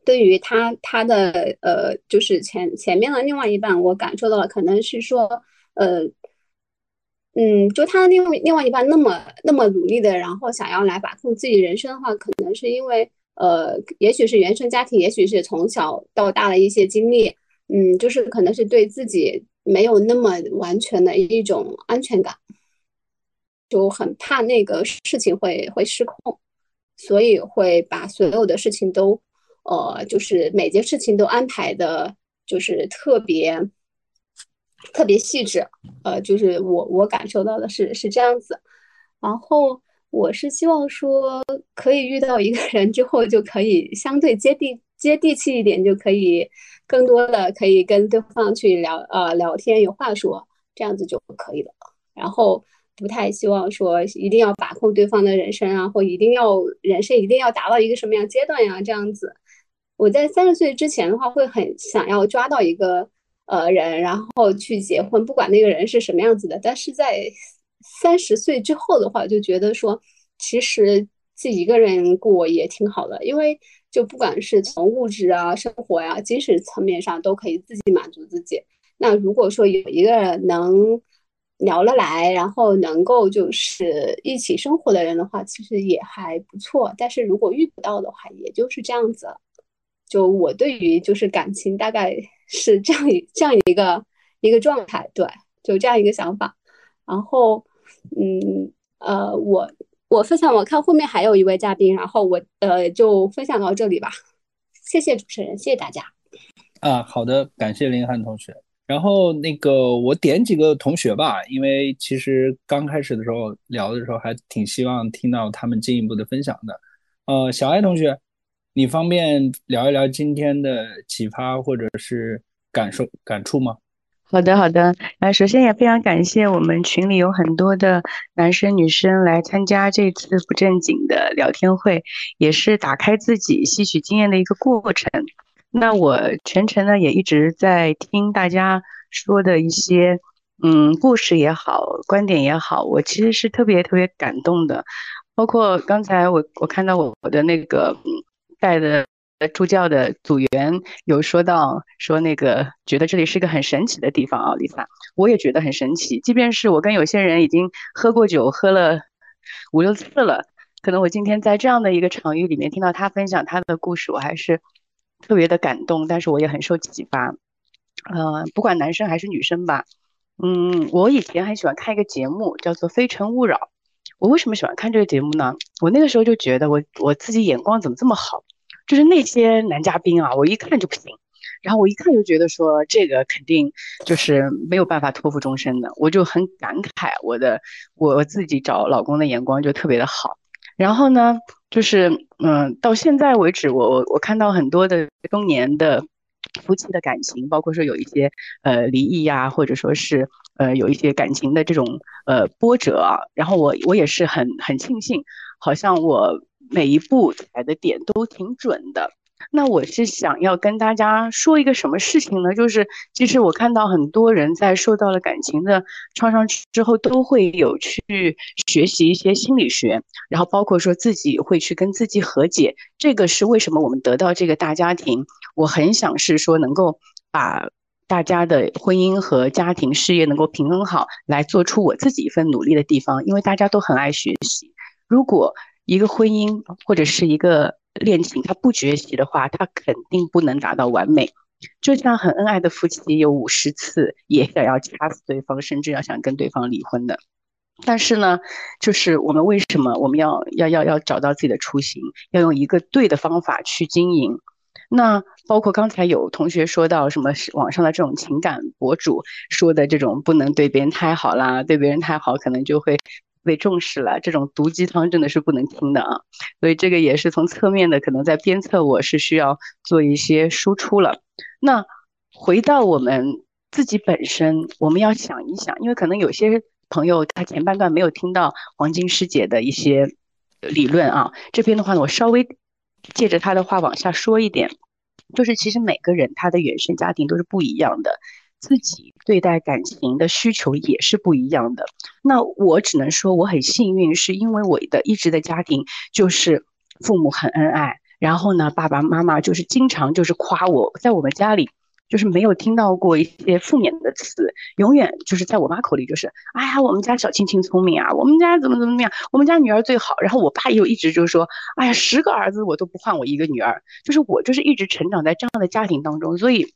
对于他他的呃，就是前前面的另外一半，我感受到了，可能是说呃，嗯，就他的另外另外一半那么那么努力的，然后想要来把控自己人生的话，可能是因为呃，也许是原生家庭，也许是从小到大的一些经历，嗯，就是可能是对自己没有那么完全的一种安全感，就很怕那个事情会会失控。所以会把所有的事情都，呃，就是每件事情都安排的，就是特别特别细致，呃，就是我我感受到的是是这样子。然后我是希望说，可以遇到一个人之后，就可以相对接地接地气一点，就可以更多的可以跟对方去聊呃聊天，有话说，这样子就可以了。然后。不太希望说一定要把控对方的人生啊，或一定要人生一定要达到一个什么样阶段呀？这样子，我在三十岁之前的话，会很想要抓到一个呃人，然后去结婚，不管那个人是什么样子的。但是在三十岁之后的话，就觉得说，其实自己一个人过也挺好的，因为就不管是从物质啊、生活呀、精神层面上，都可以自己满足自己。那如果说有一个人能。聊得来，然后能够就是一起生活的人的话，其实也还不错。但是如果遇不到的话，也就是这样子了。就我对于就是感情大概 是这样一这样一个一个状态，对，就这样一个想法。然后，嗯呃，我我分享，我看后面还有一位嘉宾，然后我呃就分享到这里吧。谢谢主持人，谢谢大家。啊，好的，感谢林涵同学。然后那个我点几个同学吧，因为其实刚开始的时候聊的时候还挺希望听到他们进一步的分享的。呃，小爱同学，你方便聊一聊今天的启发或者是感受感触吗？好的，好的。那，首先也非常感谢我们群里有很多的男生女生来参加这次不正经的聊天会，也是打开自己、吸取经验的一个过程。那我全程呢也一直在听大家说的一些，嗯，故事也好，观点也好，我其实是特别特别感动的。包括刚才我我看到我我的那个带的。助教的组员有说到说那个觉得这里是一个很神奇的地方啊，丽萨，我也觉得很神奇。即便是我跟有些人已经喝过酒，喝了五六次了，可能我今天在这样的一个场域里面听到他分享他的故事，我还是特别的感动。但是我也很受启发。呃，不管男生还是女生吧，嗯，我以前很喜欢看一个节目叫做《非诚勿扰》。我为什么喜欢看这个节目呢？我那个时候就觉得我我自己眼光怎么这么好？就是那些男嘉宾啊，我一看就不行，然后我一看就觉得说这个肯定就是没有办法托付终身的，我就很感慨我的我我自己找老公的眼光就特别的好。然后呢，就是嗯，到现在为止，我我我看到很多的中年的夫妻的感情，包括说有一些呃离异呀，或者说是呃有一些感情的这种呃波折啊，然后我我也是很很庆幸，好像我。每一步踩的点都挺准的。那我是想要跟大家说一个什么事情呢？就是其实我看到很多人在受到了感情的创伤之后，都会有去学习一些心理学，然后包括说自己会去跟自己和解。这个是为什么我们得到这个大家庭？我很想是说能够把大家的婚姻和家庭事业能够平衡好，来做出我自己一份努力的地方。因为大家都很爱学习，如果。一个婚姻或者是一个恋情，他不学习的话，他肯定不能达到完美。就像很恩爱的夫妻，有五十次也想要掐死对方，甚至要想跟对方离婚的。但是呢，就是我们为什么我们要要要要找到自己的初心，要用一个对的方法去经营？那包括刚才有同学说到什么网上的这种情感博主说的这种不能对别人太好啦，对别人太好可能就会。被重视了，这种毒鸡汤真的是不能听的啊！所以这个也是从侧面的，可能在鞭策我是需要做一些输出了。那回到我们自己本身，我们要想一想，因为可能有些朋友他前半段没有听到黄金师姐的一些理论啊，这边的话呢，我稍微借着他的话往下说一点，就是其实每个人他的原生家庭都是不一样的。自己对待感情的需求也是不一样的。那我只能说我很幸运，是因为我的一直的家庭就是父母很恩爱，然后呢，爸爸妈妈就是经常就是夸我，在我们家里就是没有听到过一些负面的词，永远就是在我妈口里就是，哎呀，我们家小青青聪明啊，我们家怎么怎么样，我们家女儿最好。然后我爸又一直就是说，哎呀，十个儿子我都不换我一个女儿，就是我就是一直成长在这样的家庭当中，所以。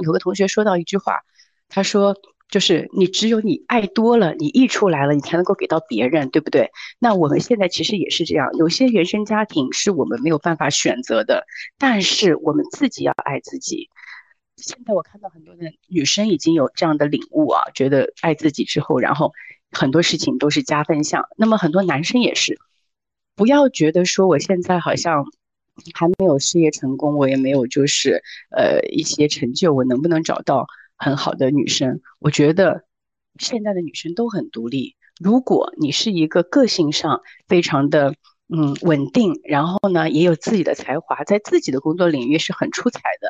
有个同学说到一句话，他说：“就是你只有你爱多了，你溢出来了，你才能够给到别人，对不对？”那我们现在其实也是这样，有些原生家庭是我们没有办法选择的，但是我们自己要爱自己。现在我看到很多的女生已经有这样的领悟啊，觉得爱自己之后，然后很多事情都是加分项。那么很多男生也是，不要觉得说我现在好像。还没有事业成功，我也没有就是呃一些成就，我能不能找到很好的女生？我觉得现在的女生都很独立。如果你是一个个性上非常的嗯稳定，然后呢也有自己的才华，在自己的工作领域是很出彩的，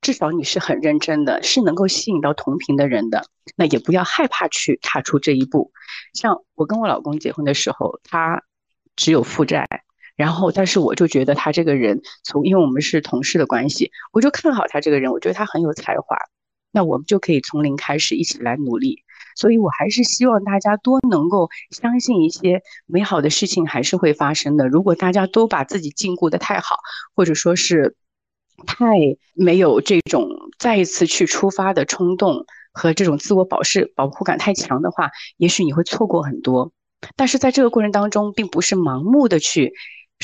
至少你是很认真的，是能够吸引到同频的人的，那也不要害怕去踏出这一步。像我跟我老公结婚的时候，他只有负债。然后，但是我就觉得他这个人，从因为我们是同事的关系，我就看好他这个人，我觉得他很有才华，那我们就可以从零开始一起来努力。所以我还是希望大家多能够相信一些美好的事情还是会发生的。如果大家都把自己禁锢的太好，或者说是太没有这种再一次去出发的冲动和这种自我保释保护感太强的话，也许你会错过很多。但是在这个过程当中，并不是盲目的去。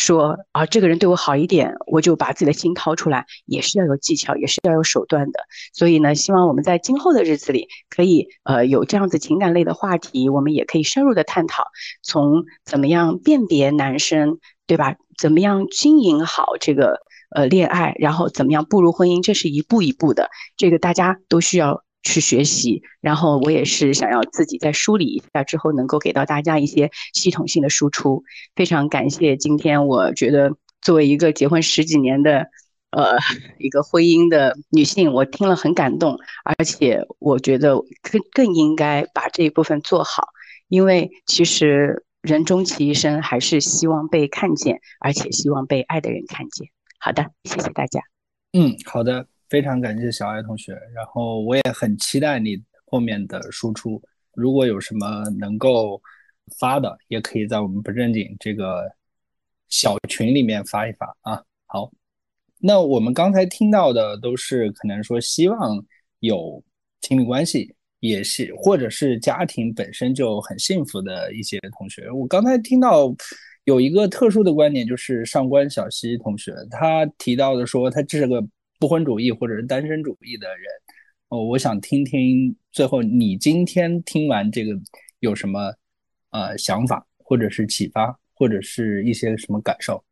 说啊，这个人对我好一点，我就把自己的心掏出来，也是要有技巧，也是要有手段的。所以呢，希望我们在今后的日子里，可以呃有这样子情感类的话题，我们也可以深入的探讨，从怎么样辨别男生，对吧？怎么样经营好这个呃恋爱，然后怎么样步入婚姻，这是一步一步的，这个大家都需要。去学习，然后我也是想要自己再梳理一下之后，能够给到大家一些系统性的输出。非常感谢今天，我觉得作为一个结婚十几年的，呃，一个婚姻的女性，我听了很感动，而且我觉得更更应该把这一部分做好，因为其实人终其一生还是希望被看见，而且希望被爱的人看见。好的，谢谢大家。嗯，好的。非常感谢小爱同学，然后我也很期待你后面的输出。如果有什么能够发的，也可以在我们不正经这个小群里面发一发啊。好，那我们刚才听到的都是可能说希望有亲密关系，也是或者是家庭本身就很幸福的一些同学。我刚才听到有一个特殊的观点，就是上官小溪同学他提到的说，他这个。不婚主义或者是单身主义的人，哦，我想听听最后你今天听完这个有什么呃想法，或者是启发，或者是一些什么感受？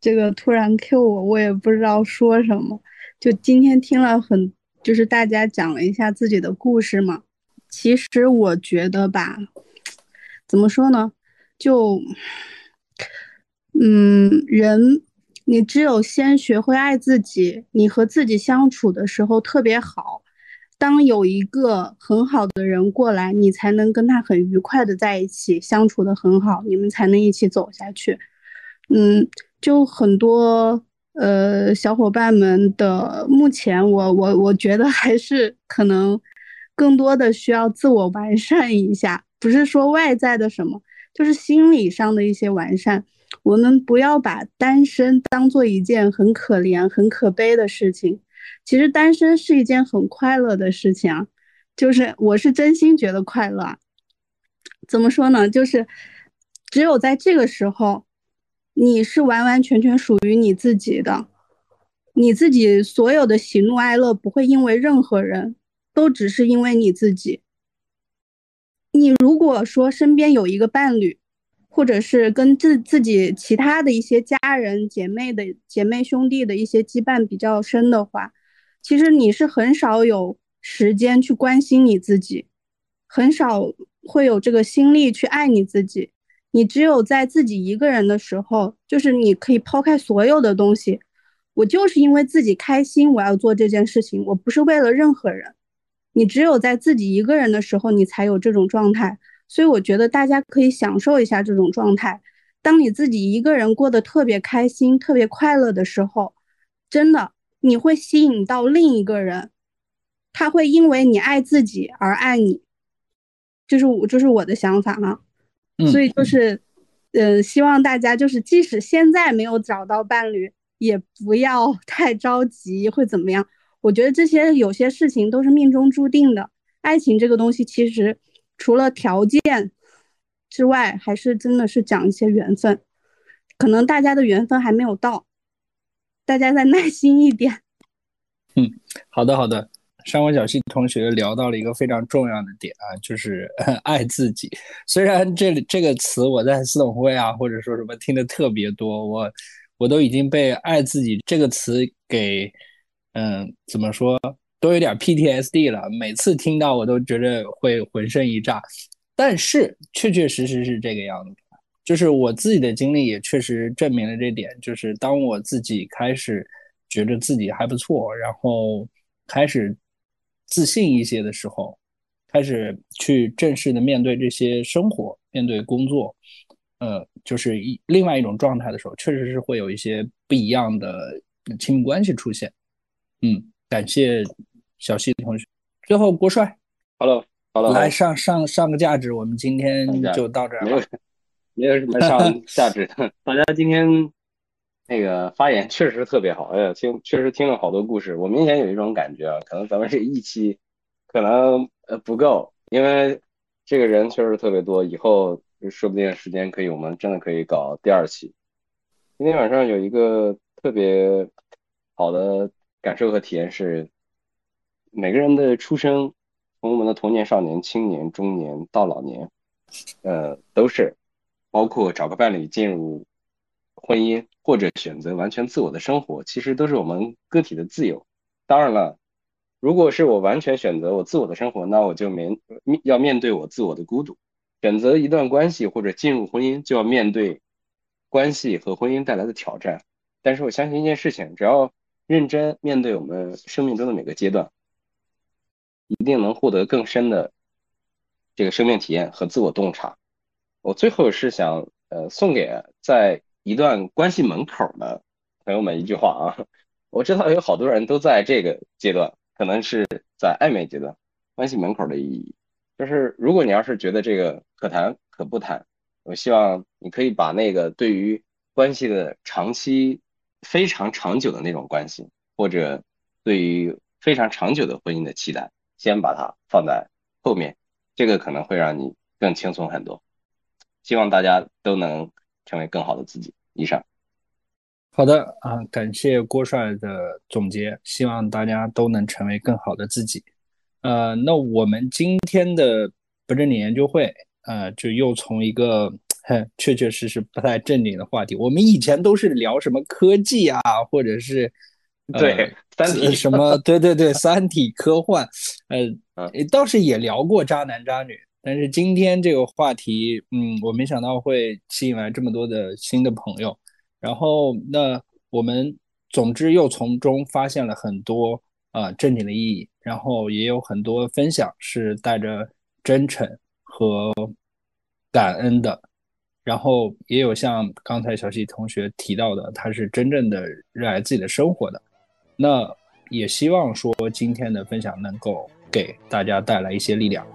这个突然 Q 我，我也不知道说什么。就今天听了很，就是大家讲了一下自己的故事嘛。其实我觉得吧，怎么说呢？就嗯，人。你只有先学会爱自己，你和自己相处的时候特别好。当有一个很好的人过来，你才能跟他很愉快的在一起相处的很好，你们才能一起走下去。嗯，就很多呃小伙伴们的目前，我我我觉得还是可能更多的需要自我完善一下，不是说外在的什么，就是心理上的一些完善。我们不要把单身当做一件很可怜、很可悲的事情。其实单身是一件很快乐的事情啊，就是我是真心觉得快乐。怎么说呢？就是只有在这个时候，你是完完全全属于你自己的，你自己所有的喜怒哀乐不会因为任何人，都只是因为你自己。你如果说身边有一个伴侣，或者是跟自自己其他的一些家人、姐妹的姐妹兄弟的一些羁绊比较深的话，其实你是很少有时间去关心你自己，很少会有这个心力去爱你自己。你只有在自己一个人的时候，就是你可以抛开所有的东西，我就是因为自己开心，我要做这件事情，我不是为了任何人。你只有在自己一个人的时候，你才有这种状态。所以我觉得大家可以享受一下这种状态。当你自己一个人过得特别开心、特别快乐的时候，真的你会吸引到另一个人，他会因为你爱自己而爱你。就是我，就是我的想法啊。所以就是，嗯，希望大家就是，即使现在没有找到伴侣，也不要 太着急会怎么样。我觉得这些有些事情都是命中注定的。爱情这个东西其实。除了条件之外，还是真的是讲一些缘分，可能大家的缘分还没有到，大家再耐心一点。嗯，好的好的，上官小溪同学聊到了一个非常重要的点啊，就是 爱自己。虽然这里这个词我在四董会啊，或者说什么听的特别多，我我都已经被“爱自己”这个词给，嗯，怎么说？都有点 PTSD 了，每次听到我都觉得会浑身一炸，但是确确实实是这个样子，就是我自己的经历也确实证明了这点，就是当我自己开始觉得自己还不错，然后开始自信一些的时候，开始去正式的面对这些生活，面对工作，呃，就是一另外一种状态的时候，确实是会有一些不一样的亲密关系出现，嗯。感谢小西同学。最后，郭帅，Hello，Hello，来上上上个价值，我们今天就到这儿。没有，没有什么上 价值的。大家今天那个发言确实特别好，哎呀，听确实听了好多故事。我明显有一种感觉啊，可能咱们这一期可能呃不够，因为这个人确实特别多。以后说不定时间可以，我们真的可以搞第二期。今天晚上有一个特别好的感受和体验是，每个人的出生，从我们的童年、少年、青年、中年到老年，呃，都是包括找个伴侣、进入婚姻或者选择完全自我的生活，其实都是我们个体的自由。当然了，如果是我完全选择我自我的生活，那我就面要面对我自我的孤独。选择一段关系或者进入婚姻，就要面对关系和婚姻带来的挑战。但是我相信一件事情，只要认真面对我们生命中的每个阶段，一定能获得更深的这个生命体验和自我洞察。我最后是想呃送给在一段关系门口的朋友们一句话啊，我知道有好多人都在这个阶段，可能是在暧昧阶段，关系门口的意义。就是如果你要是觉得这个可谈可不谈，我希望你可以把那个对于关系的长期、非常长久的那种关系，或者对于非常长久的婚姻的期待，先把它放在后面，这个可能会让你更轻松很多。希望大家都能成为更好的自己。以上。好的啊，感谢郭帅的总结，希望大家都能成为更好的自己。呃，那我们今天的不正经研究会，呃，就又从一个确确实实不太正经的话题。我们以前都是聊什么科技啊，或者是对三体什么，对对对，三体科幻，呃，倒是也聊过渣男渣女。但是今天这个话题，嗯，我没想到会吸引来这么多的新的朋友。然后，那我们总之又从中发现了很多啊正经的意义。然后也有很多分享是带着真诚和感恩的，然后也有像刚才小溪同学提到的，他是真正的热爱自己的生活的。那也希望说今天的分享能够给大家带来一些力量。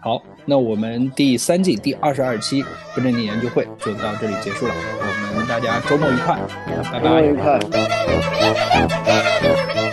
好，那我们第三季第二十二期不正经研究会就到这里结束了，我们大家周末愉快，拜拜。